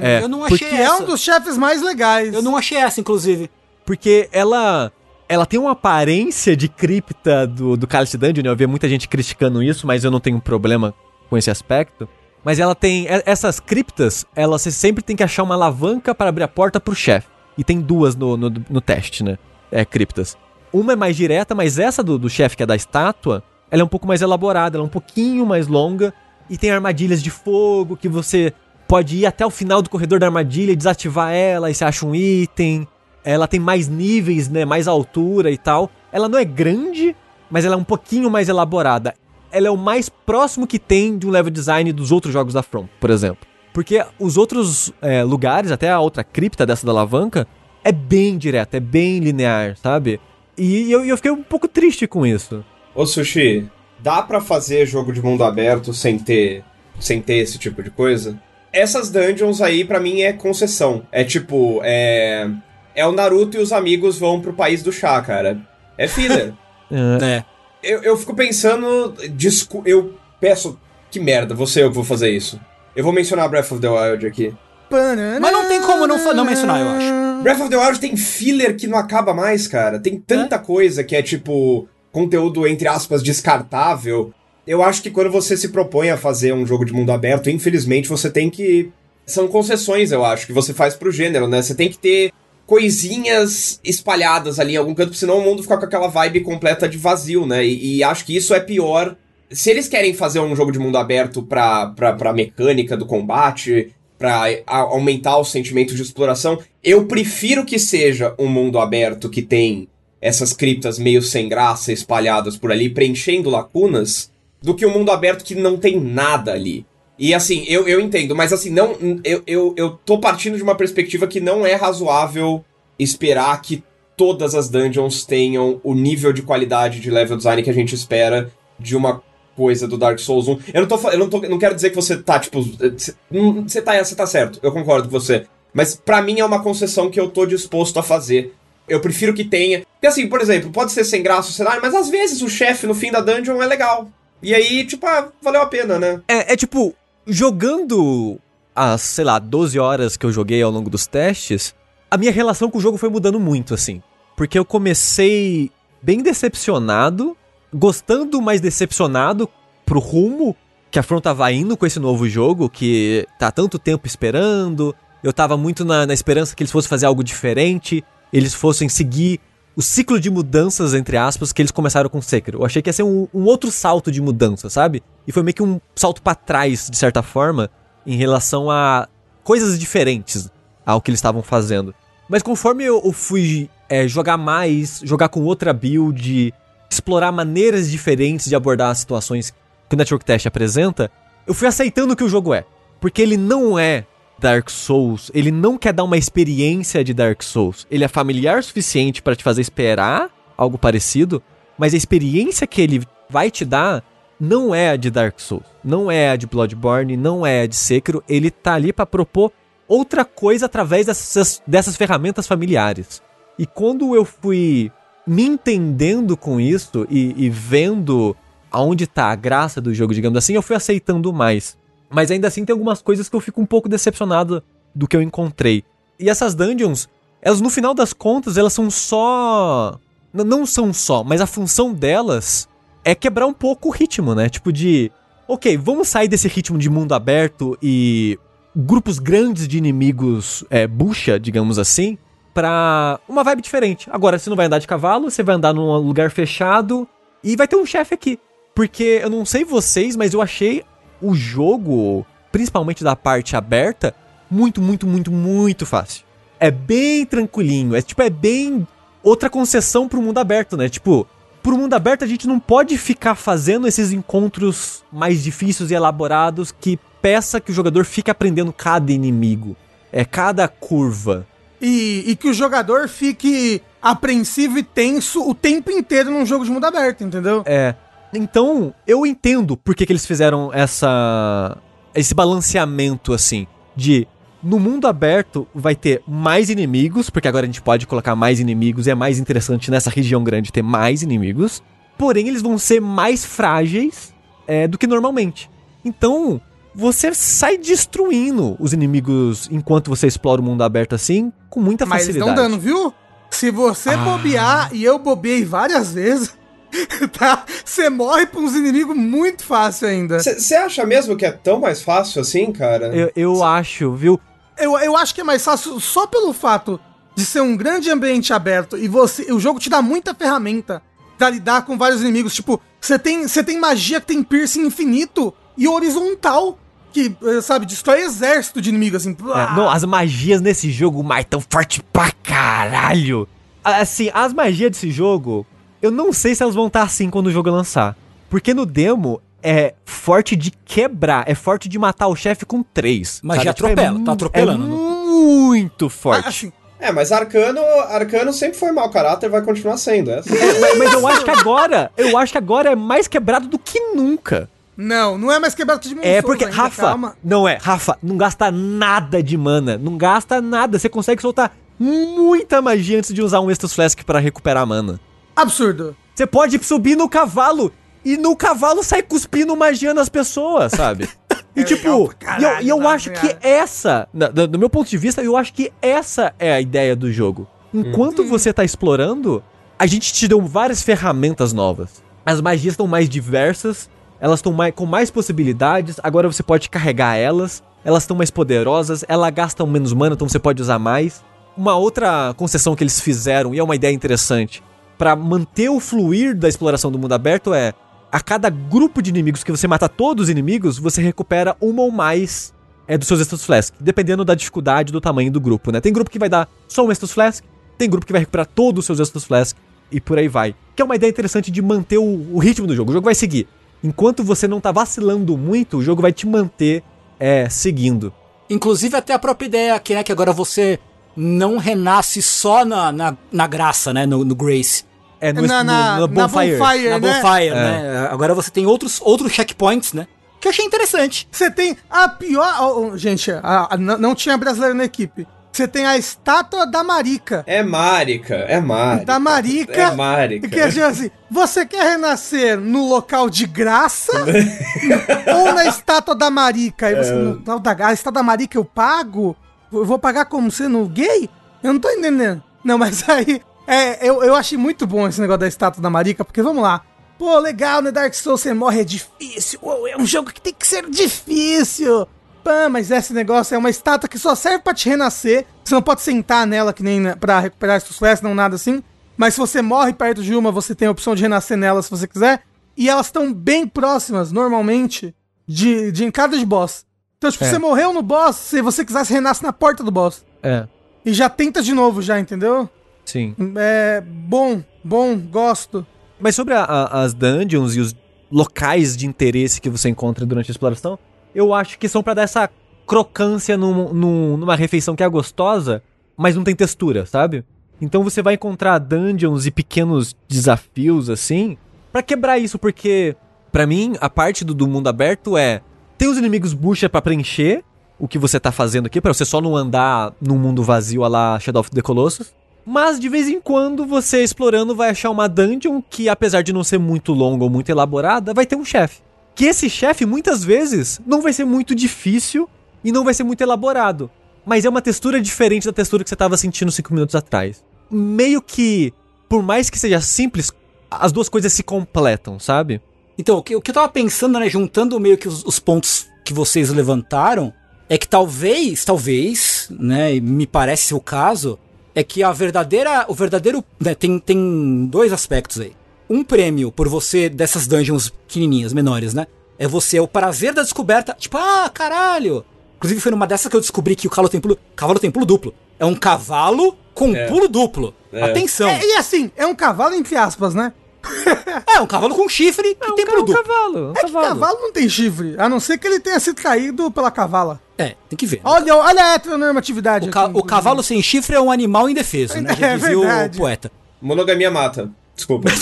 É, eu não achei Que é essa. um dos chefes mais legais. Eu não achei essa, inclusive. Porque ela ela tem uma aparência de cripta do, do Cálice Dungeon, né? eu vi muita gente criticando isso, mas eu não tenho problema com esse aspecto. Mas ela tem. Essas criptas, ela você sempre tem que achar uma alavanca para abrir a porta pro chefe. E tem duas no, no, no teste, né? É, criptas. Uma é mais direta, mas essa do, do chefe, que é da estátua, ela é um pouco mais elaborada, ela é um pouquinho mais longa. E tem armadilhas de fogo que você pode ir até o final do corredor da armadilha e desativar ela, e você acha um item. Ela tem mais níveis, né? Mais altura e tal. Ela não é grande, mas ela é um pouquinho mais elaborada. Ela é o mais próximo que tem de um level design dos outros jogos da From, por exemplo. Porque os outros é, lugares, até a outra cripta dessa da alavanca, é bem direto, é bem linear, sabe? E eu, eu fiquei um pouco triste com isso. Ô Sushi, dá pra fazer jogo de mundo aberto sem ter sem ter esse tipo de coisa? Essas dungeons aí pra mim é concessão. É tipo, é é o Naruto e os amigos vão pro país do chá, cara. É filler. É, É. eu, eu fico pensando, descu eu peço que merda, você eu que vou fazer isso. Eu vou mencionar Breath of the Wild aqui. Mas não tem como não fa- não mencionar, eu acho. Breath of the Wild tem filler que não acaba mais, cara. Tem tanta coisa que é tipo conteúdo entre aspas descartável. Eu acho que quando você se propõe a fazer um jogo de mundo aberto, infelizmente você tem que são concessões, eu acho, que você faz pro gênero, né? Você tem que ter coisinhas espalhadas ali em algum canto, senão o mundo fica com aquela vibe completa de vazio, né? E, e acho que isso é pior. Se eles querem fazer um jogo de mundo aberto pra, pra, pra mecânica do combate, pra a- aumentar o sentimento de exploração, eu prefiro que seja um mundo aberto que tem essas criptas meio sem graça espalhadas por ali, preenchendo lacunas, do que um mundo aberto que não tem nada ali. E assim, eu, eu entendo, mas assim, não. Eu, eu, eu tô partindo de uma perspectiva que não é razoável esperar que todas as dungeons tenham o nível de qualidade de level design que a gente espera de uma coisa do Dark Souls 1. Eu não tô, eu não tô, não quero dizer que você tá, tipo, cê- hum, você tá, você tá certo, eu concordo com você. Mas pra mim é uma concessão que eu tô disposto a fazer. Eu prefiro que tenha. Porque assim, por exemplo, pode ser sem graça o cenário, mas às vezes o chefe no fim da dungeon é legal. E aí, tipo, ah, valeu a pena, né? É, é tipo, jogando as, sei lá, 12 horas que eu joguei ao longo dos testes, a minha relação com o jogo foi mudando muito, assim. Porque eu comecei bem decepcionado, gostando, mas decepcionado pro rumo que a From tava indo com esse novo jogo, que tá tanto tempo esperando. Eu tava muito na, na esperança que eles fossem fazer algo diferente, eles fossem seguir o ciclo de mudanças, entre aspas, que eles começaram com Sekiro. Eu achei que ia ser um, um outro salto de mudança, sabe? E foi meio que um salto pra trás, de certa forma, em relação a coisas diferentes ao que eles estavam fazendo. Mas conforme eu, eu fui é, jogar mais, jogar com outra build, explorar maneiras diferentes de abordar as situações que o Network Test apresenta, eu fui aceitando o que o jogo é. Porque ele não é Dark Souls, ele não quer dar uma experiência de Dark Souls. Ele é familiar o suficiente para te fazer esperar algo parecido, mas a experiência que ele vai te dar não é a de Dark Souls, não é a de Bloodborne, não é a de Sekiro, ele tá ali para propor outra coisa através dessas, dessas ferramentas familiares. E quando eu fui me entendendo com isso e, e vendo aonde tá a graça do jogo, digamos assim, eu fui aceitando mais. Mas ainda assim tem algumas coisas que eu fico um pouco decepcionado do que eu encontrei. E essas dungeons, elas no final das contas, elas são só. N- não são só, mas a função delas é quebrar um pouco o ritmo, né? Tipo de. Ok, vamos sair desse ritmo de mundo aberto e grupos grandes de inimigos é, bucha, digamos assim, pra uma vibe diferente. Agora, você não vai andar de cavalo, você vai andar num lugar fechado e vai ter um chefe aqui. Porque eu não sei vocês, mas eu achei o jogo, principalmente da parte aberta, muito, muito, muito, muito fácil. É bem tranquilinho. É tipo, é bem outra concessão pro mundo aberto, né? Tipo, pro mundo aberto a gente não pode ficar fazendo esses encontros mais difíceis e elaborados que peça que o jogador fique aprendendo cada inimigo. É cada curva. E, e que o jogador fique apreensivo e tenso o tempo inteiro num jogo de mundo aberto, entendeu? É. Então, eu entendo por que, que eles fizeram essa. esse balanceamento assim. De no mundo aberto vai ter mais inimigos, porque agora a gente pode colocar mais inimigos e é mais interessante nessa região grande ter mais inimigos. Porém, eles vão ser mais frágeis é, do que normalmente. Então, você sai destruindo os inimigos enquanto você explora o mundo aberto assim, com muita Mas facilidade. não dando, viu? Se você Ah. bobear, e eu bobeei várias vezes, tá? Você morre pra uns inimigos muito fácil ainda. Você acha mesmo que é tão mais fácil assim, cara? Eu, eu acho, viu? Eu, eu acho que é mais fácil só pelo fato de ser um grande ambiente aberto e você, o jogo te dá muita ferramenta pra lidar com vários inimigos. Tipo, você tem, você tem magia que tem piercing infinito e horizontal, que, eh, sabe, destrói exército de inimigos, assim. É, não, as magias nesse jogo, mais tão forte pra caralho. Assim, as magias desse jogo, eu não sei se elas vão estar assim quando o jogo lançar. Porque no demo é forte de quebrar, é forte de matar o chefe com três. Mas sabe? já Tipo, é atropela, tá mu- atropelando. É muito forte. Assim, É, mas Arcano, Arcano sempre foi mau caráter, vai continuar sendo. É. É, mas, mas eu acho que agora, eu acho que agora é mais quebrado do que nunca. não, não é mais quebrado que de É Souls porque, ainda, Rafa, calma. não é, Rafa, não gasta nada de mana, não gasta nada, você consegue soltar muita magia antes de usar um Estus Flask pra recuperar mana. Absurdo. Você pode subir no cavalo e no cavalo sai cuspindo magia nas pessoas, sabe? E É tipo, e eu, caralho, e eu tá acho que ligado? essa, do meu ponto de vista, eu acho que essa é a ideia do jogo. Enquanto Hum. você tá explorando, a gente te deu várias ferramentas novas. As magias estão mais diversas, elas estão mais, com mais possibilidades, agora você pode carregar elas, elas estão mais poderosas, elas gastam menos mana, então você pode usar mais. Uma outra concessão que eles fizeram, e é uma ideia interessante, pra manter o fluir da exploração do mundo aberto é a cada grupo de inimigos que você mata todos os inimigos, você recupera uma ou mais é, dos seus Estus Flask, dependendo da dificuldade do tamanho do grupo, né? Tem grupo que vai dar só um Estus Flask, tem grupo que vai recuperar todos os seus Estus Flask e por aí vai. Que é uma ideia interessante de manter o, o ritmo do jogo. O jogo vai seguir. Enquanto você não tá vacilando muito, o jogo vai te manter é, seguindo. Inclusive até a própria ideia que, né, que agora você não renasce só na, na, na graça, né, no, no Grace. É no, Na- na- no na bonfire. bonfire. na né? Bonfire, né? Agora você tem outros, outros checkpoints, né? Que eu achei interessante. Você tem a pior. gente, a- a- não tinha brasileiro na equipe. Você tem a estátua da Marica. É Marica, é Marica. Da Marica. É Marica. Que é tipo assim, você quer renascer no local de graça ou na estátua da Marica? Aí você, não, da, a estátua da Marica eu pago? Eu vou pagar como sendo gay? Eu não tô entendendo. Não, mas aí, é, eu, eu achei muito bom esse negócio da estátua da Marica, porque vamos lá. Pô, legal, né? Dark Souls você morre, é difícil. Uou, é um jogo que tem que ser difícil. Pã, mas esse negócio é uma estátua que só serve pra te renascer. Você não pode sentar nela que nem na- pra recuperar flashes, não nada assim. Mas se você morre perto de uma, você tem a opção de renascer nela se você quiser. E elas estão bem próximas, normalmente, de, de entrada de boss. Então, tipo, É. você morreu no boss, se você quiser, você renasce na porta do boss. É, E já tenta de novo, já, entendeu? sim. É bom, bom, gosto. Mas sobre a- a- as dungeons e os locais de interesse que você encontra durante a exploração, eu acho que são pra dar essa crocância num- num- numa refeição que é gostosa, mas não tem textura, sabe? Então você vai encontrar dungeons e pequenos desafios assim pra quebrar isso, porque pra mim a parte do, do mundo aberto é tem os inimigos bucha pra preencher o que você tá fazendo aqui, pra você só não andar num mundo vazio a lá Shadow of the Colossus. Mas de vez em quando você explorando vai achar uma dungeon que, apesar de não ser muito longa ou muito elaborada, vai ter um chefe. Que esse chefe muitas vezes não vai ser muito difícil e não vai ser muito elaborado. Mas é uma textura diferente da textura que você estava sentindo 5 minutos atrás. Meio que, por mais que seja simples, as duas coisas se completam, sabe? Então, o que, o que eu tava pensando, né, juntando meio que os, os pontos que vocês levantaram, é que talvez, talvez, né, e me parece o caso, é que a verdadeira, o verdadeiro, né, tem, tem dois aspectos aí. Um prêmio por você, dessas dungeons pequenininhas, menores, né, é você, o prazer da descoberta, tipo, ah, caralho! Inclusive foi numa dessas que eu descobri que o cavalo tem pulo, cavalo tem pulo duplo. É um cavalo com É. pulo duplo. É. Atenção! É, e assim, é um cavalo entre aspas, né? É, um cavalo com chifre que tem é pulo um duplo. cavalo, é um É que cavalo não tem chifre, a não ser que ele tenha sido traído pela cavala. É, tem que ver. Olha, olha a heteronormatividade O, ca- aqui, o cavalo sem chifre é um animal indefeso, né? Já É dizia o verdade. poeta. Monogamia mata. Desculpa.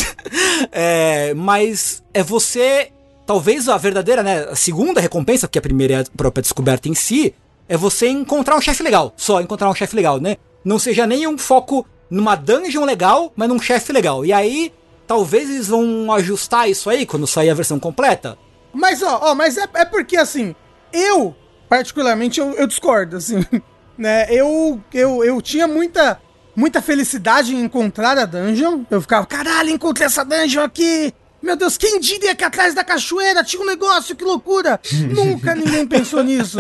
É, mas é você. Talvez a verdadeira, né? A segunda recompensa, porque a primeira é a própria descoberta em si, é você encontrar um chefe legal. Só encontrar um chefe legal, né? Não seja nem um foco numa dungeon legal, mas num chefe legal. E aí, talvez eles vão ajustar isso aí quando sair a versão completa. Mas, ó, ó, mas é, é porque assim, eu, particularmente, eu, eu discordo, assim. Né? Eu, eu, eu tinha muita, muita felicidade em encontrar a dungeon. Eu ficava, caralho, encontrei essa dungeon aqui. Meu Deus, quem diria que atrás da cachoeira tinha um negócio, que loucura! Nunca ninguém pensou nisso.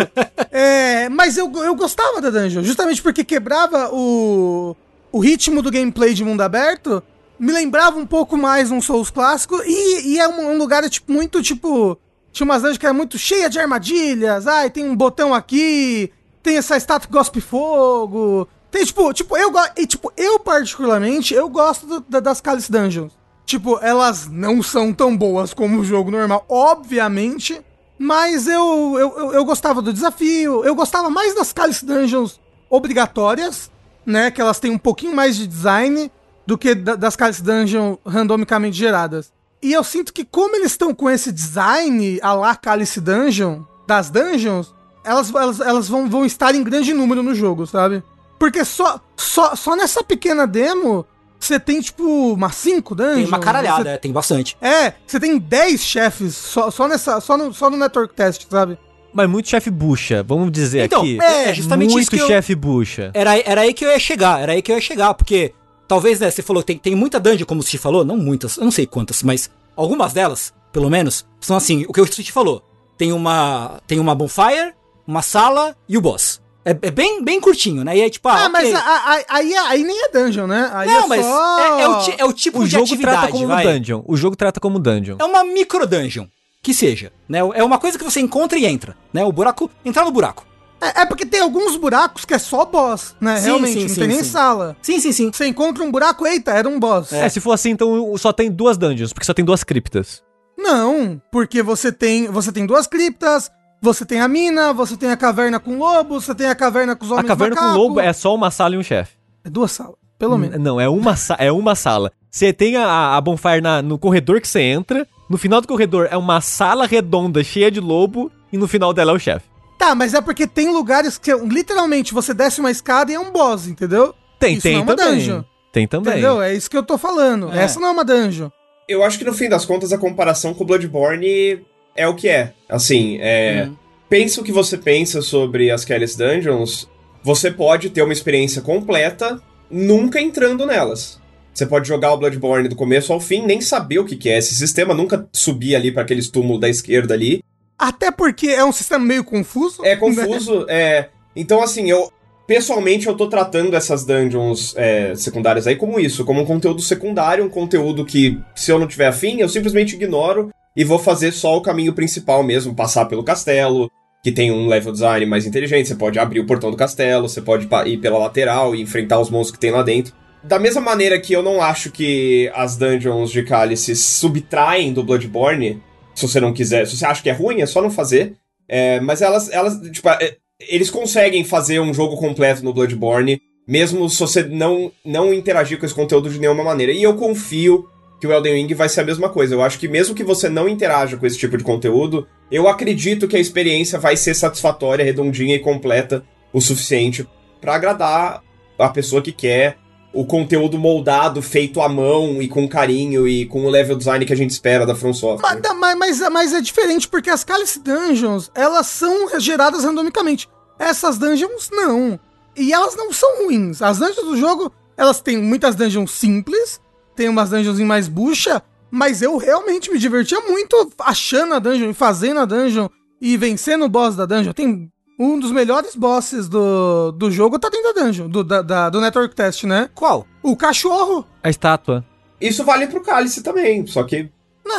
É, mas eu, eu gostava da dungeon, justamente porque quebrava o, o ritmo do gameplay de mundo aberto. Me lembrava um pouco mais um Souls clássico. E, e é um, um lugar tipo, muito tipo. Tinha umas dungeons que era muito cheia de armadilhas. Ai, tem um botão aqui. Tem essa estátua que gospe fogo. Tem, tipo, tipo, eu. E, tipo, eu particularmente, eu gosto do- da- das Cálice Dungeons. Tipo, elas não são tão boas como o jogo normal, obviamente. Mas eu, eu, eu, eu gostava do desafio. Eu gostava mais das Cálice Dungeons obrigatórias, né? Que elas têm um pouquinho mais de design do que da- das Cálice Dungeon randomicamente geradas. E eu sinto que como eles estão com esse design a lá Cálice Dungeon, das dungeons, elas, elas, elas vão, vão estar em grande número no jogo, sabe? Porque só, só, só nessa pequena demo, você tem, tipo, umas 5 dungeons. Tem uma caralhada, é, tem bastante. É, você tem 10 chefes só, só, nessa, só, no, só no Network Test, sabe? Mas muito chefe bucha, vamos dizer Então, aqui. é, é justamente muito isso eu- chefe bucha. Era, era aí que eu ia chegar, era aí que eu ia chegar, porque talvez, né, você falou, tem, tem muita dungeon, como o falou, não muitas, eu não sei quantas, mas algumas delas, pelo menos, são assim, o que o Steve falou. Tem uma, tem uma bonfire, uma sala e o boss. É, é bem, bem curtinho, né? E aí, tipo, ah, Ah, mas ok. a- a- a- aí, aí nem é dungeon, né? Aí Não, é mas só... é, é o, ti- é o tipo O de jogo atividade, trata como vai. dungeon. O jogo trata como dungeon. É uma micro dungeon, que seja, né? É uma coisa que você encontra e entra, né? O buraco, entrar no buraco. É, é porque tem alguns buracos que é só boss, né? Sim, Realmente, sim, não sim, tem nem sala. Sim, sim, sim. Você encontra um buraco, eita, era um boss. É. se for assim, então só tem duas dungeons, porque só tem duas criptas. Não, porque você tem, você tem duas criptas, você tem a mina, você tem a caverna com lobo, você tem a caverna com os A homens caverna com macaco. lobo é só uma sala e um chefe. É duas salas, pelo menos. Não, é uma, sa- é uma sala. Você tem a, a bonfire na- no corredor que você entra. No final do corredor é uma sala redonda cheia de lobo. E no final dela é o chefe. Tá, mas é porque tem lugares que literalmente você desce uma escada e é um boss, entendeu? Tem, Isso tem não é uma também. dungeon. Tem também. Entendeu? É isso que eu tô falando. É. Essa não é uma dungeon. Eu acho que no fim das contas a comparação com o Bloodborne é o que é. Assim, é. Hum. Pensa o que você pensa sobre as Kelly's Dungeons, você pode ter uma experiência completa nunca entrando nelas. Você pode jogar o Bloodborne do começo ao fim, nem saber o que, que é esse sistema, nunca subir ali para aqueles túmulos da esquerda ali. Até porque é um sistema meio confuso. É né? confuso, é. Então, assim, eu. Pessoalmente, eu tô tratando essas dungeons é, secundárias aí como isso, como um conteúdo secundário, um conteúdo que, se eu não tiver afim, eu simplesmente ignoro e vou fazer só o caminho principal mesmo, passar pelo castelo, que tem um level design mais inteligente, você pode abrir o portão do castelo, você pode ir pela lateral e enfrentar os monstros que tem lá dentro. Da mesma maneira que eu não acho que as dungeons de Cálice subtraem do Bloodborne, se você não quiser, se você acha que é ruim, é só não fazer. É, mas elas, elas, tipo, é, eles conseguem fazer um jogo completo no Bloodborne, mesmo se você não, não interagir com esse conteúdo de nenhuma maneira. E eu confio que o Elden Ring vai ser a mesma coisa. Eu acho que mesmo que você não interaja com esse tipo de conteúdo, eu acredito que a experiência vai ser satisfatória, redondinha e completa o suficiente pra agradar a pessoa que quer o conteúdo moldado, feito à mão e com carinho e com o level design que a gente espera da From Software. Mas, tá, mas, mas, é diferente porque as Cálice Dungeons, elas são geradas randomicamente. Essas dungeons, não. E elas não são ruins. As dungeons do jogo, elas têm muitas dungeons simples, tem umas dungeons em mais bucha, mas eu realmente me divertia muito achando a dungeon e fazendo a dungeon e vencendo o boss da dungeon. Tem um dos melhores bosses do, do jogo, tá dentro da dungeon, do, da, da- do Network Test, né? Qual? O cachorro. A estátua. Isso vale pro Cálice também, só que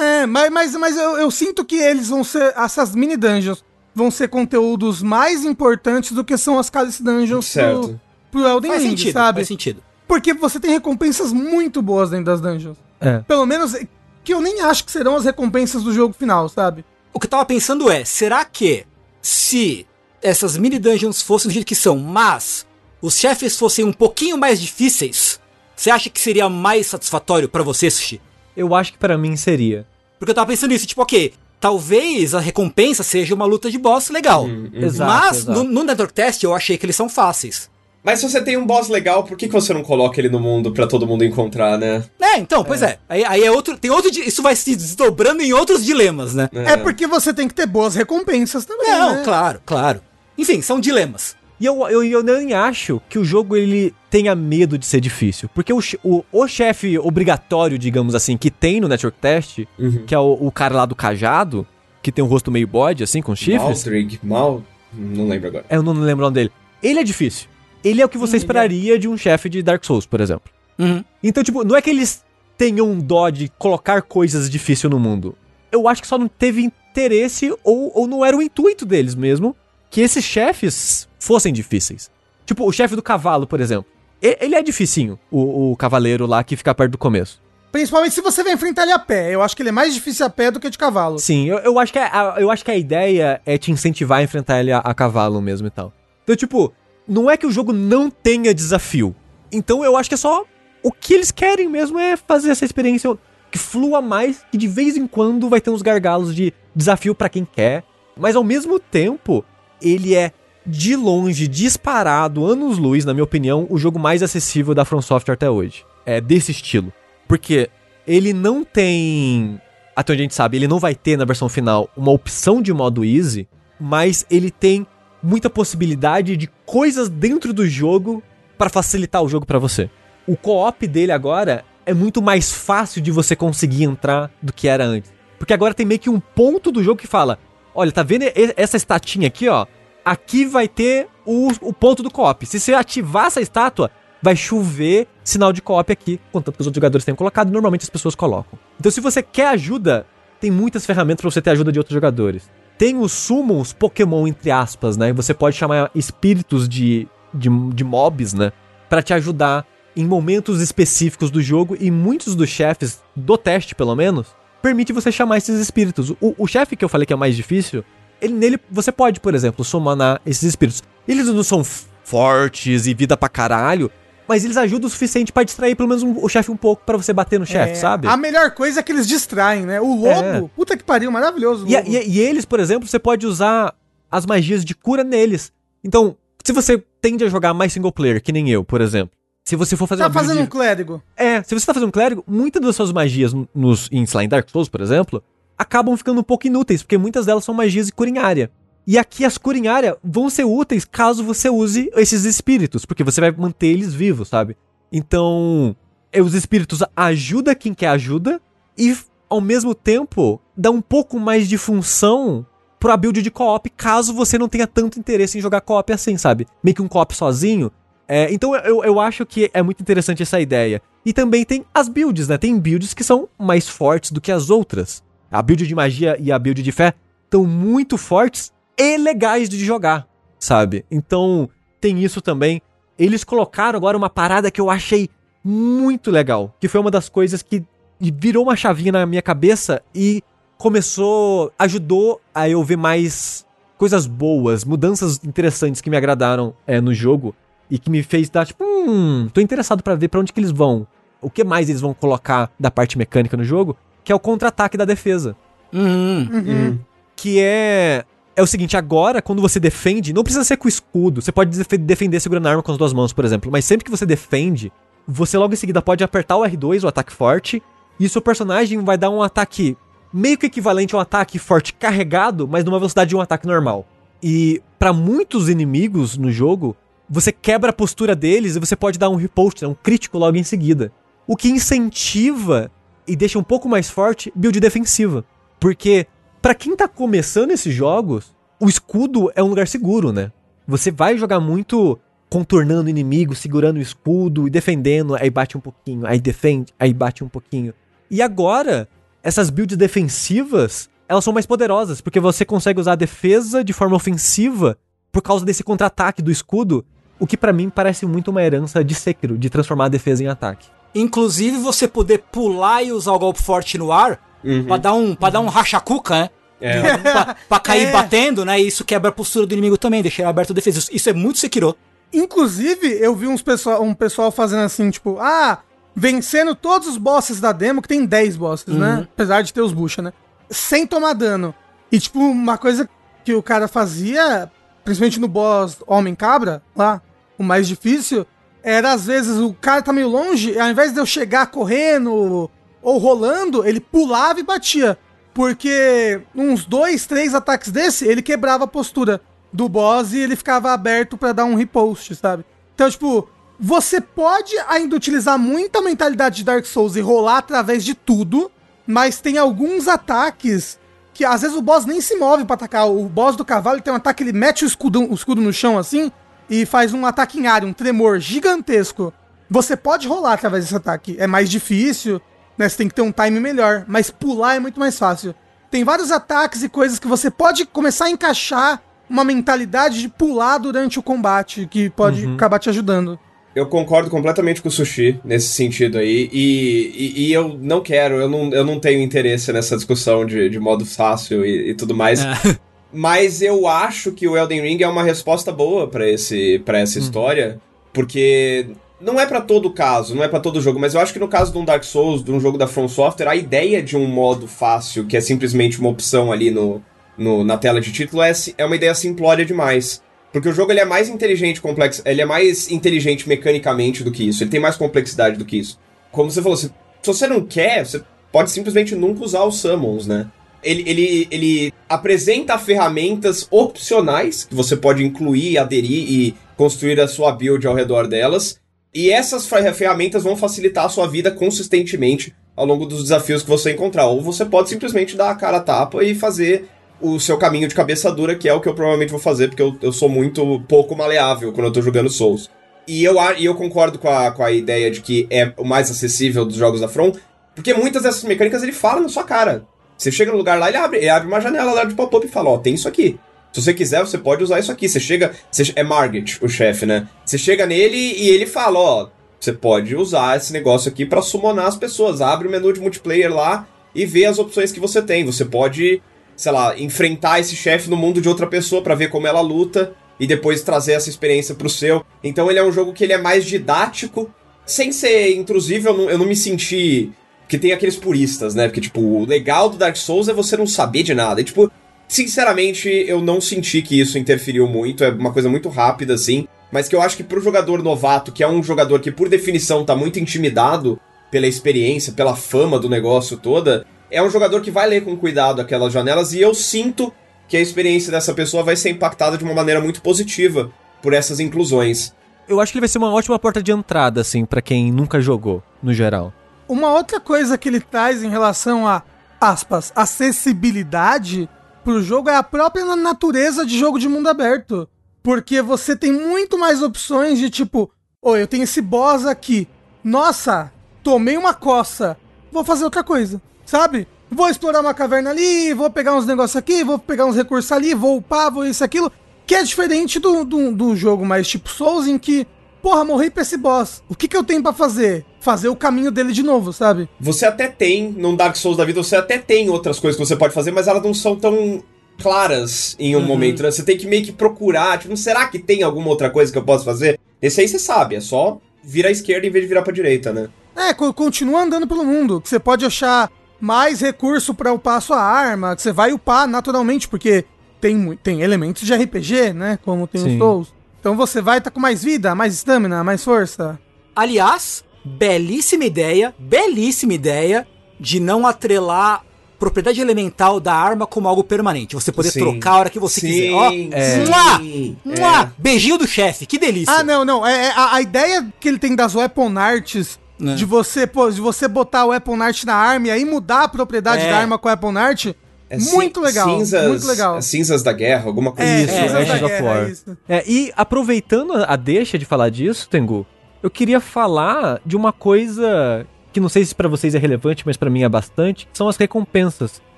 É, mas, mas, mas eu, eu sinto que eles vão ser. Essas mini dungeons vão ser conteúdos mais importantes do que são as Cálice Dungeons Certo. pro, pro Elden Faz Ring, sentido, sabe? faz sentido. Porque você tem recompensas muito boas dentro das dungeons. É. Pelo menos que eu nem acho que serão as recompensas do jogo final, sabe? O que eu tava pensando é, será que se essas mini dungeons fossem do jeito que são, mas os chefes fossem um pouquinho mais difíceis, você acha que seria mais satisfatório pra você, Sushi? Eu acho que pra mim seria. Porque eu tava pensando nisso, tipo, ok, talvez a recompensa seja uma luta de boss legal. Exato, mas exato. No, no Network Test eu achei que eles são fáceis. Mas se você tem um boss legal, por que, que você não coloca ele no mundo pra todo mundo encontrar, né? É, então, pois é. Aí, aí é outro. Tem outro. Isso vai se desdobrando em outros dilemas, né? É porque você tem que ter boas recompensas também, Não, né? claro, claro. Enfim, são dilemas. E eu, eu, eu nem acho que o jogo ele tenha medo de ser difícil. Porque o, o, o chefe obrigatório, digamos assim, que tem no Network Test, Uhum. que é o, o cara lá do cajado, que tem um rosto meio bode, assim, com chifres. Maldrig, Mal... Não lembro agora. É, Eu não lembro o nome dele. Ele é difícil. Ele é o que você esperaria de um chefe de Dark Souls, por exemplo. Uhum. Então, tipo, não é que eles tenham dó de colocar coisas difíceis no mundo. Eu acho que só não teve interesse ou, ou não era o intuito deles mesmo que esses chefes fossem difíceis. Tipo, o chefe do cavalo, por exemplo. Ele é dificinho, o, o cavaleiro lá que fica perto do começo. Principalmente se você vai enfrentar ele a pé. Eu acho que ele é mais difícil a pé do que de cavalo. Sim, eu, eu, acho que a, eu acho que a ideia é te incentivar a enfrentar ele a, a cavalo mesmo e tal. Então, tipo, não é que o jogo não tenha desafio. Então eu acho que é só. O que eles querem mesmo é fazer essa experiência que flua mais, que de vez em quando vai ter uns gargalos de desafio pra quem quer. Mas ao mesmo tempo, ele é de longe, disparado, anos-luz, na minha opinião, o jogo mais acessível da From Software até hoje. É desse estilo. Porque ele não tem. Até onde a gente sabe, ele não vai ter na versão final uma opção de modo easy, mas ele tem muita possibilidade de coisas dentro do jogo para facilitar o jogo pra você. O co-op dele agora é muito mais fácil de você conseguir entrar do que era antes. Porque agora tem meio que um ponto do jogo que fala: olha, tá vendo essa estatinha aqui, ó? Aqui vai ter o, o ponto do co-op. Se você ativar essa estátua, vai chover sinal de co-op aqui, contanto que os outros jogadores tenham colocado, normalmente as pessoas colocam. Então, se você quer ajuda, tem muitas ferramentas pra você ter ajuda de outros jogadores. Tem os summons Pokémon, entre aspas, né? Você pode chamar espíritos de, de, de mobs, né? Pra te ajudar em momentos específicos do jogo, e muitos dos chefes, do teste pelo menos, permite você chamar esses espíritos. O, o chefe que eu falei que é o mais difícil, ele, nele você pode, por exemplo, summonar esses espíritos. Eles não são fortes e vida pra caralho, mas eles ajudam o suficiente pra distrair pelo menos um- o chefe um pouco pra você bater no chefe, É, sabe? A melhor coisa é que eles distraem, né? O lobo, É. puta que pariu, maravilhoso. E, e- e eles, por exemplo, você pode usar as magias de cura neles. Então, se você tende a jogar mais single player, que nem eu, por exemplo. Se você for fazer tá uma build fazendo um clérigo. É, se você tá fazendo um clérigo, muitas das suas magias nos, em, lá, em Dark Souls, por exemplo, acabam ficando um pouco inúteis, porque muitas delas são magias de cura em área. E aqui as cura em área vão ser úteis caso você use esses espíritos, porque você vai manter eles vivos, sabe? Então, é, os espíritos ajudam quem quer ajuda e, ao mesmo tempo, dá um pouco mais de função pra build de co-op, caso você não tenha tanto interesse em jogar co-op assim, sabe? Meio que um co-op sozinho. É, então eu, eu acho que é muito interessante essa ideia. E também tem as builds, né? Tem builds que são mais fortes do que as outras. A build de magia e a build de fé estão muito fortes e legais de jogar, sabe? Então tem isso também. Eles colocaram agora uma parada que eu achei muito legal, que foi uma das coisas que virou uma chavinha na minha cabeça e começou, ajudou a eu ver mais coisas boas, mudanças interessantes que me agradaram é, no jogo e que me fez dar tipo, hum, tô interessado pra ver pra onde que eles vão. O que mais eles vão colocar da parte mecânica no jogo, que é o contra-ataque da defesa. Uhum. Uhum. Que é. É o seguinte, agora, quando você defende, não precisa ser com escudo. Você pode def- defender segurando a arma com as duas mãos, por exemplo. Mas sempre que você defende, você logo em seguida pode apertar o R2, o ataque forte, e o seu personagem vai dar um ataque meio que equivalente a um ataque forte carregado, mas numa velocidade de um ataque normal. E pra muitos inimigos no jogo, você quebra a postura deles e você pode dar um riposte, né, um crítico logo em seguida. O que incentiva e deixa um pouco mais forte build defensiva. Porque pra quem tá começando esses jogos, o escudo é um lugar seguro, né? Você vai jogar muito contornando o inimigo, segurando o escudo e defendendo, aí bate um pouquinho, aí defende, aí bate um pouquinho. E agora, essas builds defensivas, elas são mais poderosas, porque você consegue usar a defesa de forma ofensiva por causa desse contra-ataque do escudo, o que pra mim parece muito uma herança de Sekiro, de transformar a defesa em ataque. Inclusive, você poder pular e usar o golpe forte no ar Uhum. pra dar um, pra dar um rachacuca, né? É. pra, pra cair É. batendo, né? E isso quebra a postura do inimigo também, deixar ele aberto a defesa. Isso- Isso é muito Sekiro. Inclusive, eu vi uns pessoal, um pessoal fazendo assim, tipo, ah, vencendo todos os bosses da demo, que tem 10 bosses, né? Apesar de ter os bucha, né? Sem tomar dano. E, tipo, uma coisa que o cara fazia, principalmente no boss Homem-Cabra, lá, o mais difícil, era às vezes o cara tá meio longe, ao invés de eu chegar correndo ou rolando, ele pulava e batia. Porque uns dois, três ataques desse, ele quebrava a postura do boss e ele ficava aberto pra dar um repost, sabe? Então, tipo, você pode ainda utilizar muita mentalidade de Dark Souls e rolar através de tudo, mas tem alguns ataques que às vezes o boss nem se move pra atacar. O boss do cavalo tem um ataque, ele mete o escudo, o escudo no chão assim e faz um ataque em área, um tremor gigantesco. Você pode rolar através desse ataque. É mais difícil, né? Você tem que ter um time melhor, mas pular é muito mais fácil. Tem vários ataques e coisas que você pode começar a encaixar uma mentalidade de pular durante o combate, que pode acabar te ajudando. Eu concordo completamente com o Sushi nesse sentido aí, e, e, e eu não quero, eu não, eu não tenho interesse nessa discussão de, de modo fácil e, e tudo mais. É. Mas eu acho que o Elden Ring é uma resposta boa pra esse para essa história, porque não é pra todo caso, não é pra todo jogo, mas eu acho que no caso de um Dark Souls, de um jogo da From Software, a ideia de um modo fácil, que é simplesmente uma opção ali no, no- na tela de título, é, é uma ideia simplória demais. Porque o jogo ele é mais inteligente, complexo, ele é mais inteligente mecanicamente do que isso, ele tem mais complexidade do que isso. Como você falou, se, se você não quer, você pode simplesmente nunca usar os summons, né? Ele, ele, ele apresenta ferramentas opcionais que você pode incluir, aderir e construir a sua build ao redor delas. E essas fer- ferramentas vão facilitar a sua vida consistentemente ao longo dos desafios que você encontrar. Ou você pode simplesmente dar a cara a tapa e fazer o seu caminho de cabeça dura, que é o que eu provavelmente vou fazer, porque eu, eu sou muito pouco maleável quando eu tô jogando Souls. E eu, e eu concordo com a, com a ideia de que é o mais acessível dos jogos da From, porque muitas dessas mecânicas ele fala na sua cara. Você chega no lugar lá, ele abre, ele abre uma janela lá de pop-up e fala, ó, tem isso aqui. Se você quiser, você pode usar isso aqui. Você chega. você- é Margit, o chefe, né? Você chega nele e ele fala, ó, você pode usar esse negócio aqui pra summonar as pessoas. Abre o menu de multiplayer lá e vê as opções que você tem. Você pode, sei lá, enfrentar esse chefe no mundo de outra pessoa pra ver como ela luta e depois trazer essa experiência pro seu. Então ele é um jogo que ele é mais didático, sem ser intrusivo, eu não, eu não me senti que tem aqueles puristas, né? Porque, tipo, o legal do Dark Souls é você não saber de nada. E, tipo, sinceramente, eu não senti que isso interferiu muito. É uma coisa muito rápida, assim. Mas que eu acho que pro jogador novato, que é um jogador que, por definição, tá muito intimidado pela experiência, pela fama do negócio toda, é um jogador que vai ler com cuidado aquelas janelas. E eu sinto que a experiência dessa pessoa vai ser impactada de uma maneira muito positiva por essas inclusões. Eu acho que ele vai ser uma ótima porta de entrada, assim, pra quem nunca jogou, no geral. Uma outra coisa que ele traz em relação a, aspas, acessibilidade pro jogo é a própria na- natureza de jogo de mundo aberto. Porque você tem muito mais opções de tipo, oi, eu tenho esse boss aqui. Nossa, tomei uma coça. Vou fazer outra coisa, sabe? Vou explorar uma caverna ali, vou pegar uns negócios aqui, vou pegar uns recursos ali, vou upar, vou isso, aquilo. Que é diferente do, do, do jogo mais tipo Souls, em que, porra, morri pra esse boss. O que, que eu tenho pra fazer? Fazer o caminho dele de novo, sabe? Você até tem, num Dark Souls da vida, você até tem outras coisas que você pode fazer, mas elas não são tão claras em um momento, né? Você tem que meio que procurar, tipo, será que tem alguma outra coisa que eu posso fazer? Esse aí você sabe, é só virar à esquerda em vez de virar pra direita, né? É, co- continua andando pelo mundo, que você pode achar mais recurso pra upar a sua arma, que você vai upar naturalmente, porque tem, tem elementos de RPG, né? Como tem Sim. os Souls. Então você vai estar com mais vida, mais estamina, mais força. Aliás, belíssima ideia, belíssima ideia de não atrelar propriedade elemental da arma como algo permanente. Você poder Sim. trocar a hora que você Sim, quiser. Ó, é. mua, mua, beijinho do chefe, que delícia. Ah, não, não. É, é a, a ideia que ele tem das weapon arts, É. de você, pô, de você botar o weapon art na arma e aí mudar a propriedade É. da arma com a weapon art, É muito legal. Cinzas, muito legal. é cinzas da guerra, alguma coisa É, Isso, assim. Ashes da of Guerra, War. é isso. É, e aproveitando a deixa de falar disso, Tengu, eu queria falar de uma coisa que não sei se pra vocês é relevante, mas pra mim é bastante, que são as recompensas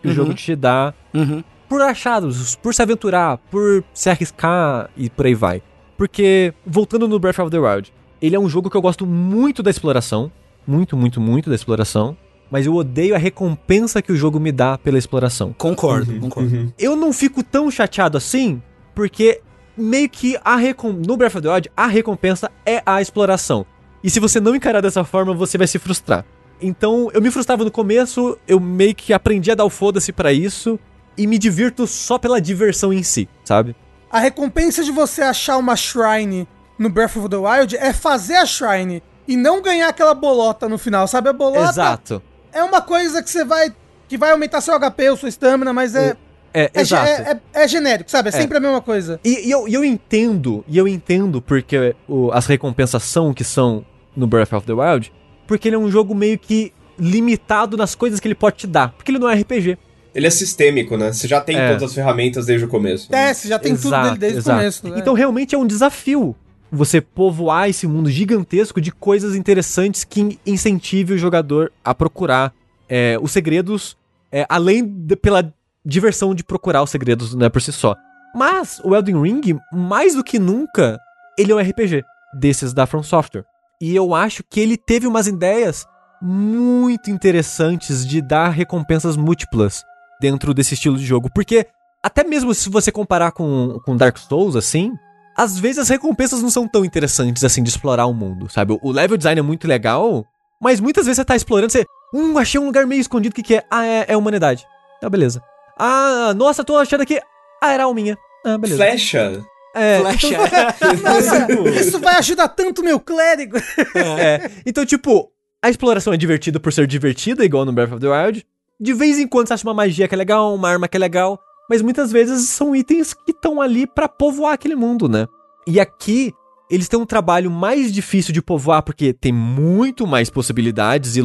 que o Uhum. jogo te dá Uhum. por achados, por se aventurar, por se arriscar e por aí vai. Porque, voltando no Breath of the Wild, ele é um jogo que eu gosto muito da exploração, muito, muito, muito da exploração, mas eu odeio a recompensa que o jogo me dá pela exploração. Concordo, Uhum, concordo. uhum. Eu não fico tão chateado assim, porque meio que a recom... no Breath of the Wild, a recompensa é a exploração. E se você não encarar dessa forma, você vai se frustrar. Então, eu me frustrava no começo, eu meio que aprendi a dar o foda-se pra isso e me divirto só pela diversão em si, sabe? A recompensa de você achar uma shrine no Breath of the Wild é fazer a Shrine e não ganhar aquela bolota no final, sabe? A bolota Exato. é uma coisa que você vai. que vai aumentar seu HP ou sua estamina, mas é. É, É, exato. é, é- é genérico, sabe? É sempre a mesma coisa. E, e eu, eu entendo, e eu entendo porque o- as recompensas são o que são no Breath of the Wild, porque ele é um jogo meio que limitado nas coisas que ele pode te dar, porque ele não é RPG. Ele é sistêmico, né? Você já tem É. todas as ferramentas desde o começo. É, você já tem tudo Exato, dele desde exato. o começo. né? Então realmente é um desafio você povoar esse mundo gigantesco de coisas interessantes que incentive o jogador a procurar é, os segredos, é, além de- pela diversão de procurar os segredos né, por si só. Mas o Elden Ring, mais do que nunca, ele é um RPG desses da From Software. E eu acho que ele teve umas ideias muito interessantes de dar recompensas múltiplas dentro desse estilo de jogo. Porque até mesmo se você comparar com, com Dark Souls, assim, às vezes as recompensas não são tão interessantes assim de explorar o mundo, sabe? O level design é muito legal, mas muitas vezes você tá explorando, você. Hum, achei um lugar meio escondido, o que, que é? Ah, é, é humanidade. Ah, beleza. Ah, nossa, tô achando aqui. Ah, era alminha. Ah, beleza. Flecha. É, Flecha. Nossa, isso vai ajudar tanto meu clérigo. É, então, tipo, a exploração é divertida por ser divertida, igual no Breath of the Wild. De vez em quando você acha uma magia que é legal, uma arma que é legal, mas muitas vezes são itens que estão ali pra povoar aquele mundo, né? E aqui, eles têm um trabalho mais difícil de povoar, porque tem muito mais possibilidades e,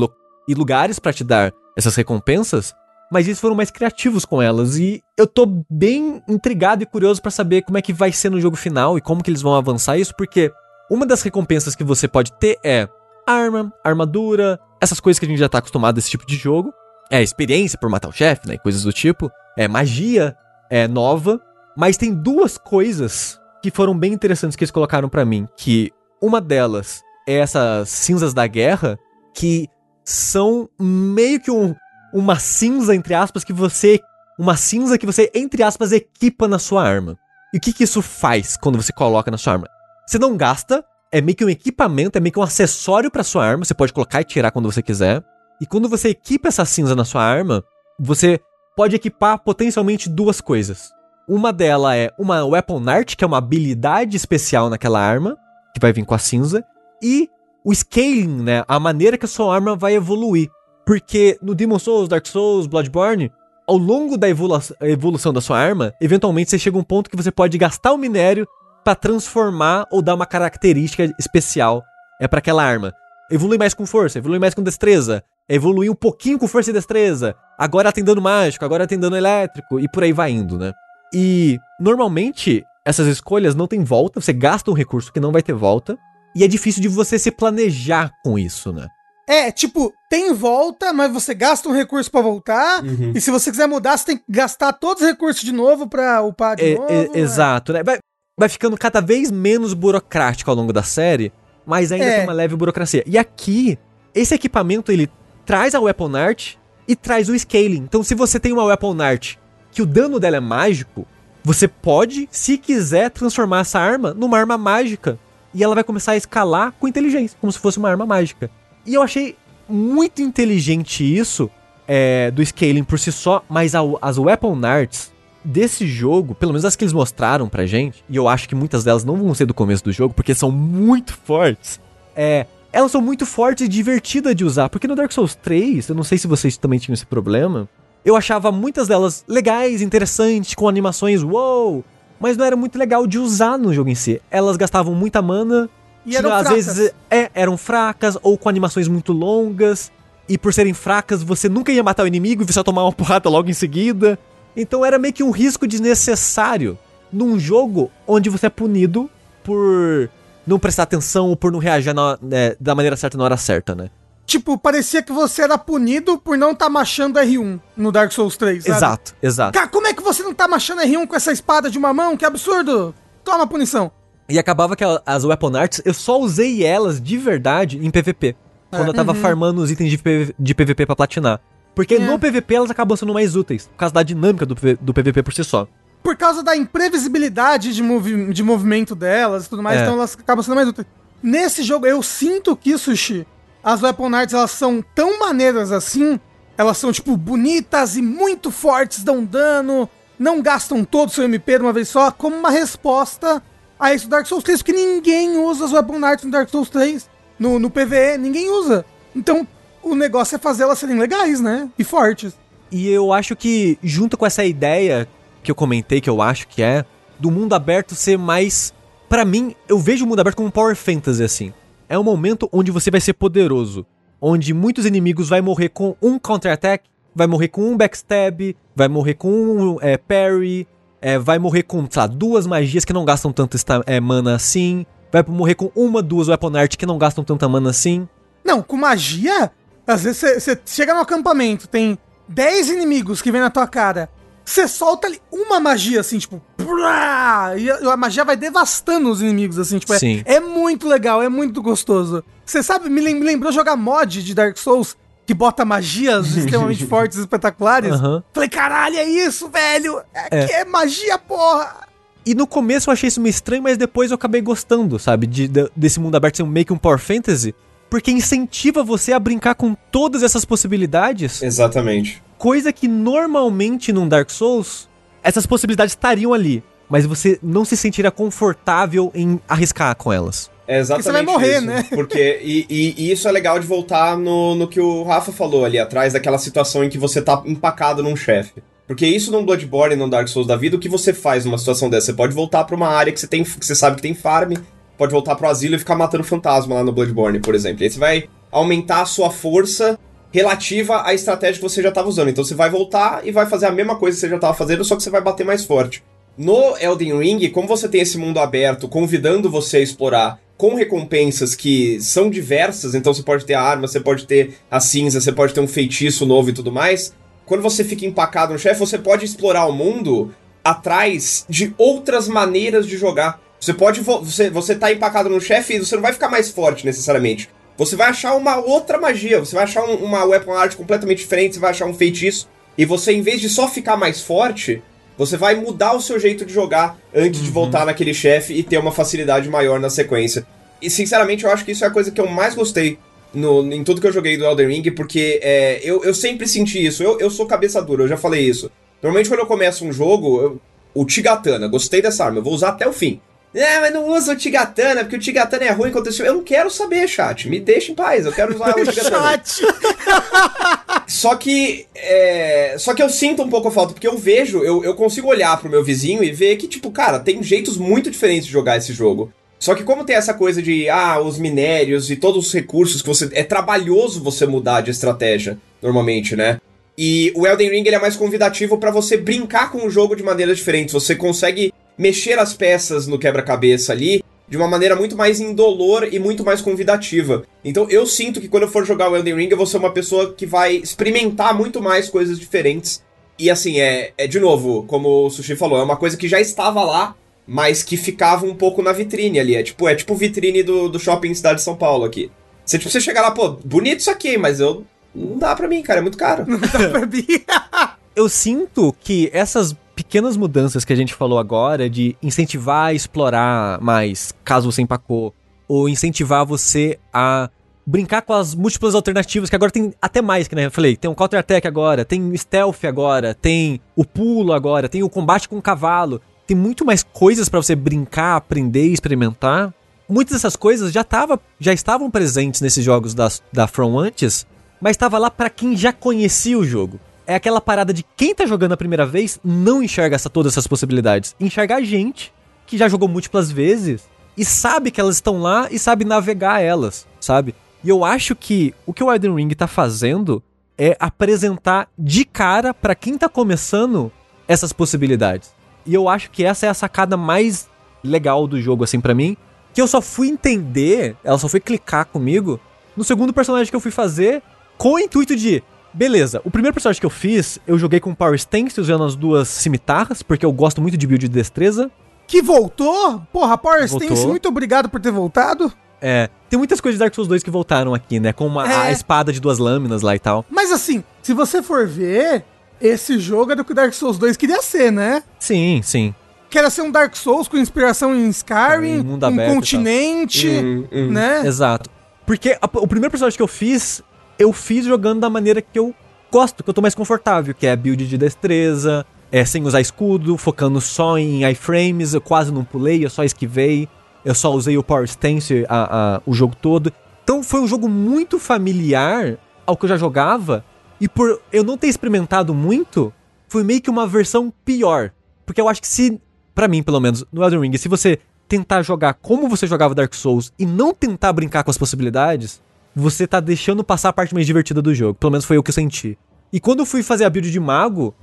e lugares pra te dar essas recompensas, mas eles foram mais criativos com elas. E eu tô bem intrigado e curioso pra saber como é que vai ser no jogo final e como que eles vão avançar isso, porque uma das recompensas que você pode ter é arma, armadura, essas coisas que a gente já tá acostumado desse tipo de jogo. É experiência por matar o chefe, né? Coisas do tipo. É magia, é nova. Mas tem duas coisas que foram bem interessantes que eles colocaram pra mim. Que uma delas é essas cinzas da guerra, que são meio que um, uma cinza, entre aspas, que você. Uma cinza que você, entre aspas, equipa na sua arma. E o que, que isso faz quando você coloca na sua arma? Você não gasta, é meio que um equipamento, é meio que um acessório pra sua arma, você pode colocar e tirar quando você quiser. E quando você equipa essa cinza na sua arma, você pode equipar potencialmente duas coisas. Uma delas é uma Weapon Art, que é uma habilidade especial naquela arma, que vai vir com a cinza, e o scaling, né, a maneira que a sua arma vai evoluir. Porque no Demon Souls, Dark Souls, Bloodborne, ao longo da evolu- evolução da sua arma, eventualmente você chega a um ponto que você pode gastar o minério pra transformar ou dar uma característica especial é para aquela arma. Evolui mais com força, evolui mais com destreza, evolui um pouquinho com força e destreza. Agora tem dano mágico, agora tem dano elétrico e por aí vai indo, né? E normalmente essas escolhas não tem volta, você gasta um recurso que não vai ter volta e é difícil de você se planejar com isso, né? É, tipo, tem volta, mas você gasta um recurso pra voltar. Uhum. E se você quiser mudar, você tem que gastar todos os recursos de novo pra upar de É, novo. é, né? exato, né? Vai, vai ficando cada vez menos burocrático ao longo da série, mas ainda É. tem uma leve burocracia. E aqui, esse equipamento ele traz a Weapon Art e traz o scaling. Então, se você tem uma Weapon Art que o dano dela é mágico, você pode, se quiser, transformar essa arma numa arma mágica. E ela vai começar a escalar com inteligência, como se fosse uma arma mágica. E eu achei muito inteligente isso é, do scaling por si só, mas a- as Weapon Arts desse jogo, pelo menos as que eles mostraram pra gente, e eu acho que muitas delas não vão ser do começo do jogo, porque são muito fortes, é, elas são muito fortes e divertidas de usar, porque no Dark Souls 3, eu não sei se vocês também tinham esse problema, eu achava muitas delas legais, interessantes, com animações wow, mas não era muito legal de usar no jogo em si. Elas gastavam muita mana, E eram tinha- às fracas. vezes é, eram fracas ou com animações muito longas. E por serem fracas, você nunca ia matar o inimigo e você ia tomar uma porrada logo em seguida. Então era meio que um risco desnecessário num jogo onde você é punido por não prestar atenção ou por não reagir na- né, da maneira certa na hora certa, né? Tipo, parecia que você era punido por não tá machando R1 no Dark Souls 3, sabe? Exato, exato. Cara, como é que você não tá machando R1 com essa espada de uma mão? Que absurdo! Toma punição. E acabava que as Weapon Arts, eu só usei elas de verdade em PVP. Quando eu tava farmando os itens de, PV de PVP pra platinar. Porque É. no PVP elas acabam sendo mais úteis, por causa da dinâmica do, do PVP por si só. Por causa da imprevisibilidade de, movi de movimento delas e tudo mais, É. então elas acabam sendo mais úteis. Nesse jogo, eu sinto que, Sushi, as Weapon Arts, elas são tão maneiras assim, elas são, tipo, bonitas e muito fortes, dão dano, não gastam todo o seu MP de uma vez só, como uma resposta a esse Dark Souls 3, porque ninguém usa as Weapon Arts no Dark Souls 3, no, no PVE, ninguém usa. Então, o negócio é fazer elas serem legais, né? E fortes. E eu acho que, junto com essa ideia que eu comentei, que eu acho que é, do mundo aberto ser mais. Pra mim, eu vejo o mundo aberto como um Power Fantasy, assim. É um momento onde você vai ser poderoso. Onde muitos inimigos vai morrer com um counter-attack, vai morrer com um backstab, vai morrer com um é, parry, é, vai morrer com, sei lá, duas magias que não gastam tanto é, mana assim, vai morrer com uma, duas weapon art que não gastam tanta mana assim. Não, com magia, às vezes você- chega no acampamento, tem 10 inimigos que vem na tua cara. Você solta ali uma magia, assim, tipo. brá, E a, a magia vai devastando os inimigos, assim, tipo. é- Sim. É, muito legal, é muito gostoso. Você sabe, me, lem- me lembrou jogar mod de Dark Souls que bota magias extremamente fortes e espetaculares. Aham. Falei, caralho, é isso, velho! É, que é magia, porra! E no começo eu achei isso meio estranho, mas depois eu acabei gostando, sabe? De, de- desse mundo aberto ser um meio que um Power Fantasy. Porque incentiva você a brincar com todas essas possibilidades. Exatamente. Coisa que normalmente num Dark Souls, essas possibilidades estariam ali. Mas você não se sentiria confortável em arriscar com elas. É exatamente você vai morrer, isso. né? Porque, e, e- e isso é legal de voltar no, no que o Rafa falou ali atrás, daquela situação em que você tá empacado num chefe. Porque isso num Bloodborne e num Dark Souls da vida, o que você faz numa situação dessa? Você pode voltar pra uma área que você, tem, que você sabe que tem farm, pode voltar pro asilo e ficar matando fantasma lá no Bloodborne, por exemplo. E aí você vai aumentar a sua força relativa à estratégia que você já estava usando. Então você vai voltar e vai fazer a mesma coisa que você já estava fazendo, só que você vai bater mais forte. No Elden Ring, como você tem esse mundo aberto convidando você a explorar com recompensas que são diversas, então você pode ter a arma, você pode ter a cinza, você pode ter um feitiço novo e tudo mais. Quando você fica empacado no chefe, você pode explorar o mundo atrás de outras maneiras de jogar. Você pode. vo- Você, você tá empacado no chefe e você não vai ficar mais forte necessariamente. Você vai achar uma outra magia, você vai achar um- uma weapon art completamente diferente, você vai achar um feitiço. E você, em vez de só ficar mais forte, você vai mudar o seu jeito de jogar antes de voltar naquele chefe e ter uma facilidade maior na sequência. E sinceramente, eu acho que isso é a coisa que eu mais gostei no, em tudo que eu joguei do Elden Ring, porque é, eu, eu sempre senti isso. Eu, eu sou cabeça dura, eu já falei isso. Normalmente, quando eu começo um jogo, eu- o Tigatana, gostei dessa arma, eu vou usar até o fim. É, mas não usa o Tigatana, porque o Tigatana é ruim contra esse... Eu não quero saber, chat. Me deixa em paz, eu quero usar o Tigatana. Só que. é, Só que eu sinto um pouco a falta, porque eu vejo, eu, eu consigo olhar pro meu vizinho e ver que, tipo, cara, tem jeitos muito diferentes de jogar esse jogo. Só que como tem essa coisa de, ah, os minérios e todos os recursos que você. É trabalhoso você mudar de estratégia, normalmente, né? E o Elden Ring ele é mais convidativo pra você brincar com o jogo de maneiras diferentes. Você consegue mexer as peças no quebra-cabeça ali de uma maneira muito mais indolor e muito mais convidativa. Então eu sinto que quando eu for jogar o Elden Ring, eu vou ser uma pessoa que vai experimentar muito mais coisas diferentes. E assim, é, é de novo, como o Sushi falou, é uma coisa que já estava lá, mas que ficava um pouco na vitrine ali. É tipo, é tipo vitrine do, do shopping Cidade de São Paulo aqui. Você, tipo, você chega lá, pô, bonito isso aqui, mas eu. Não dá pra mim, cara, é muito caro. Dá pra mim. Eu sinto que essas pequenas mudanças que a gente falou agora, de incentivar a explorar mais, caso você empacou, ou incentivar você a brincar com as múltiplas alternativas, que agora tem até mais, que né, eu falei, tem um counter-attack agora, tem stealth agora, tem o pulo agora, tem o combate com o cavalo, tem muito mais coisas pra você brincar, aprender e experimentar. Muitas dessas coisas já, tava, já estavam presentes nesses jogos da, da From antes, mas estava lá pra quem já conhecia o jogo. É aquela parada de quem tá jogando a primeira vez não enxerga essa, todas essas possibilidades. Enxerga a gente, que já jogou múltiplas vezes, e sabe que elas estão lá e sabe navegar elas, sabe? E eu acho que o que o Elden Ring tá fazendo é apresentar de cara pra quem tá começando essas possibilidades. E eu acho que essa é a sacada mais legal do jogo, assim, pra mim. Que eu só fui entender, ela só foi clicar comigo no segundo personagem que eu fui fazer com o intuito de. Beleza, o primeiro personagem que eu fiz, eu joguei com Power Stance usando as duas cimitarras, porque eu gosto muito de build de destreza. Que voltou? Porra, Power Voltou. Stance, muito obrigado por ter voltado. É, tem muitas coisas de Dark Souls 2 que voltaram aqui, né? Com uma- a É. espada de duas lâminas lá e tal. Mas assim, se você for ver, esse jogo é do que o Dark Souls 2 queria ser, né? Sim, sim. Que era ser um Dark Souls com inspiração em Skyrim, É, em mundo um aberto continente, Hum, hum. né? Exato. Porque a- o primeiro personagem que eu fiz, eu fiz jogando da maneira que eu gosto, que eu tô mais confortável, que é build de destreza, é, sem usar escudo, focando só em iframes, eu quase não pulei, eu só esquivei, eu só usei o Power Stance a, a- o jogo todo. Então foi um jogo muito familiar ao que eu já jogava, e por eu não ter experimentado muito, foi meio que uma versão pior. Porque eu acho que se, pra mim pelo menos, no Elden Ring, se você tentar jogar como você jogava Dark Souls e não tentar brincar com as possibilidades, você tá deixando passar a parte mais divertida do jogo. Pelo menos foi o que eu senti. E quando eu fui fazer a build de mago,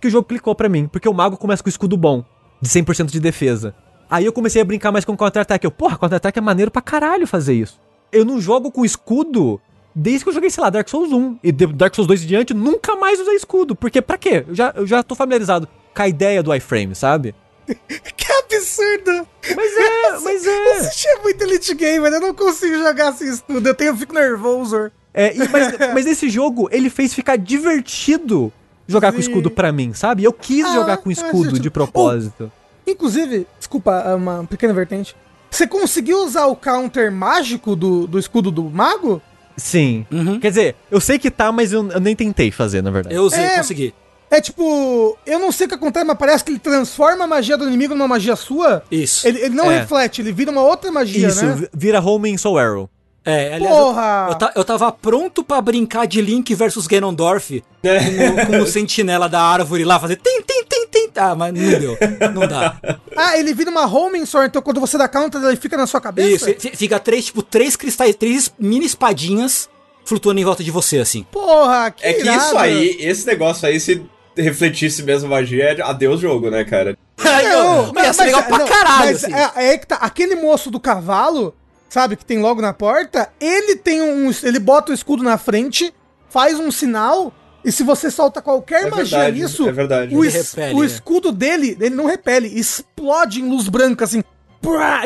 que o jogo clicou pra mim, porque o mago começa com escudo bom, de 100% de defesa. Aí eu comecei a brincar mais com contra-ataque. Eu, porra, contra-ataque é maneiro pra caralho fazer isso. Eu não jogo com escudo desde que eu joguei, sei lá, Dark Souls 1. E Dark Souls 2 em diante, nunca mais usei escudo. Porque pra quê? Eu já, eu já tô familiarizado com a ideia do iframe, sabe? Que absurdo! Mas é, mas é. Você é muito elite gamer, eu não consigo jogar sem estudo, eu, tenho, eu fico nervoso. É, e- mas, mas esse jogo, ele fez ficar divertido jogar com Sim. escudo pra mim, sabe? Eu quis Ah, jogar com é, escudo gente. de propósito. Inclusive, desculpa, é uma pequena vertente. Você conseguiu usar o counter mágico do, do escudo do mago? Sim. Uhum. Quer dizer, eu sei que tá, mas eu, eu nem tentei fazer, na verdade. Eu usei, É, consegui. É tipo, eu não sei o que acontece, mas parece que ele transforma a magia do inimigo numa magia sua. Isso. Ele, ele não É. reflete, ele vira uma outra magia, Isso, né? vi- vira home em Soul Arrow. É, aliás, Porra! Eu, eu tava pronto pra brincar de Link versus Ganondorf com, com o sentinela da árvore lá, fazer tim, tim, tim, tim. Ah, mas não deu. Não dá. Ah, ele vira uma homing sword, então quando você dá counter, ele fica na sua cabeça? Isso, fi- fica três, tipo, três cristais, três mini espadinhas flutuando em volta de você, assim. Porra, que É que irado. isso aí, esse negócio aí, se refletisse mesmo magia, é adeus jogo, né, cara? Não, Mas, ia ser legal pra não, caralho, assim. é, é que tá, aquele moço do cavalo, sabe, que tem logo na porta, ele tem um. Ele bota o escudo na frente, faz um sinal, e se você solta qualquer É magia verdade, nisso, é verdade. o, es- repele, o né? escudo dele, ele não repele, explode em luz branca, assim,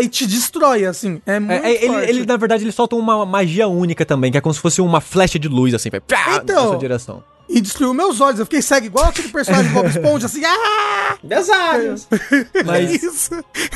e te destrói, assim. É muito É, é, ele, forte. ele, na verdade, ele solta uma magia única também, que é como se fosse uma flecha de luz, assim, vai pá, Então. na sua direção. E destruiu meus olhos, eu fiquei cego igual aquele personagem do Bob Esponja, assim, ah! Desários. Mas, Isso.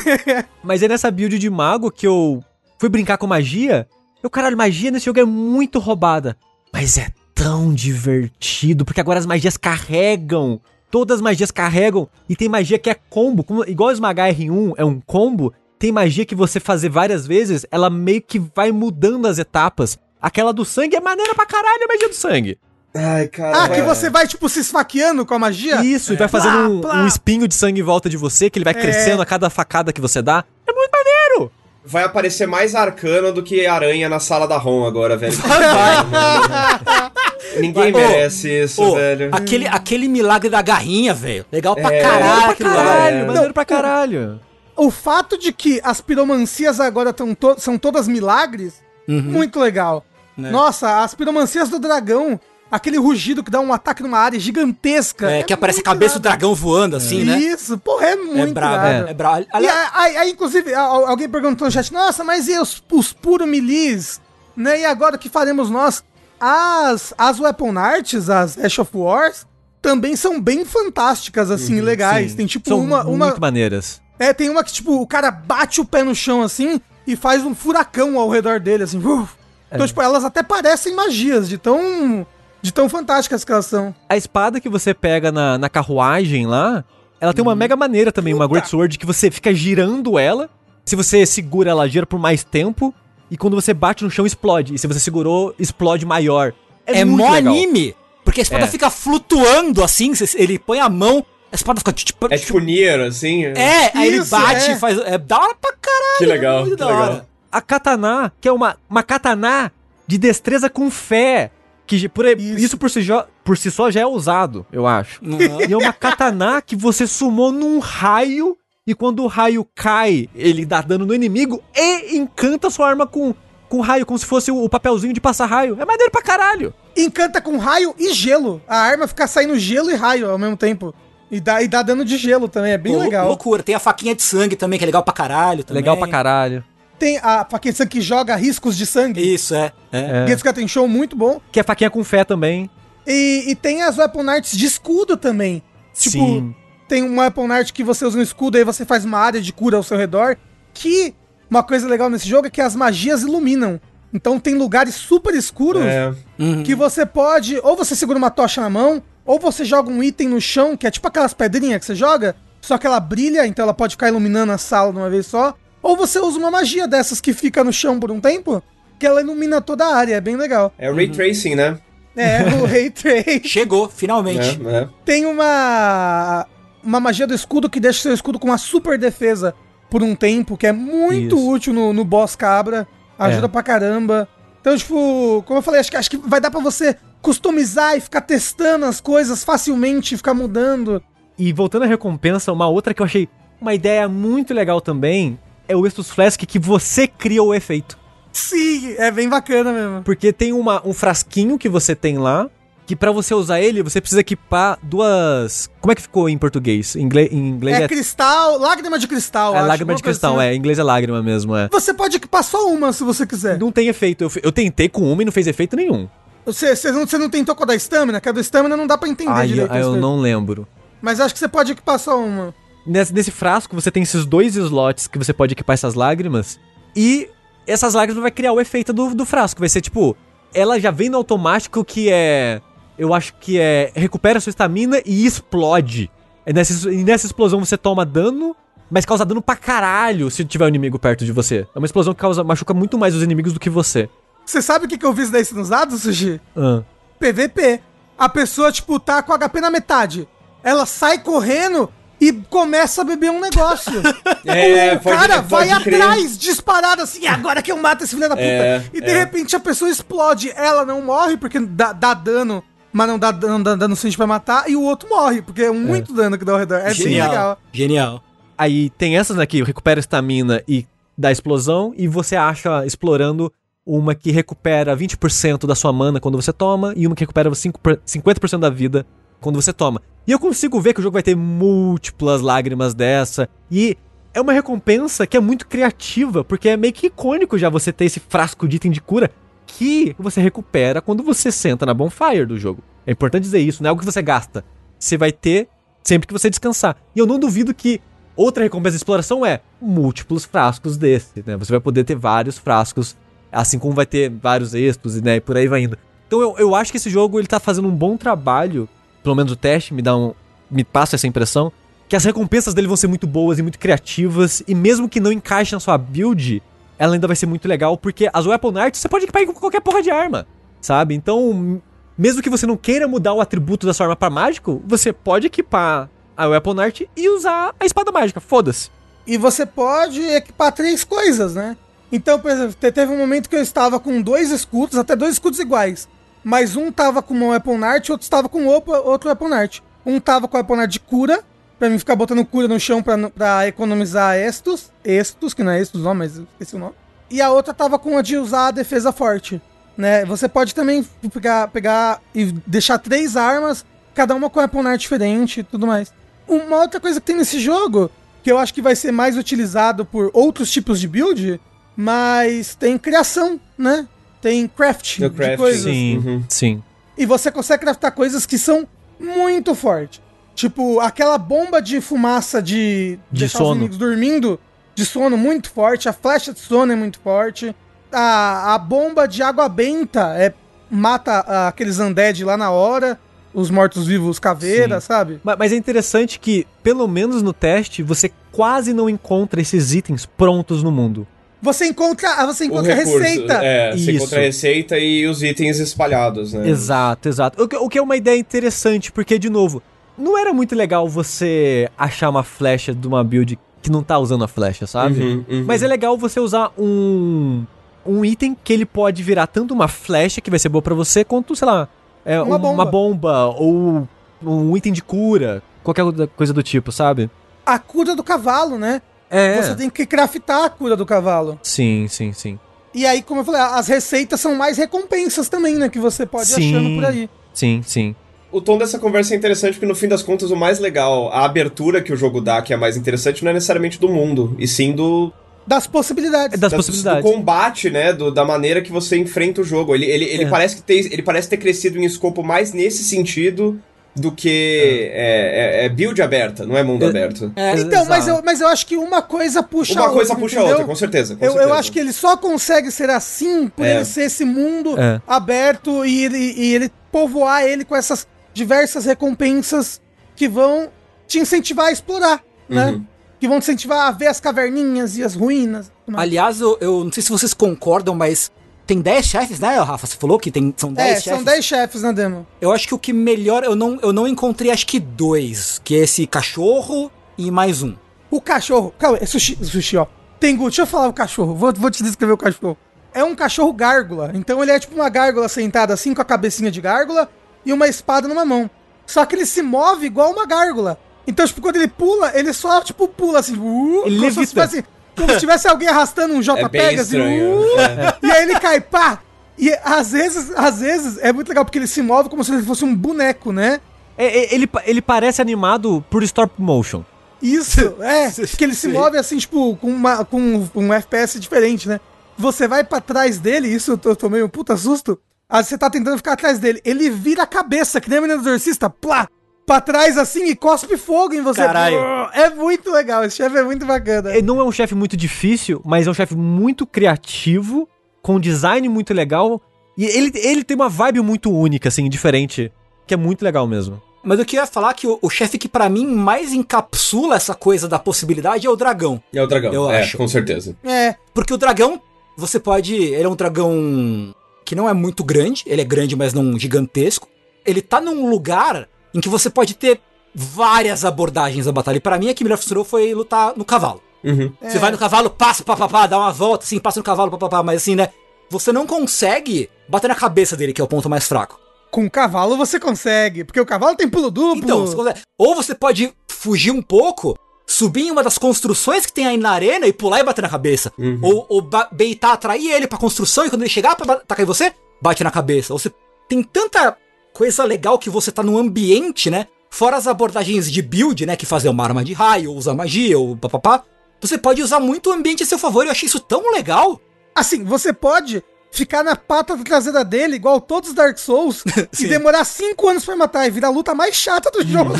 mas é nessa build de mago que eu fui brincar com magia. Eu, caralho, magia nesse jogo é muito roubada. Mas é tão divertido, porque agora as magias carregam. Todas as magias carregam. E tem magia que é combo. como- igual esmagar R1 é um combo, tem magia que você fazer várias vezes, ela meio que vai mudando as etapas. Aquela do sangue é maneira pra caralho a magia do sangue. Ai, cara. Ah, que você vai, tipo, se esfaqueando com a magia? Isso, e vai fazendo Plá, um, plá. um espinho de sangue em volta de você, que ele vai É. crescendo a cada facada que você dá. É muito maneiro! Vai aparecer mais arcano do que aranha na sala da ROM agora, velho. Ninguém Vai. Merece isso, Ô, velho. aquele, aquele milagre da garrinha, velho. Legal pra É, caralho. Maneiro pra caralho, é. maneiro pra caralho. O fato de que as piromancias agora tão to- são todas milagres, Uhum. muito legal. Né? Nossa, as piromancias do dragão, aquele rugido que dá um ataque numa área gigantesca. É, que aparece a cabeça do irado. dragão voando, assim, né? Isso, porra, é muito É brabo, é, é brabo. E aí, aí, inclusive, alguém perguntou no chat, nossa, mas e os, os puro milis? Né? E agora o que faremos nós? As, as Weapon Arts, as Ash of Wars, também são bem fantásticas, assim, legais. Uhum, Sim, Tem tipo São uma, uma, muito maneiras. é, tem uma que, tipo, o cara bate o pé no chão assim e faz um furacão ao redor dele, assim. uf. Então, tipo, elas até parecem magias, de tão. De tão fantásticas que elas são. A espada que você pega na, na carruagem lá, ela tem uma mega maneira também, uma Great Sword, que você fica girando ela. Se você segura ela, gira por mais tempo. E quando você bate no chão, explode. E se você segurou, explode maior. é, muito mó legal. anime. Porque a espada É. fica flutuando assim, ele põe a mão, a espada fica. tipo- É tipo Nier, assim. É, aí ele Isso, bate é. e faz. É da hora pra caralho. Que legal, muito que legal. hora. A katana, que é uma, uma katana de destreza com fé. Que por, isso. Isso. por, si, jo- por si só já é ousado, eu acho. Uhum. E é uma katana que você sumou num raio. E quando o raio cai, ele dá dano no inimigo e encanta sua arma com, com raio, como se fosse o, papelzinho de passar raio. É maneiro pra caralho. Encanta com raio e gelo. A arma fica saindo gelo e raio ao mesmo tempo. E dá, e dá dano de gelo também, é bem Lou- legal. Loucura. Tem a faquinha de sangue também, que é legal pra caralho. Também. Legal pra caralho. Tem a faquinha de sangue que joga riscos de sangue. Isso, é. é. É. Esse cara tem show muito bom. Que é faquinha com fé também. E, e tem as Weapon Arts de escudo também. Tipo, Sim. tem uma Weapon Art que você usa no escudo e aí você faz uma área de cura ao seu redor. Que uma coisa legal nesse jogo é que as magias iluminam. Então tem lugares super escuros É. Uhum. que você pode, ou você segura uma tocha na mão, ou você joga um item no chão, que é tipo aquelas pedrinhas que você joga, só que ela brilha, então ela pode ficar iluminando a sala de uma vez só. Ou você usa uma magia dessas que fica no chão por um tempo, que ela ilumina toda a área, é bem legal. É o Ray Tracing, né? É, o Ray Trace. Chegou, finalmente. É, é. Tem uma uma magia do escudo que deixa seu escudo com uma super defesa por um tempo, que é muito Isso. útil no, no boss cabra. Ajuda É. pra caramba. Então, tipo, como eu falei, acho que, acho que vai dar pra você customizar e ficar testando as coisas facilmente, ficar mudando. E voltando à recompensa, uma outra que eu achei uma ideia muito legal também é o Estus Flask que você cria o efeito. Sim, é bem bacana mesmo. Porque tem uma, um frasquinho que você tem lá, que pra você usar ele, você precisa equipar duas... Como é que ficou em português? Em inglês, em inglês É, é, cristal, lágrima de cristal. é acho, lágrima de cristal, assim. é. Em inglês é lágrima mesmo, é. Você pode equipar só uma se você quiser. Não tem efeito. Eu, eu tentei com uma e não fez efeito nenhum. Você, você, não, você não tentou com a da estamina? Que a da estamina não dá pra entender Ai, eu, direito. eu isso aí. não lembro. Mas acho que você pode equipar só uma. Nesse, nesse frasco você tem esses dois slots que você pode equipar essas lágrimas. E essas lágrimas vai criar o efeito do, do frasco. Vai ser tipo, ela já vem no automático que é. Eu acho que é. Recupera sua estamina e explode. E nessa, e nessa explosão você toma dano, mas causa dano pra caralho se tiver um inimigo perto de você. É uma explosão que causa, machuca muito mais os inimigos do que você. Você sabe o que, que eu vi isso daí sendo usado, Sushi? Ah. PVP. A pessoa, tipo, tá com HP na metade. Ela sai correndo e começa a beber um negócio. É, o pode- cara pode vai crer. atrás, disparado assim, "É agora que eu mato esse filho da puta. É, e de é. repente a pessoa explode. Ela não morre porque dá, dá dano, mas não dá, dano- dá dano suficiente pra matar. E o outro morre, porque é muito dano que dá ao redor. É bem legal. Genial. Aí tem essas, que recupera estamina e dá explosão, e você acha explorando uma que recupera 20% da sua mana quando você toma, e uma que recupera 5 per- 50% da vida quando você toma. E eu consigo ver que o jogo vai ter múltiplas lágrimas dessa, e é uma recompensa que é muito criativa, porque é meio que icônico já você ter esse frasco de item de cura que você recupera quando você senta na bonfire do jogo. É importante dizer isso, não é algo que você gasta. Você vai ter sempre que você descansar. E eu não duvido que outra recompensa de exploração é múltiplos frascos desse, né? Você vai poder ter vários frascos, assim como vai ter vários extras, né? E por aí vai indo. Então eu, eu acho que esse jogo ele tá fazendo um bom trabalho, pelo menos o teste me dá um me passa essa impressão que as recompensas dele vão ser muito boas e muito criativas e mesmo que não encaixe na sua build, ela ainda vai ser muito legal porque as weapon arts você pode equipar com qualquer porra de arma, sabe? Então, mesmo que você não queira mudar o atributo da sua arma pra mágico, você pode equipar a weapon art e usar a espada mágica, foda-se. E você pode equipar três coisas, né? Então, por exemplo, te- teve um momento que eu estava com dois escudos, até dois escudos iguais. Mas um tava com uma weapon art outro estava com opa- outro weapon art. Um tava com a weapon art de cura, pra mim ficar botando cura no chão pra, pra economizar estos. Estos, que não é estos não, mas esqueci o nome. E a outra tava com a de usar a defesa forte. Né? Você pode também pegar, pegar e deixar três armas, cada uma com weapon art diferente e tudo mais. Uma outra coisa que tem nesse jogo, que eu acho que vai ser mais utilizado por outros tipos de build, mas tem criação, né? Tem craft No de craft, coisas. Sim, Uhum. sim. E você consegue craftar coisas que são muito fortes. Tipo, aquela bomba de fumaça de, De deixar os sono. inimigos dormindo, de sono muito forte. A flecha de sono é muito forte. A, a bomba de água benta é, mata ah, aqueles undead lá na hora. Os mortos-vivos caveira, Sim. sabe? Ma- Mas é interessante que, pelo menos no teste, você quase não encontra esses itens prontos no mundo. Você encontra, você encontra a recurso, receita. É, você Isso. encontra a receita e os itens espalhados, né? Exato, exato. O que, o que é uma ideia interessante, porque, de novo, não era muito legal você achar uma flecha de uma build que não tá usando a flecha, sabe? Uhum, uhum. Mas é legal você usar um um item que ele pode virar tanto uma flecha que vai ser boa pra você, quanto, sei lá, é, Uma um- bomba. uma bomba ou um item de cura, qualquer coisa do tipo, sabe? A cura do cavalo, né? É. Você tem que craftar a cura do cavalo. Sim, sim, sim. E aí, como eu falei, as receitas são mais recompensas também, né? Que você pode ir Sim. achando por aí. Sim, sim. O tom dessa conversa é interessante porque, no fim das contas, o mais legal, a abertura que o jogo dá, que é mais interessante, não é necessariamente do mundo, e sim do, Das possibilidades. É das da- possibilidades. do combate, né? Do- da maneira que você enfrenta o jogo. Ele, ele, ele, É. parece que ter, ele parece ter crescido em escopo mais nesse sentido do que é, é- é build aberta, não é mundo É. aberto. É, Então, mas eu, mas eu acho que uma coisa puxa Uma a coisa outra, puxa a outra, com certeza. com Eu, eu certeza. acho que ele só consegue ser assim por É. ele ser esse mundo É. aberto e ele, e ele povoar ele com essas diversas recompensas que vão te incentivar a explorar, né? Uhum. Que vão te incentivar a ver as caverninhas e as ruínas. Aliás, eu, eu não sei se vocês concordam, mas tem 10 chefes, né, Rafa? Você falou que tem, são 10 É, chefes. são 10 chefes na demo. Eu acho que o que melhor, eu não, eu não encontrei acho que dois, que é esse cachorro e mais um. O cachorro. Calma, é sushi, sushi, ó. Tengu, deixa eu falar o cachorro. Vou, vou te descrever o cachorro. É um cachorro gárgula. Então ele é tipo uma gárgula sentada assim, com a cabecinha de gárgula e uma espada numa mão. Só que ele se move igual uma gárgula. Então, tipo, quando ele pula, ele só, tipo, pula assim. Uh, Ele como, se levita. Como se tivesse alguém arrastando um É JPEG assim. estranho. uh, É. e aí ele cai, pá! E às vezes, às vezes, é muito legal porque ele se move como se ele fosse um boneco, né? É, é, ele, ele parece animado por stop motion. Isso, é. que ele se move assim, tipo, com, uma, com um FPS diferente, né? Você vai pra trás dele, isso eu, tô- eu tomei um puta susto. Aí você tá tentando ficar atrás dele. Ele vira a cabeça, que nem a menina do exorcista, plá! Pra trás assim e cospe fogo em você. Caralho. É muito legal, esse chefe é muito bacana. Ele não é um chefe muito difícil, mas é um chefe muito criativo, com design muito legal. E ele, ele tem uma vibe muito única, assim, diferente. Que é muito legal mesmo. Mas eu queria falar que o, o chefe que pra mim mais encapsula essa coisa da possibilidade é o dragão. É o dragão. Eu é, acho. com certeza. É, Porque o dragão, você pode. Ele é um dragão que não é muito grande, ele é grande, mas não gigantesco. Ele tá num lugar em que você pode ter várias abordagens da batalha. E pra mim, a que melhor funcionou foi lutar no cavalo. Uhum. Você vai no cavalo, passa, papapá, dá uma volta, assim, passa no cavalo, papapá, mas assim, né? Você não consegue bater na cabeça dele, que é o ponto mais fraco. com o cavalo você consegue, porque o cavalo tem pulo duplo. Então, você consegue- ou você pode fugir um pouco, subir em uma das construções que tem aí na arena e pular e bater na cabeça. Uhum. Ou, ou beitar, atrair ele pra construção e quando ele chegar pra atacar em você, bate na cabeça. Ou você tem tanta coisa legal que você tá num ambiente, né? Fora as abordagens de build, né? Que fazer uma arma de raio, ou usar magia, ou papapá. Você pode usar muito o ambiente a seu favor. Eu achei isso tão legal. Assim, você pode ficar na pata traseira dele, igual todos os Dark Souls, e demorar 5 anos pra matar e virar a luta mais chata do jogo.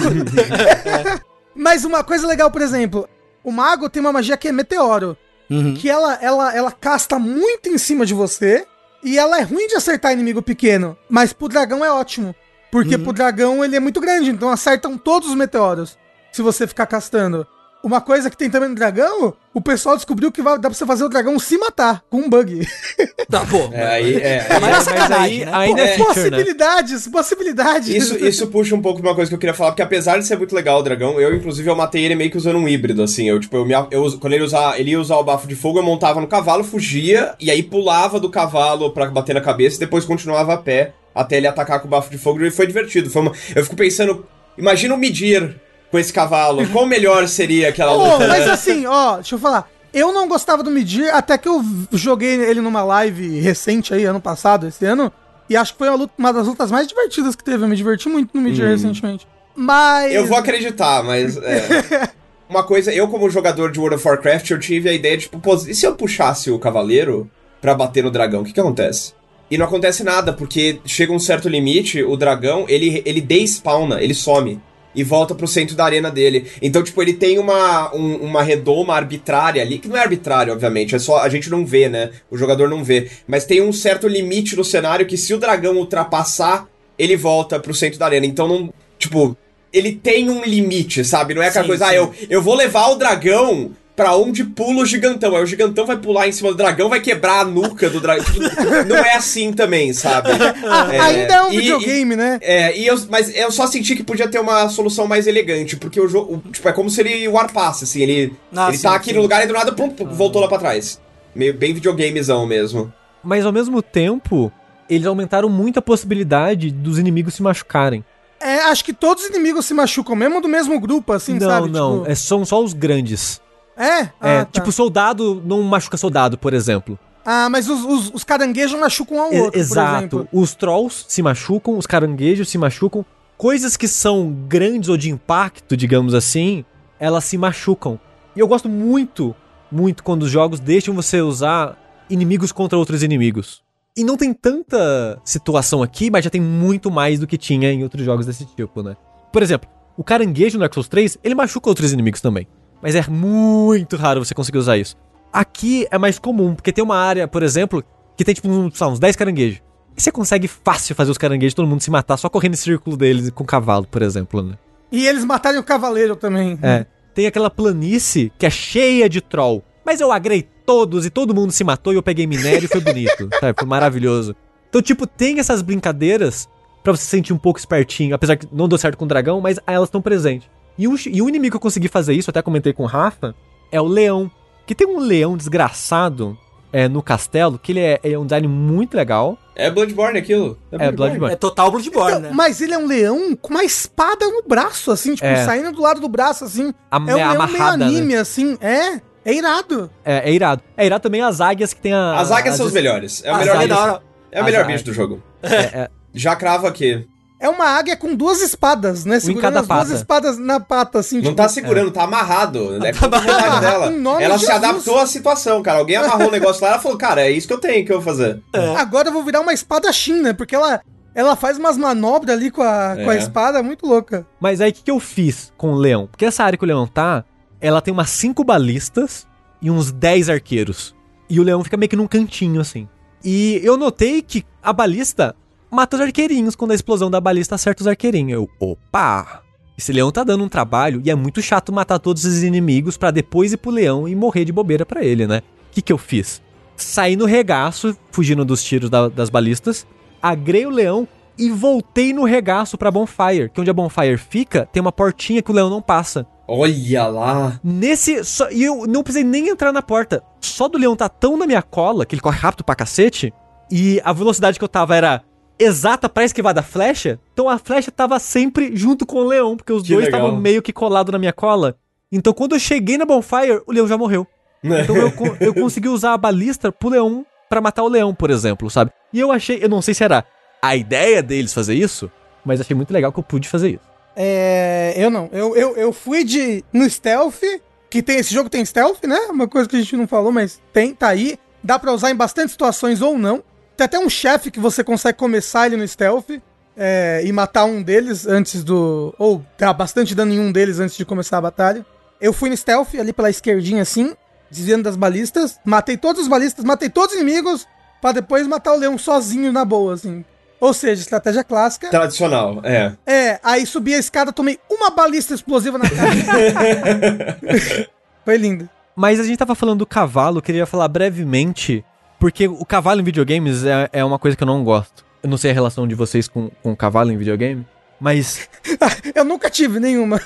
Mas uma coisa legal, por exemplo, o mago tem uma magia que é meteoro, Uhum. que ela, ela, ela casta muito em cima de você, e ela é ruim de acertar inimigo pequeno, mas pro dragão é ótimo. Porque Uhum. pro dragão ele é muito grande, então acertam todos os meteoros, se você ficar castando. Uma coisa que tem também no dragão, o pessoal descobriu que vai, dá pra você fazer o dragão se matar com um bug. Tá, pô. É, aí, é, Mas aí- é sacanagem, né? ainda é, É, feature, né? possibilidades, possibilidades. Isso, isso puxa um pouco de uma coisa que eu queria falar, porque apesar de ser muito legal o dragão, eu, inclusive, eu matei ele meio que usando um híbrido, assim. Eu, tipo, eu, me, eu quando ele, usar, ele ia usar o bafo de fogo, eu montava no cavalo, fugia, e aí pulava do cavalo pra bater na cabeça e depois continuava a pé até ele atacar com o bafo de fogo. E foi divertido. Foi uma- eu fico pensando, imagina o Midir com esse cavalo. Qual melhor seria aquela luta? mas assim, ó, deixa eu falar. Eu não gostava do Midir até que eu joguei ele numa live recente aí, ano passado, esse ano. E acho que foi uma, luta- uma das lutas mais divertidas que teve. Eu me diverti muito no Midir recentemente. Mas. Eu vou acreditar, mas. é. Uma coisa, eu como jogador de World of Warcraft, eu tive a ideia de, tipo, pô, e se eu puxasse o cavaleiro pra bater no dragão, o que que acontece? E não acontece nada, porque chega um certo limite, o dragão, ele, ele despawna, ele some. E volta pro centro da arena dele. Então, tipo, ele tem uma, um- uma redoma arbitrária ali, que não é arbitrária, obviamente, é só. A gente não vê, né? O jogador não vê. Mas tem um certo limite no cenário que se o dragão ultrapassar, ele volta pro centro da arena. Então não. Tipo, ele tem um limite, sabe? Não é aquela Sim, coisa, sim. ah, eu, eu vou levar o dragão pra onde pula o gigantão. Aí o gigantão vai pular em cima do dragão, vai quebrar a nuca do dragão. não é assim também, sabe? Ah, É, ainda é um e- videogame, né? É, e eu, mas eu só senti que podia ter uma solução mais elegante, porque o jogo, tipo, é como se ele warpasse, assim, ele, Ah, ele sim, tá aqui sim. no lugar e do nada, pum, pum, voltou lá pra trás. Meio bem videogamezão mesmo. Mas ao mesmo tempo, eles aumentaram muito a possibilidade dos inimigos se machucarem. É, acho que todos os inimigos se machucam, mesmo do mesmo grupo, assim, não, sabe? não. Tipo, É, são só os grandes. É? é, Ah, tá. tipo, soldado não machuca soldado, por exemplo. Ah, mas os, os, os caranguejos machucam um ao outro, por Exato. Os trolls se machucam, os caranguejos se machucam. Coisas que são grandes ou de impacto, digamos assim, elas se machucam. E eu gosto muito, muito quando os jogos deixam você usar inimigos contra outros inimigos. E não tem tanta situação aqui, mas já tem muito mais do que tinha em outros jogos desse tipo, né? Por exemplo, o caranguejo no Dark Souls 3, ele machuca outros inimigos também. Mas é muito raro você conseguir usar isso. Aqui é mais comum, porque tem uma área, por exemplo, que tem tipo uns, lá, uns 10 caranguejos. E você consegue fácil fazer os caranguejos todo mundo se matar só correndo em círculo deles com cavalo, por exemplo, né? E eles matarem o cavaleiro também. É. Tem aquela planície que é cheia de troll. Mas eu agrei todos e todo mundo se matou e eu peguei minério e foi bonito. sabe? Foi maravilhoso. Então, tipo, tem essas brincadeiras pra você se sentir um pouco espertinho. Apesar que não deu certo com o dragão, mas elas estão presentes. E o, e o inimigo que eu consegui fazer isso, até comentei com o Rafa, é o leão. Que tem um leão desgraçado é, no castelo, que ele é, é um design muito legal. É Bloodborne aquilo. É Bloodborne. É total Bloodborne, Então, né? Mas ele é um leão com uma espada no braço, assim, tipo, É. saindo do lado do braço, assim. A- é um é leão meio amarrada, anime, assim. É, é irado. É, é irado. É irado também as águias que tem a. As águias são as- os melhores. É o melhor bicho. É o melhor bicho do jogo. É, é, Já cravo aqui. É uma águia com duas espadas, né? Segurando cada as duas pata. espadas na pata, assim. Não tá segurando, tá amarrado. É Tá com a vontade amarrado. dela. Ela de se Jesus. adaptou à situação, cara. Alguém amarrou o negócio lá, ela falou, cara, é isso que eu tenho que eu vou fazer. Agora eu vou virar uma espada né? porque ela, ela faz umas manobras ali com a, com a É. espada muito louca. Mas aí o que, que eu fiz com o leão? Porque essa área que o leão tá, ela tem umas 5 balistas e uns 10 arqueiros. E o leão fica meio que num cantinho assim. E eu notei que a balista mata os arqueirinhos quando a explosão da balista acerta os arqueirinhos. Eu, opa! Esse leão tá dando um trabalho e é muito chato matar todos os inimigos pra depois ir pro leão e morrer de bobeira pra ele, né? O que, que eu fiz? Saí no regaço, fugindo dos tiros da- das balistas, agrei o leão e voltei no regaço pra Bonfire, que onde a Bonfire fica, tem uma portinha que o leão não passa. Olha lá. Nesse. Só, e eu não precisei nem entrar na porta. Só do leão tá tão na minha cola, que ele corre rápido pra cacete, e a velocidade que eu tava era exata pra esquivar da flecha. Então a flecha tava sempre junto com o leão, porque os Que dois estavam meio que colados na minha cola. Então quando eu cheguei na Bonfire, o leão já morreu. Então eu, eu consegui usar a balista pro leão pra matar o leão, por exemplo, sabe? E eu achei, eu não sei se era a ideia deles fazer isso, mas achei muito legal que eu pude fazer isso. É. Eu não. Eu, eu, eu fui de. No stealth, que tem. Esse jogo tem stealth, né? Uma coisa que a gente não falou, mas tem, tá aí. Dá pra usar em bastante situações ou não. Tem até um chefe que você consegue começar ele no stealth é, e matar um deles antes do. Ou dar bastante dano em um deles antes de começar a batalha. Eu fui no stealth ali pela esquerdinha assim, desviando das balistas. Matei todos os balistas, matei todos os inimigos, pra depois matar o leão sozinho na boa, assim. Ou seja, estratégia clássica. Tradicional, é. É, aí subi a escada, tomei uma balista explosiva na cara. Foi lindo. Mas a gente tava falando do cavalo, queria falar brevemente, porque o cavalo em videogames é, é uma coisa que eu não gosto. Eu não sei a relação de vocês com, com o cavalo em videogame, mas Eu nunca tive nenhuma.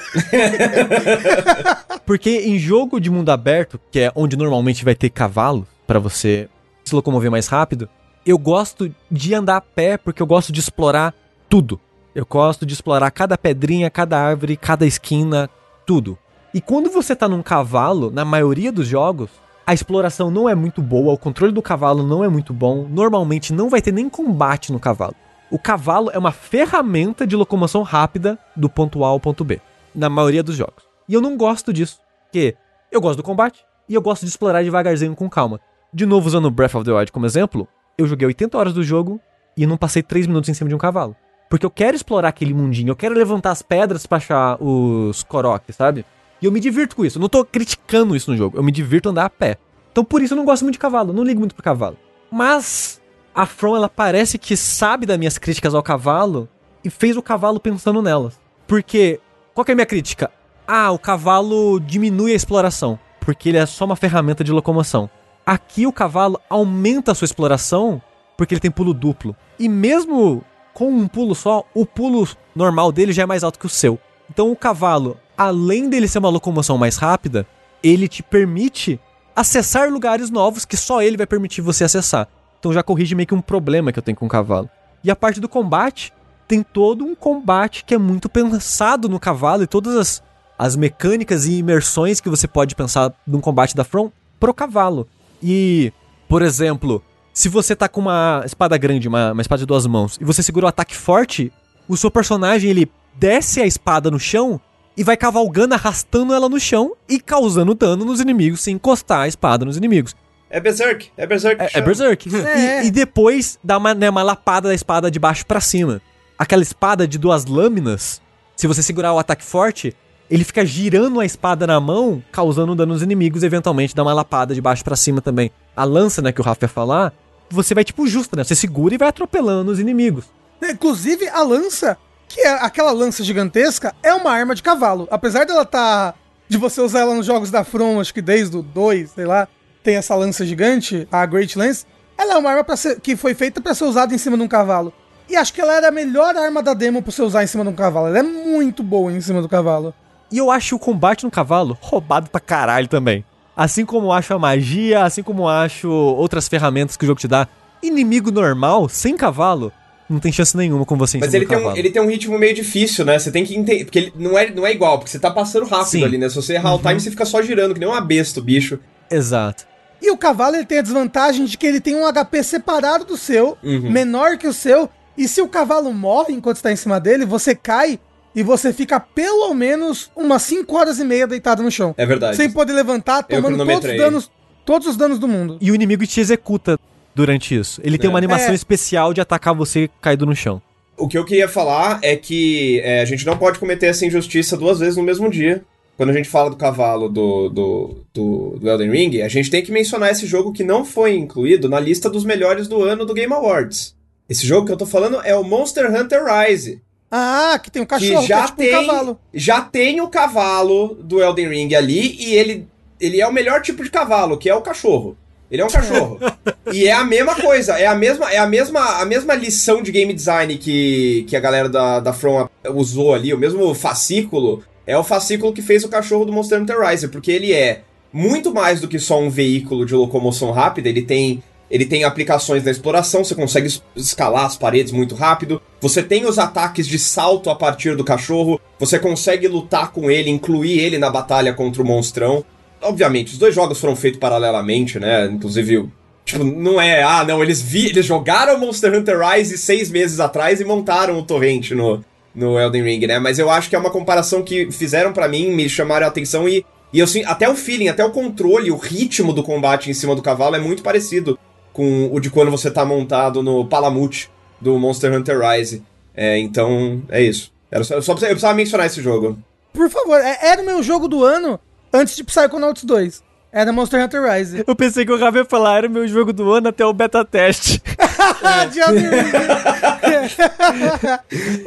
porque em jogo de mundo aberto, que é onde normalmente vai ter cavalo pra você se locomover mais rápido, eu gosto de andar a pé porque eu gosto de explorar tudo. Eu gosto de explorar cada pedrinha, cada árvore, cada esquina, tudo. E quando você tá num cavalo, na maioria dos jogos, a exploração não é muito boa, o controle do cavalo não é muito bom, normalmente não vai ter nem combate no cavalo. O cavalo é uma ferramenta de locomoção rápida do ponto A ao ponto B, na maioria dos jogos. E eu não gosto disso, porque eu gosto do combate e eu gosto de explorar devagarzinho com calma. De novo, usando Breath of the Wild como exemplo, eu joguei 80 horas do jogo e não passei 3 minutos em cima de um cavalo. Porque eu quero explorar aquele mundinho, eu quero levantar as pedras pra achar os Korok, sabe? E eu me divirto com isso. Eu não tô criticando isso no jogo. Eu me divirto andar a pé. Então por isso eu não gosto muito de cavalo. Não ligo muito pro cavalo. Mas a From, ela parece que sabe das minhas críticas ao cavalo e fez o cavalo pensando nelas. Porque, qual é a minha crítica? Ah, o cavalo diminui a exploração. Porque ele é só uma ferramenta de locomoção. Aqui o cavalo aumenta a sua exploração porque ele tem pulo duplo. E mesmo com um pulo só, o pulo normal dele já é mais alto que o seu. Então o cavalo, além dele ser uma locomoção mais rápida, ele te permite acessar lugares novos que só ele vai permitir você acessar. Então já corrige meio que um problema que eu tenho com o cavalo. E a parte do combate, tem todo um combate que é muito pensado no cavalo e todas as, as mecânicas e imersões que você pode pensar num combate da From pro cavalo. E, por exemplo, se você tá com uma espada grande, uma, uma espada de duas mãos, e você segura o ataque forte, o seu personagem ele desce a espada no chão e vai cavalgando, arrastando ela no chão e causando dano nos inimigos sem encostar a espada nos inimigos. É Berserk. É Berserk. É, é. Berserk. É. E, e depois dá uma, né, uma lapada da espada de baixo pra cima. Aquela espada de duas lâminas, se você segurar o ataque forte, ele fica girando a espada na mão, causando dano nos inimigos e eventualmente dá uma lapada de baixo pra cima também. A lança, né, que o Rafa ia falar, você vai tipo justo, né? Você segura e vai atropelando os inimigos. Inclusive, a lança, que é aquela lança gigantesca, é uma arma de cavalo. Apesar dela tá. de você usar ela nos jogos da From, acho que desde o 2, sei lá, tem essa lança gigante, a Great Lance. Ela é uma arma ser, que foi feita pra ser usada em cima de um cavalo. E acho que ela era a melhor arma da demo pra você usar em cima de um cavalo. Ela é muito boa em cima do cavalo. E eu acho o combate no cavalo roubado pra caralho também. Assim como acho a magia, assim como acho outras ferramentas que o jogo te dá. Inimigo normal, sem cavalo, não tem chance nenhuma com você em Mas cima ele do tem, um, ele tem um ritmo meio difícil, né? Você tem que entender. Porque ele não é, não é igual, porque você tá passando rápido Sim. ali, né? Se você errar o time, você fica só girando, que nem uma besta, o bicho. Exato. E o cavalo ele tem a desvantagem de que ele tem um HP separado do seu, Uhum. menor que o seu. E se o cavalo morre enquanto está em cima dele, você cai e você fica pelo menos umas 5 horas e meia deitado no chão. É verdade. Sem poder levantar, tomando todos os danos, todos os danos do mundo. E o inimigo te executa durante isso. Ele tem É. uma animação É. especial de atacar você caído no chão. O que eu queria falar é que é, a gente não pode cometer essa injustiça duas vezes no mesmo dia. Quando a gente fala do cavalo do, do, do, do Elden Ring, a gente tem que mencionar esse jogo que não foi incluído na lista dos melhores do ano do Game Awards. Esse jogo que eu tô falando é o Monster Hunter Rise. Ah, que tem um cachorro, que já que é tipo tem, um cavalo. já tem o cavalo do Elden Ring ali e ele, ele é o melhor tipo de cavalo, que é o cachorro. Ele é um cachorro. e é a mesma coisa, é a mesma, é a mesma, a mesma lição de game design que, que a galera da, da From usou ali, o mesmo fascículo, é o fascículo que fez o cachorro do Monster Hunter Rise, porque ele é muito mais do que só um veículo de locomoção rápida, ele tem ele tem aplicações na exploração, você consegue es- escalar as paredes muito rápido. Você tem os ataques de salto a partir do cachorro. Você consegue lutar com ele, incluir ele na batalha contra o monstrão. Obviamente, os dois jogos foram feitos paralelamente, né? Inclusive, tipo, não é. Ah, não, eles vi, eles jogaram Monster Hunter Rise seis meses atrás e montaram o torrente no, no Elden Ring, né? Mas eu acho que é uma comparação que fizeram pra mim, me chamaram a atenção e. E eu até o feeling, até o controle, o ritmo do combate em cima do cavalo é muito parecido com o de quando você tá montado no Palamute do Monster Hunter Rise. É, então, é isso. Era só, eu só precisava, precisava mencionar esse jogo. Por favor, é- era o meu jogo do ano antes de Psychonauts 2. Era Monster Hunter Rise. Eu pensei que o Ravel ia falar, era meu jogo do ano até o beta teste. Ring.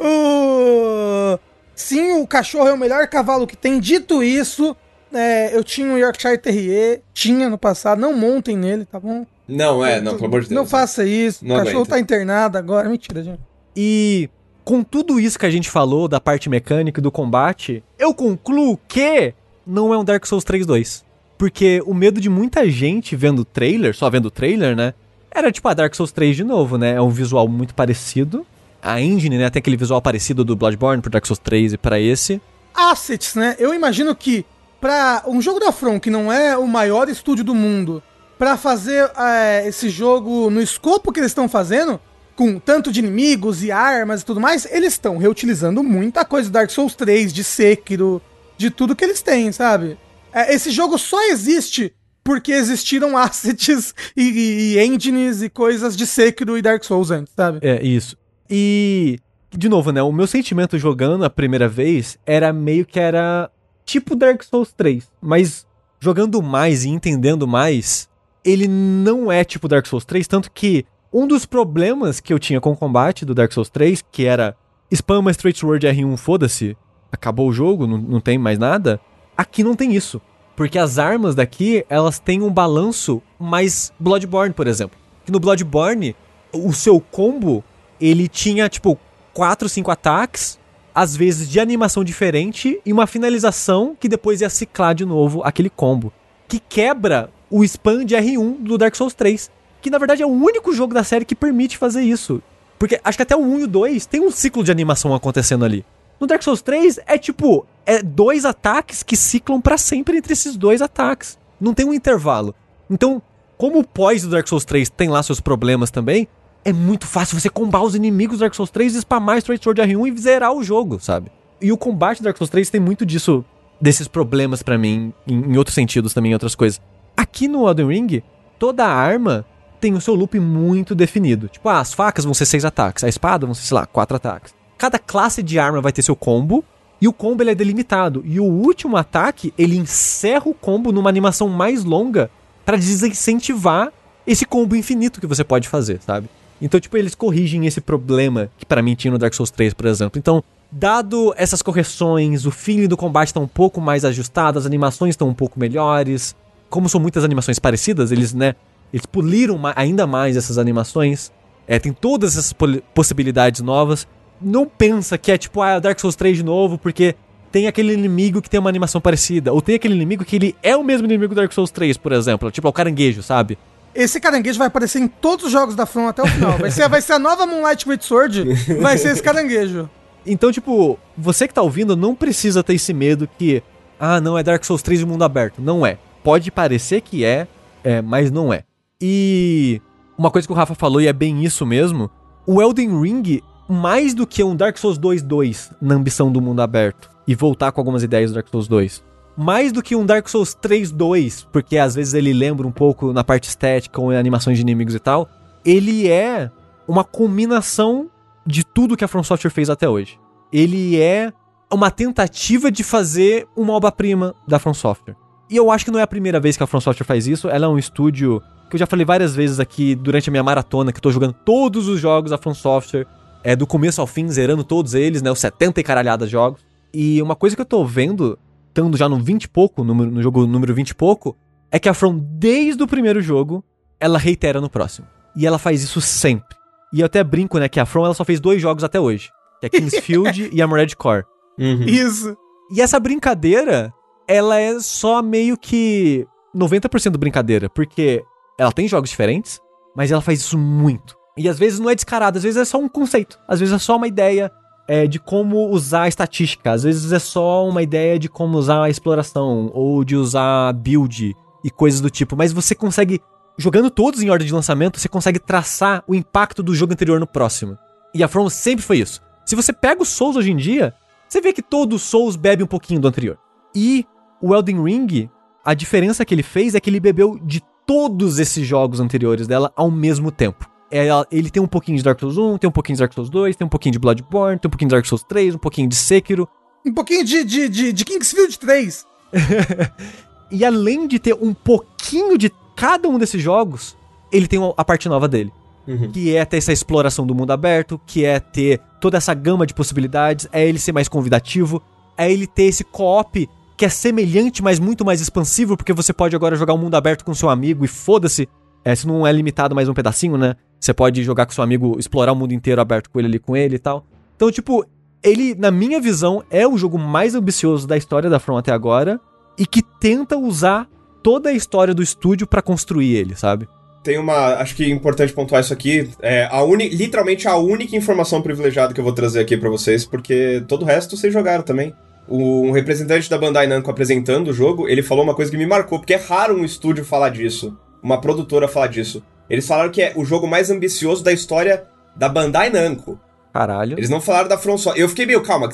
o... Sim, o cachorro é o melhor cavalo que tem. Dito isso, é, eu tinha um Yorkshire Terrier, tinha no passado. Não montem nele, tá bom? Não, é, não, pelo amor de Deus. Não faça isso. Não o cachorro aguento. tá internado agora. Mentira, gente. E com tudo isso que a gente falou da parte mecânica e do combate, eu concluo que não é um Dark Souls 3 2. Porque o medo de muita gente vendo o trailer, só vendo o trailer, né? Era tipo a Dark Souls 3 de novo, né? É um visual muito parecido. A engine, né, tem aquele visual parecido do Bloodborne pro Dark Souls 3 e pra esse. assets, né? Eu imagino que pra um jogo da From, que não é o maior estúdio do mundo, pra fazer é, esse jogo no escopo que eles estão fazendo, com tanto de inimigos e armas e tudo mais, eles estão reutilizando muita coisa do Dark Souls 3, de Sekiro, de tudo que eles têm, sabe? É, esse jogo só existe porque existiram assets e, e- engines e coisas de Sekiro e Dark Souls antes, sabe? É, isso. E, de novo, né? O meu sentimento jogando a primeira vez era meio que era tipo Dark Souls 3. Mas jogando mais e entendendo mais, ele não é tipo Dark Souls 3. Tanto que um dos problemas que eu tinha com o combate do Dark Souls 3, que era spama straight sword R1, foda-se, acabou o jogo, não, não tem mais nada. Aqui não tem isso. Porque as armas daqui, elas têm um balanço mais Bloodborne, por exemplo. Que no Bloodborne, o seu combo, ele tinha, tipo, 4, 5 ataques, às vezes de animação diferente, e uma finalização que depois ia ciclar de novo aquele combo. Que quebra o de R1 do Dark Souls 3. Que na verdade é o único jogo da série que permite fazer isso. Porque acho que até o 1 e o 2 tem um ciclo de animação acontecendo ali. No Dark Souls 3 é tipo, é dois ataques que ciclam pra sempre entre esses dois ataques. Não tem um intervalo. Então, como o pós do Dark Souls 3 tem lá seus problemas também, é muito fácil você combar os inimigos do Dark Souls 3, spamar Straight Sword R1 e zerar o jogo, sabe? E o combate do Dark Souls 3 tem muito disso, desses problemas pra mim, em, em outros sentidos também, em outras coisas. Aqui no Elden Ring, toda arma tem o seu loop muito definido. Tipo, ah, as facas vão ser seis ataques, a espada vão ser, sei lá, quatro ataques. Cada classe de arma vai ter seu combo, e o combo ele é delimitado. E o último ataque, ele encerra o combo numa animação mais longa pra desincentivar esse combo infinito que você pode fazer, sabe? Então, tipo, eles corrigem esse problema que pra mim tinha no Dark Souls 3, por exemplo. Então, dado essas correções, o feeling do combate tá um pouco mais ajustado, as animações estão um pouco melhores. Como são muitas animações parecidas, eles, né, eles puliram ainda mais essas animações. É, tem todas essas possibilidades novas. Não pensa que é tipo, ah, Dark Souls 3 de novo, porque tem aquele inimigo que tem uma animação parecida. Ou tem aquele inimigo que ele é o mesmo inimigo do Dark Souls 3, por exemplo. Tipo, é o caranguejo, sabe? Esse caranguejo vai aparecer em todos os jogos da From até o final. Vai ser, vai ser a nova Moonlight Great Sword, vai ser esse caranguejo. Então, tipo, você que tá ouvindo não precisa ter esse medo que, ah, não é Dark Souls 3 de mundo aberto. Não é. Pode parecer que é, é, mas não é. E uma coisa que o Rafa falou, e é bem isso mesmo, o Elden Ring, mais do que um Dark Souls 2 2 na ambição do mundo aberto, e voltar com algumas ideias do Dark Souls 2, mais do que um Dark Souls 3 2, porque às vezes ele lembra um pouco na parte estética ou em animações de inimigos e tal, ele é uma combinação de tudo que a From Software fez até hoje. Ele é uma tentativa de fazer uma obra-prima da From Software. E eu acho que não é a primeira vez que a From Software faz isso. Ela é um estúdio que eu já falei várias vezes aqui durante a minha maratona, que eu tô jogando todos os jogos da From Software, é do começo ao fim, zerando todos eles, né, os 70 e caralhadas jogos. E uma coisa que eu tô vendo, estando já no 20 e pouco, no, no jogo número 20 e pouco, é que a From, desde o primeiro jogo, ela reitera no próximo. E ela faz isso sempre. E eu até brinco, né, que a From ela só fez dois jogos até hoje, que é Kingsfield e Armored Core. Uhum. Isso. E essa brincadeira, ela é só meio que 90% brincadeira, porque ela tem jogos diferentes, mas ela faz isso muito. E às vezes não é descarado, às vezes é só um conceito, às vezes é só uma ideia é, de como usar a estatística, às vezes é só uma ideia de como usar a exploração, ou de usar build e coisas do tipo, mas você consegue, jogando todos em ordem de lançamento, você consegue traçar o impacto do jogo anterior no próximo. E a From sempre foi isso. Se você pega o Souls hoje em dia, você vê que todo Souls bebe um pouquinho do anterior. E o Elden Ring, a diferença que ele fez é que ele bebeu de todos esses jogos anteriores dela ao mesmo tempo. Ela- ele tem um pouquinho de Dark Souls 1, tem um pouquinho de Dark Souls 2, tem um pouquinho de Bloodborne, tem um pouquinho de Dark Souls 3, um pouquinho de Sekiro. Um pouquinho de, de, de, de Kingsfield 3. E além de ter um pouquinho de cada um desses jogos, ele tem a parte nova dele. Uhum. Que é ter essa exploração do mundo aberto, que é ter toda essa gama de possibilidades, é ele ser mais convidativo, é ele ter esse co-op que é semelhante, mas muito mais expansivo, porque você pode agora jogar um mundo aberto com seu amigo e foda-se. É, se não é limitado mais um pedacinho, né? Você pode jogar com seu amigo, explorar o mundo inteiro aberto com ele ali com ele e tal. Então, tipo, ele, na minha visão, é o jogo mais ambicioso da história da From até agora e que tenta usar toda a história do estúdio pra construir ele, sabe? Tem uma. Acho que é importante pontuar isso aqui. É a uni, literalmente a única informação privilegiada que eu vou trazer aqui pra vocês, porque todo o resto vocês jogaram também. O, um representante da Bandai Namco apresentando o jogo, ele falou uma coisa que me marcou, porque é raro um estúdio falar disso, uma produtora falar disso. Eles falaram que é o jogo mais ambicioso da história da Bandai Namco. Caralho. Eles não falaram da From Software. Eu fiquei meio, calma,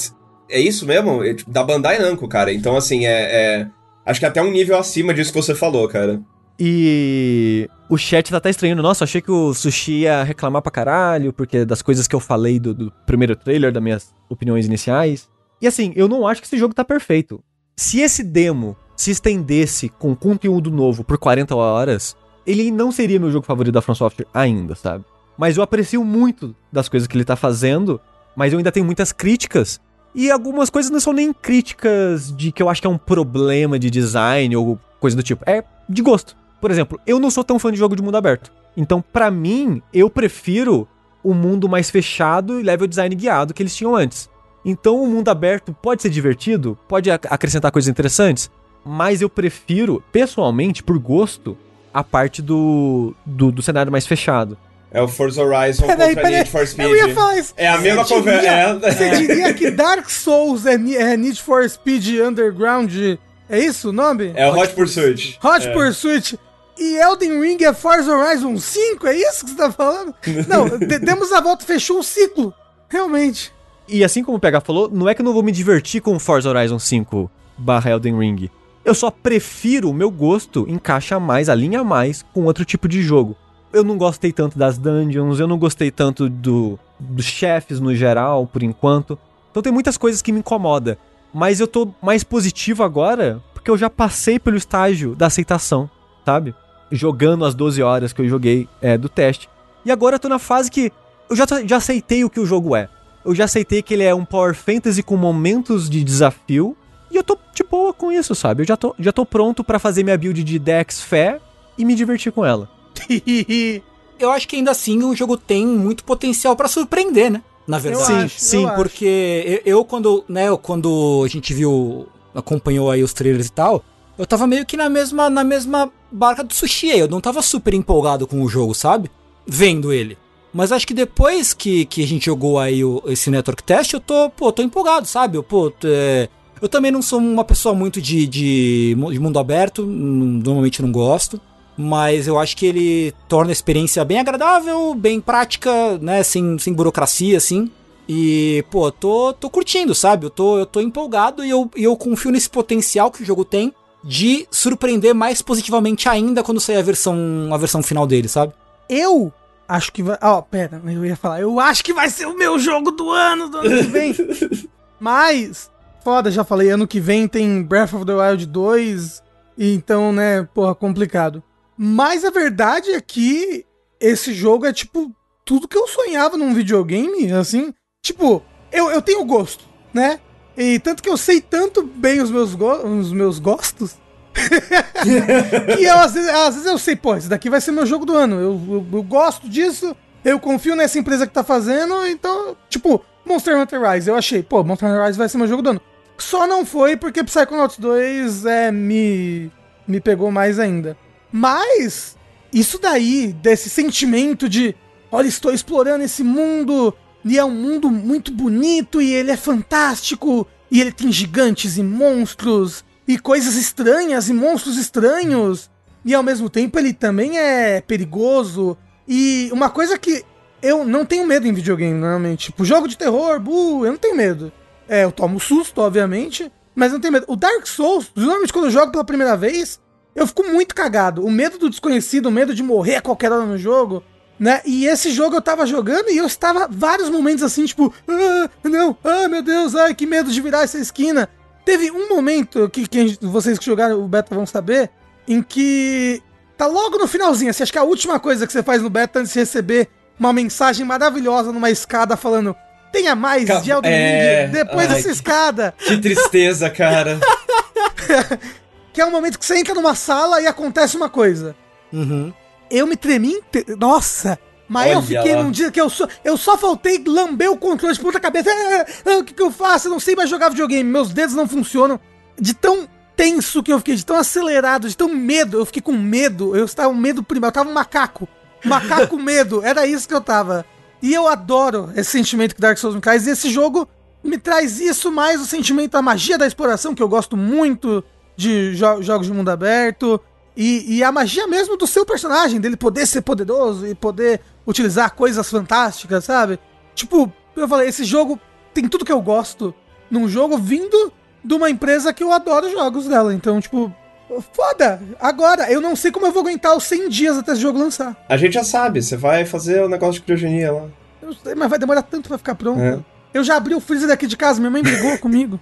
é isso mesmo? É, tipo, da Bandai Namco, cara. Então, assim, é, é- Acho que até um nível acima disso que você falou, cara. E o chat tá até estranhando. Nossa, achei que o Sushi ia reclamar pra caralho, porque das coisas que eu falei do, do primeiro trailer, das minhas opiniões iniciais. E assim, eu não acho que esse jogo tá perfeito. Se esse demo se estendesse com conteúdo novo por 40 horas, ele não seria meu jogo favorito da From Software ainda, sabe? Mas eu aprecio muito das coisas que ele tá fazendo, mas eu ainda tenho muitas críticas. E algumas coisas não são nem críticas de que eu acho que é um problema de design ou coisa do tipo. É de gosto. Por exemplo, eu não sou tão fã de jogo de mundo aberto. Então, pra mim, eu prefiro o mundo mais fechado e level design guiado que eles tinham antes. Então, o mundo aberto pode ser divertido, pode ac- acrescentar coisas interessantes, mas eu prefiro, pessoalmente, por gosto, a parte do, do, do cenário mais fechado. É o Forza Horizon Peraí, contra peraí. Need for Speed. Eu ia falar isso. É a mesma conversa. É. Você diria que Dark Souls é, é Need for Speed Underground? É isso o nome? É o Hot Pursuit. Hot é. Pursuit. E Elden Ring é Forza Horizon 5? É isso que você tá falando? Não, de- demos a volta, fechou o ciclo. Realmente. E assim como o PH falou, não é que eu não vou me divertir com Forza Horizon 5 barra Elden Ring. Eu só prefiro, o meu gosto encaixa mais, alinha mais com outro tipo de jogo. Eu não gostei tanto das dungeons, eu não gostei tanto do, dos chefes no geral, por enquanto. Então tem muitas coisas que me incomoda. Mas eu tô mais positivo agora, porque eu já passei pelo estágio da aceitação, sabe? jogando as 12 horas que eu joguei é, do teste. E agora eu tô na fase que eu já, já aceitei o que o jogo é. Eu já aceitei que ele é um Power Fantasy com momentos de desafio. E eu tô de boa com isso, sabe? Eu já tô, já tô pronto pra fazer minha build de Dex Fé e me divertir com ela. Eu acho que ainda assim o jogo tem muito potencial pra surpreender, né? Na verdade. Sim, acho, sim, eu. Porque eu, eu, quando, né, eu- quando a gente viu, acompanhou aí os trailers e tal, eu tava meio que na mesma, na mesma barca do sushi aí. Eu não tava super empolgado com o jogo, sabe? Vendo ele. Mas acho que depois que, que a gente jogou aí o- esse Network Test, eu tô, pô, tô empolgado, sabe? Eu, pô, é, eu também não sou uma pessoa muito de, de, de mundo aberto, normalmente não gosto. Mas eu acho que ele torna a experiência bem agradável, bem prática, né? Sem, sem burocracia, assim. E, pô, tô, tô curtindo, sabe? Eu tô, eu tô empolgado e eu, e eu confio nesse potencial que o jogo tem de surpreender mais positivamente ainda quando sair a versão, a versão final dele, sabe? Eu acho que vai. Ó, pera, eu ia falar. Eu acho que vai ser o meu jogo do ano, do ano que vem. Mas, foda, já falei, ano que vem tem Breath of the Wild 2. E então, né, porra, complicado. Mas a verdade é que esse jogo é tipo tudo que eu sonhava num videogame, assim. Tipo, eu, eu tenho gosto, né? E tanto que eu sei tanto bem os meus, go os meus gostos e eu, às vezes, às vezes eu sei, pô, esse daqui vai ser meu jogo do ano. Eu, eu, eu gosto disso, eu confio nessa empresa que tá fazendo, então, tipo, Monster Hunter Rise, eu achei, pô, Monster Hunter Rise vai ser meu jogo do ano. Só não foi porque Psychonauts 2 é, me, me pegou mais ainda. Mas, isso daí, desse sentimento de, olha, estou explorando esse mundo, e é um mundo muito bonito, e ele é fantástico, e ele tem gigantes e monstros, e coisas estranhas, e monstros estranhos, e ao mesmo tempo ele também é perigoso. E uma coisa que eu não tenho medo em videogame, normalmente. Tipo, jogo de terror, buh, eu não tenho medo. É, eu tomo susto, obviamente, mas não tenho medo. O Dark Souls, normalmente quando eu jogo pela primeira vez, eu fico muito cagado. O medo do desconhecido, o medo de morrer a qualquer hora no jogo, né? E esse jogo eu tava jogando e eu estava vários momentos assim, tipo, ah, não, ah, meu Deus, ai, que medo de virar essa esquina. Teve um momento que, que vocês que jogaram o beta vão saber, em que tá logo no finalzinho, assim, acho que é a última coisa que você faz no beta antes de receber uma mensagem maravilhosa numa escada falando tenha mais Ca- de Elden é, Ring depois ai, dessa escada. Que tristeza, cara. Que é um momento que você entra numa sala e acontece uma coisa. Uhum. Eu me tremi inte... Nossa! Mas eu Olha fiquei lá. num dia que eu só, eu só faltei lamber o controle de ponta cabeça. Ah, ah, o que, que eu faço? Eu não sei mais jogar videogame. Meus dedos não funcionam. De tão tenso que eu fiquei, de tão acelerado, de tão medo. Eu fiquei com medo. Eu estava um medo primário. Eu tava um macaco. Macaco com medo. Era isso que eu tava. E eu adoro esse sentimento que Dark Souls me traz. E esse jogo me traz isso, mais o sentimento da magia da exploração, que eu gosto muito de jo- jogos de mundo aberto. E, e a magia mesmo do seu personagem, dele poder ser poderoso e poder utilizar coisas fantásticas, sabe? Tipo, eu falei, esse jogo tem tudo que eu gosto num jogo vindo de uma empresa que eu adoro os jogos dela. Então, tipo, foda! Agora, eu não sei como eu vou aguentar os 100 dias até esse jogo lançar. A gente já sabe, você vai fazer o negócio de criogenia lá. Eu sei, mas vai demorar tanto pra ficar pronto. É. Eu já abri o freezer daqui de casa, minha mãe brigou comigo.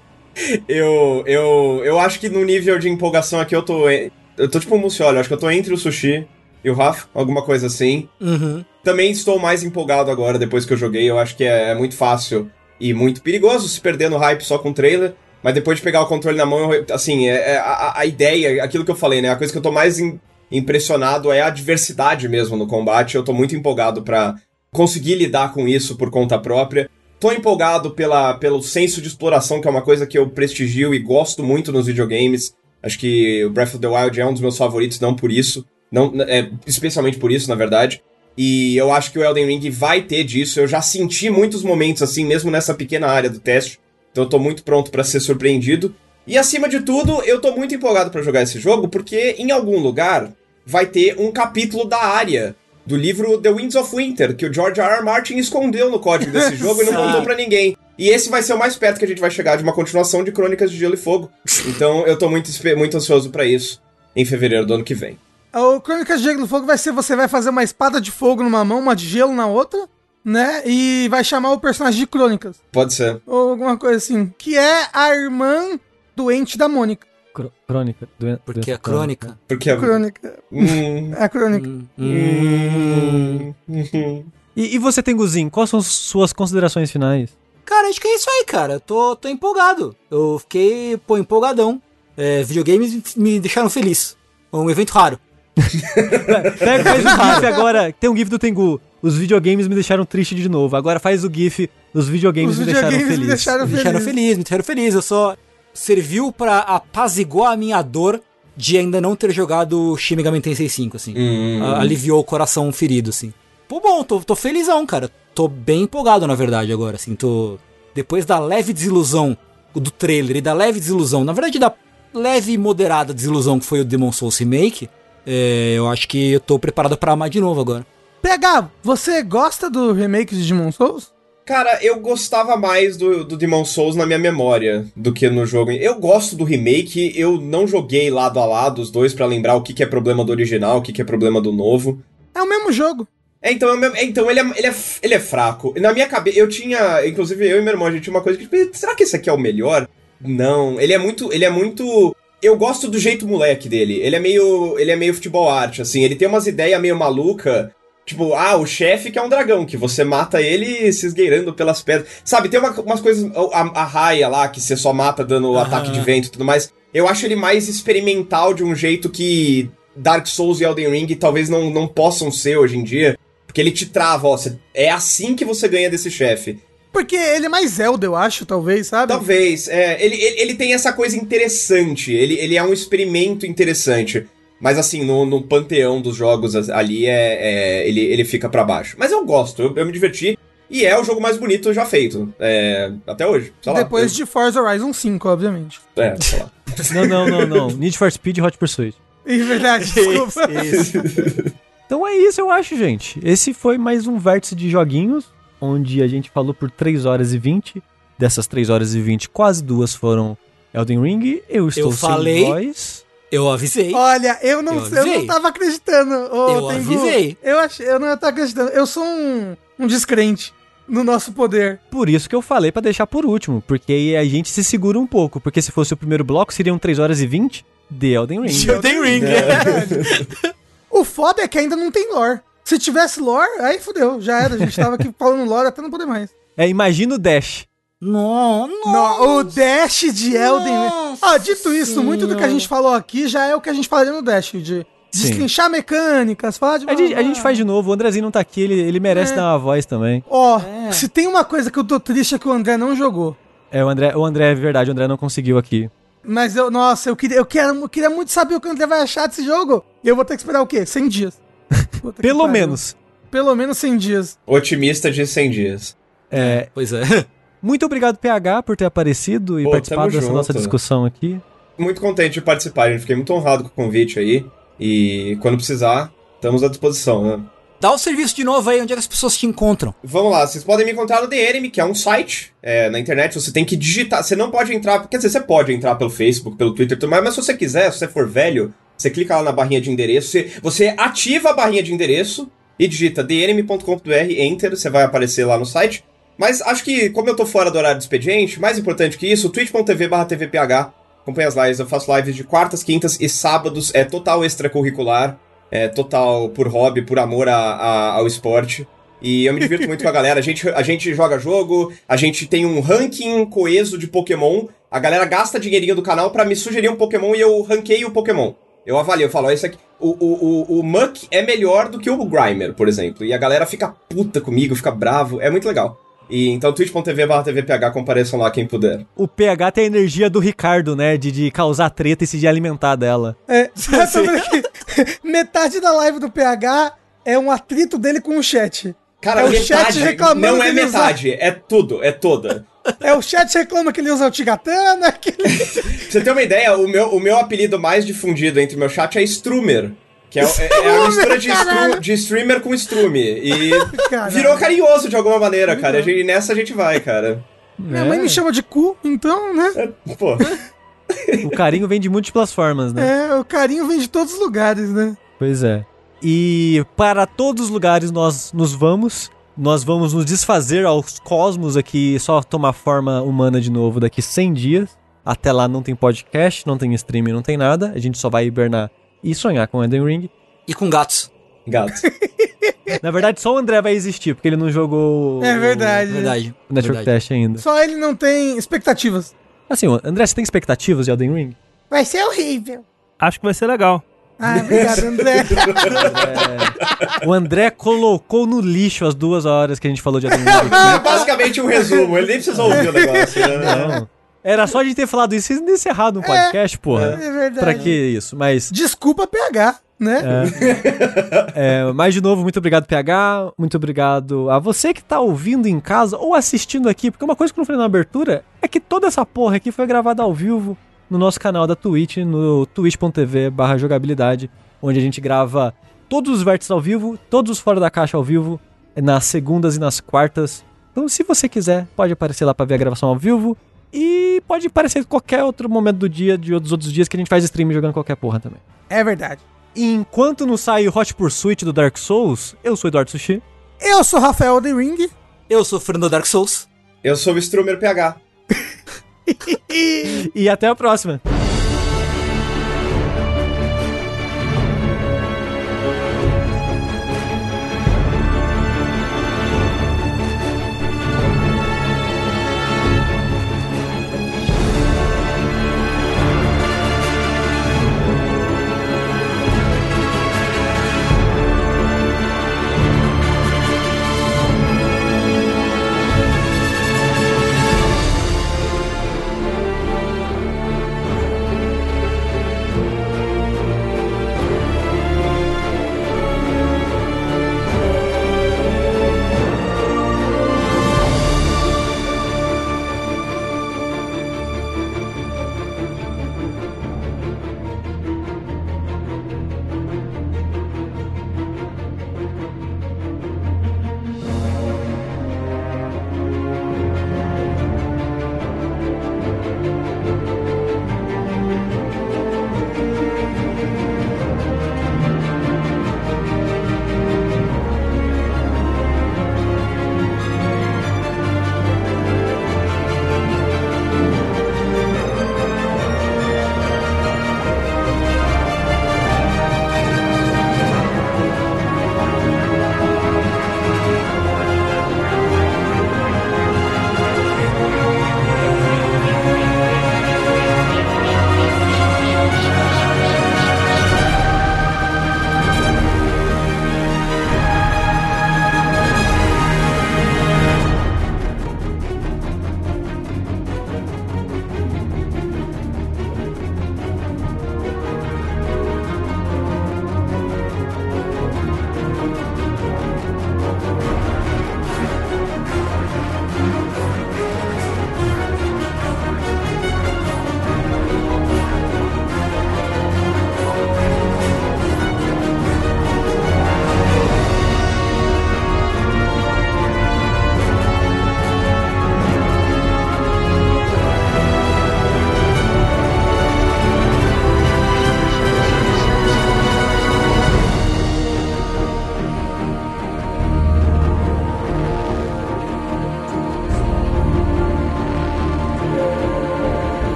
Eu, eu, eu acho que no nível de empolgação aqui eu tô. Eu tô tipo um Mucioli, eu acho que eu tô entre o sushi e o Rafa, alguma coisa assim. Uhum. Também estou mais empolgado agora depois que eu joguei. Eu acho que é, é muito fácil e muito perigoso se perder no hype só com trailer. Mas depois de pegar o controle na mão, eu- assim, é, é a, a ideia, aquilo que eu falei, né? A coisa que eu tô mais im- impressionado é a diversidade mesmo no combate. Eu tô muito empolgado pra conseguir lidar com isso por conta própria. Tô empolgado pela, pelo senso de exploração, que é uma coisa que eu prestigio e gosto muito nos videogames. Acho que o Breath of the Wild é um dos meus favoritos, não por isso. Não, é, especialmente por isso, na verdade. E eu acho que o Elden Ring vai ter disso. Eu já senti muitos momentos assim, mesmo nessa pequena área do teste. Então eu tô muito pronto pra ser surpreendido. E acima de tudo, eu tô muito empolgado pra jogar esse jogo, porque em algum lugar vai ter um capítulo da área do livro The Winds of Winter, que o George R. R. Martin escondeu no código desse jogo e não contou pra ninguém. E esse vai ser o mais perto que a gente vai chegar de uma continuação de Crônicas de Gelo e Fogo. Então eu tô muito, muito ansioso pra isso em fevereiro do ano que vem. O Crônicas de Gelo do Fogo vai ser: você vai fazer uma espada de fogo numa mão, uma de gelo na outra, né? E vai chamar o personagem de Crônicas. Pode ser. Ou alguma coisa assim. Que é a irmã doente da Mônica. Cro- crônica. Doen Porque a crônica. Porque. Crônica. Hum, É a crônica. Hum, hum. E, e você, Tenguzinho, quais são suas considerações finais? Cara, acho que é isso aí, cara. Eu Tô, tô empolgado. Eu fiquei, pô, empolgadão. É, videogames me deixaram feliz. Um evento raro. Pega, o GIF agora. Tem um GIF do Tengu. Os videogames me deixaram triste de novo. Agora faz o GIF. Os videogames Os me deixaram videogames me feliz. deixaram Me deixaram feliz. feliz, me deixaram feliz. Eu só serviu pra apaziguar a minha dor de ainda não ter jogado Shin Megami Tensei 5, assim. Hum. Aliviou o coração ferido, assim. Pô, bom, tô, tô felizão, cara. Tô bem empolgado, na verdade, agora, assim. Tô... Depois da leve desilusão do trailer e da leve desilusão, na verdade, da leve e moderada desilusão que foi o Demon Souls Remake, é, eu acho que eu tô preparado pra amar de novo agora. PH, você gosta do remake de Demon Souls? Cara, eu gostava mais do, do Demon Souls na minha memória do que no jogo. Eu gosto do remake, eu não joguei lado a lado os dois pra lembrar o que, que é problema do original, o que, que é problema do novo. É o mesmo jogo. É, então, é é, então ele, é, ele, é, ele é fraco. Na minha cabeça, eu tinha. Inclusive, eu e meu irmão, a gente tinha uma coisa que. tipo, Será que esse aqui é o melhor? Não. Ele é muito. Ele é muito. Eu gosto do jeito moleque dele. Ele é meio. Ele é meio futebol arte, assim. Ele tem umas ideias meio maluca. Tipo, ah, o chefe que é um dragão, que você mata ele se esgueirando pelas pedras. Sabe, tem uma- umas coisas. A, a raia lá, que você só mata dando Aham. ataque de vento e tudo mais. Eu acho ele mais experimental de um jeito que Dark Souls e Elden Ring talvez não, não possam ser hoje em dia. Porque ele te trava, ó. você- é assim que você ganha desse chefe. Porque ele é mais Zelda, eu acho, talvez, sabe? Talvez, é. Ele, ele, ele tem essa coisa interessante. Ele, ele é um experimento interessante. Mas assim, no, no panteão dos jogos ali, é, é- ele, ele fica pra baixo. Mas eu gosto, eu, eu me diverti. E é o jogo mais bonito já feito. é, até hoje. Sei lá, Depois de Forza Horizon 5, obviamente. eu- É, sei lá. Não, não, não, não. Need for Speed e Hot Pursuit. É verdade, desculpa. Então é isso, eu acho, gente. Esse foi mais um vértice de joguinhos, onde a gente falou por 3 horas e 20. Dessas 3 horas e 20, quase duas foram Elden Ring. Eu estou falei. sem voz. Eu avisei. Olha, eu não, Eu eu, não tava acreditando. ô, Eu Tengu. avisei. Eu, achei, eu não tava acreditando. Eu sou um, um descrente no nosso poder. Por isso que eu falei pra deixar por último, porque aí a gente se segura um pouco. Porque se fosse o primeiro bloco, seriam 3 horas e 20 de Elden Ring. Elden Ring. O foda é que ainda não tem lore. Se tivesse lore, aí fudeu. Já era. A gente tava aqui falando lore até não poder mais. É, imagina o Dash. Não, não. O Dash de Elden Ring. Nossa Ah, dito isso, muito do que a gente falou aqui já é o que a gente falaria no Dash. De Sim. destrinchar mecânicas, falar de. A gente, a gente faz de novo, o Andrezinho não tá aqui, ele, ele merece É. dar uma voz também. Ó, É. se tem uma coisa que eu tô triste é que o André não jogou. É, o André, o André é verdade, o André não conseguiu aqui. Mas eu, nossa, eu queria, eu, quero, eu queria muito saber o que o André vai achar desse jogo. E eu vou ter que esperar o quê? 100 dias. Pelo menos. Pelo menos 100 dias. Otimista de 100 dias. É, Pois é. Muito obrigado, PH, por ter aparecido e Pô, participado dessa junto. nossa discussão aqui. Muito contente de participar, gente. Fiquei muito honrado com o convite aí. E quando precisar, estamos à disposição, né? Dá o serviço de novo aí, onde é que as pessoas te encontram? Vamos lá, vocês podem me encontrar no The Enemy, que é um site é, na internet. Você tem que digitar. Você não pode entrar. Quer dizer, você pode entrar pelo Facebook, pelo Twitter e tudo mais, mas se você quiser, se você for velho, você clica lá na barrinha de endereço. Você, você ativa a barrinha de endereço e digita thenemy.com.br, enter, você vai aparecer lá no site. Mas acho que, como eu tô fora do horário do expediente, mais importante que isso, twitch.tv barra tvph. Acompanha as lives, eu faço lives de quartas, quintas e sábados. É total extracurricular. É total por hobby, por amor a- a- ao esporte. E eu me divirto muito com a galera. A gente, a gente joga jogo, a gente tem um ranking coeso de Pokémon. A galera gasta dinheirinho do canal pra me sugerir um Pokémon e eu ranqueio o Pokémon. Eu avalio, eu falo, ó, esse aqui. O, o, o, o Muck é melhor do que o Grimer, por exemplo. E a galera fica puta comigo, fica bravo. É muito legal. E então twitch.tv barra tvph, compareçam lá quem puder. O PH tem a energia do Ricardo, né? De, de causar treta e se de alimentar dela. É. Metade da live do PH é um atrito dele com o chat. Cara, É o metade chat reclamando não que é ele usa- metade, é tudo, é toda. É o chat reclama que ele usa o Tigatana. Que ele... Pra você ter uma ideia, o meu, o meu apelido mais difundido entre o meu chat é Strummer. Que é, é- é a mistura de, stru, de streamer com strume. E Caralho. virou carinhoso de alguma maneira, cara. E a gente- E nessa a gente vai, cara. Minha mãe me chama de cu, então, né? Pô, O carinho vem de múltiplas formas, né? É, o carinho vem de todos os lugares, né? Pois é. E para todos os lugares nós nos vamos. Nós vamos nos desfazer aos cosmos aqui, só tomar forma humana de novo daqui 100 dias. Até lá não tem podcast, não tem streaming, não tem nada. A gente só vai hibernar e sonhar com Elden Ring. E com gatos. Gato. Na verdade, só o André vai existir, porque ele não jogou É verdade. Verdade. o Network verdade. Test ainda. Só ele não tem expectativas. Assim, André, você tem expectativas de Elden Ring? Vai ser horrível. Acho que vai ser legal. Ah, obrigado, André. O André colocou no lixo as duas horas que a gente falou de Elden Ring. É basicamente um resumo, ele nem precisa ouvir o negócio, né? Não. Era só a gente ter falado isso e encerrado um podcast, porra. É verdade. Pra que isso? Mas, Desculpa PH, né? é, mas de novo, muito obrigado, PH. Muito obrigado a você que tá ouvindo em casa ou assistindo aqui. Porque uma coisa que eu não falei na abertura é que toda essa porra aqui foi gravada ao vivo no nosso canal da Twitch, no twitch.tv jogabilidade, onde a gente grava todos os vértices ao vivo, todos os fora da caixa ao vivo, nas segundas e nas quartas. Então, se você quiser, pode aparecer lá pra ver a gravação ao vivo. E pode aparecer em qualquer outro momento do dia, de outros outros dias que a gente faz stream jogando qualquer porra também. É verdade. Enquanto não sai o Hot Pursuit do Dark Souls, eu sou o Eduardo Sushi. Eu sou Rafael The Ring. Eu sou o Fernando Dark Souls. Eu sou o Strumer PH. E até a próxima.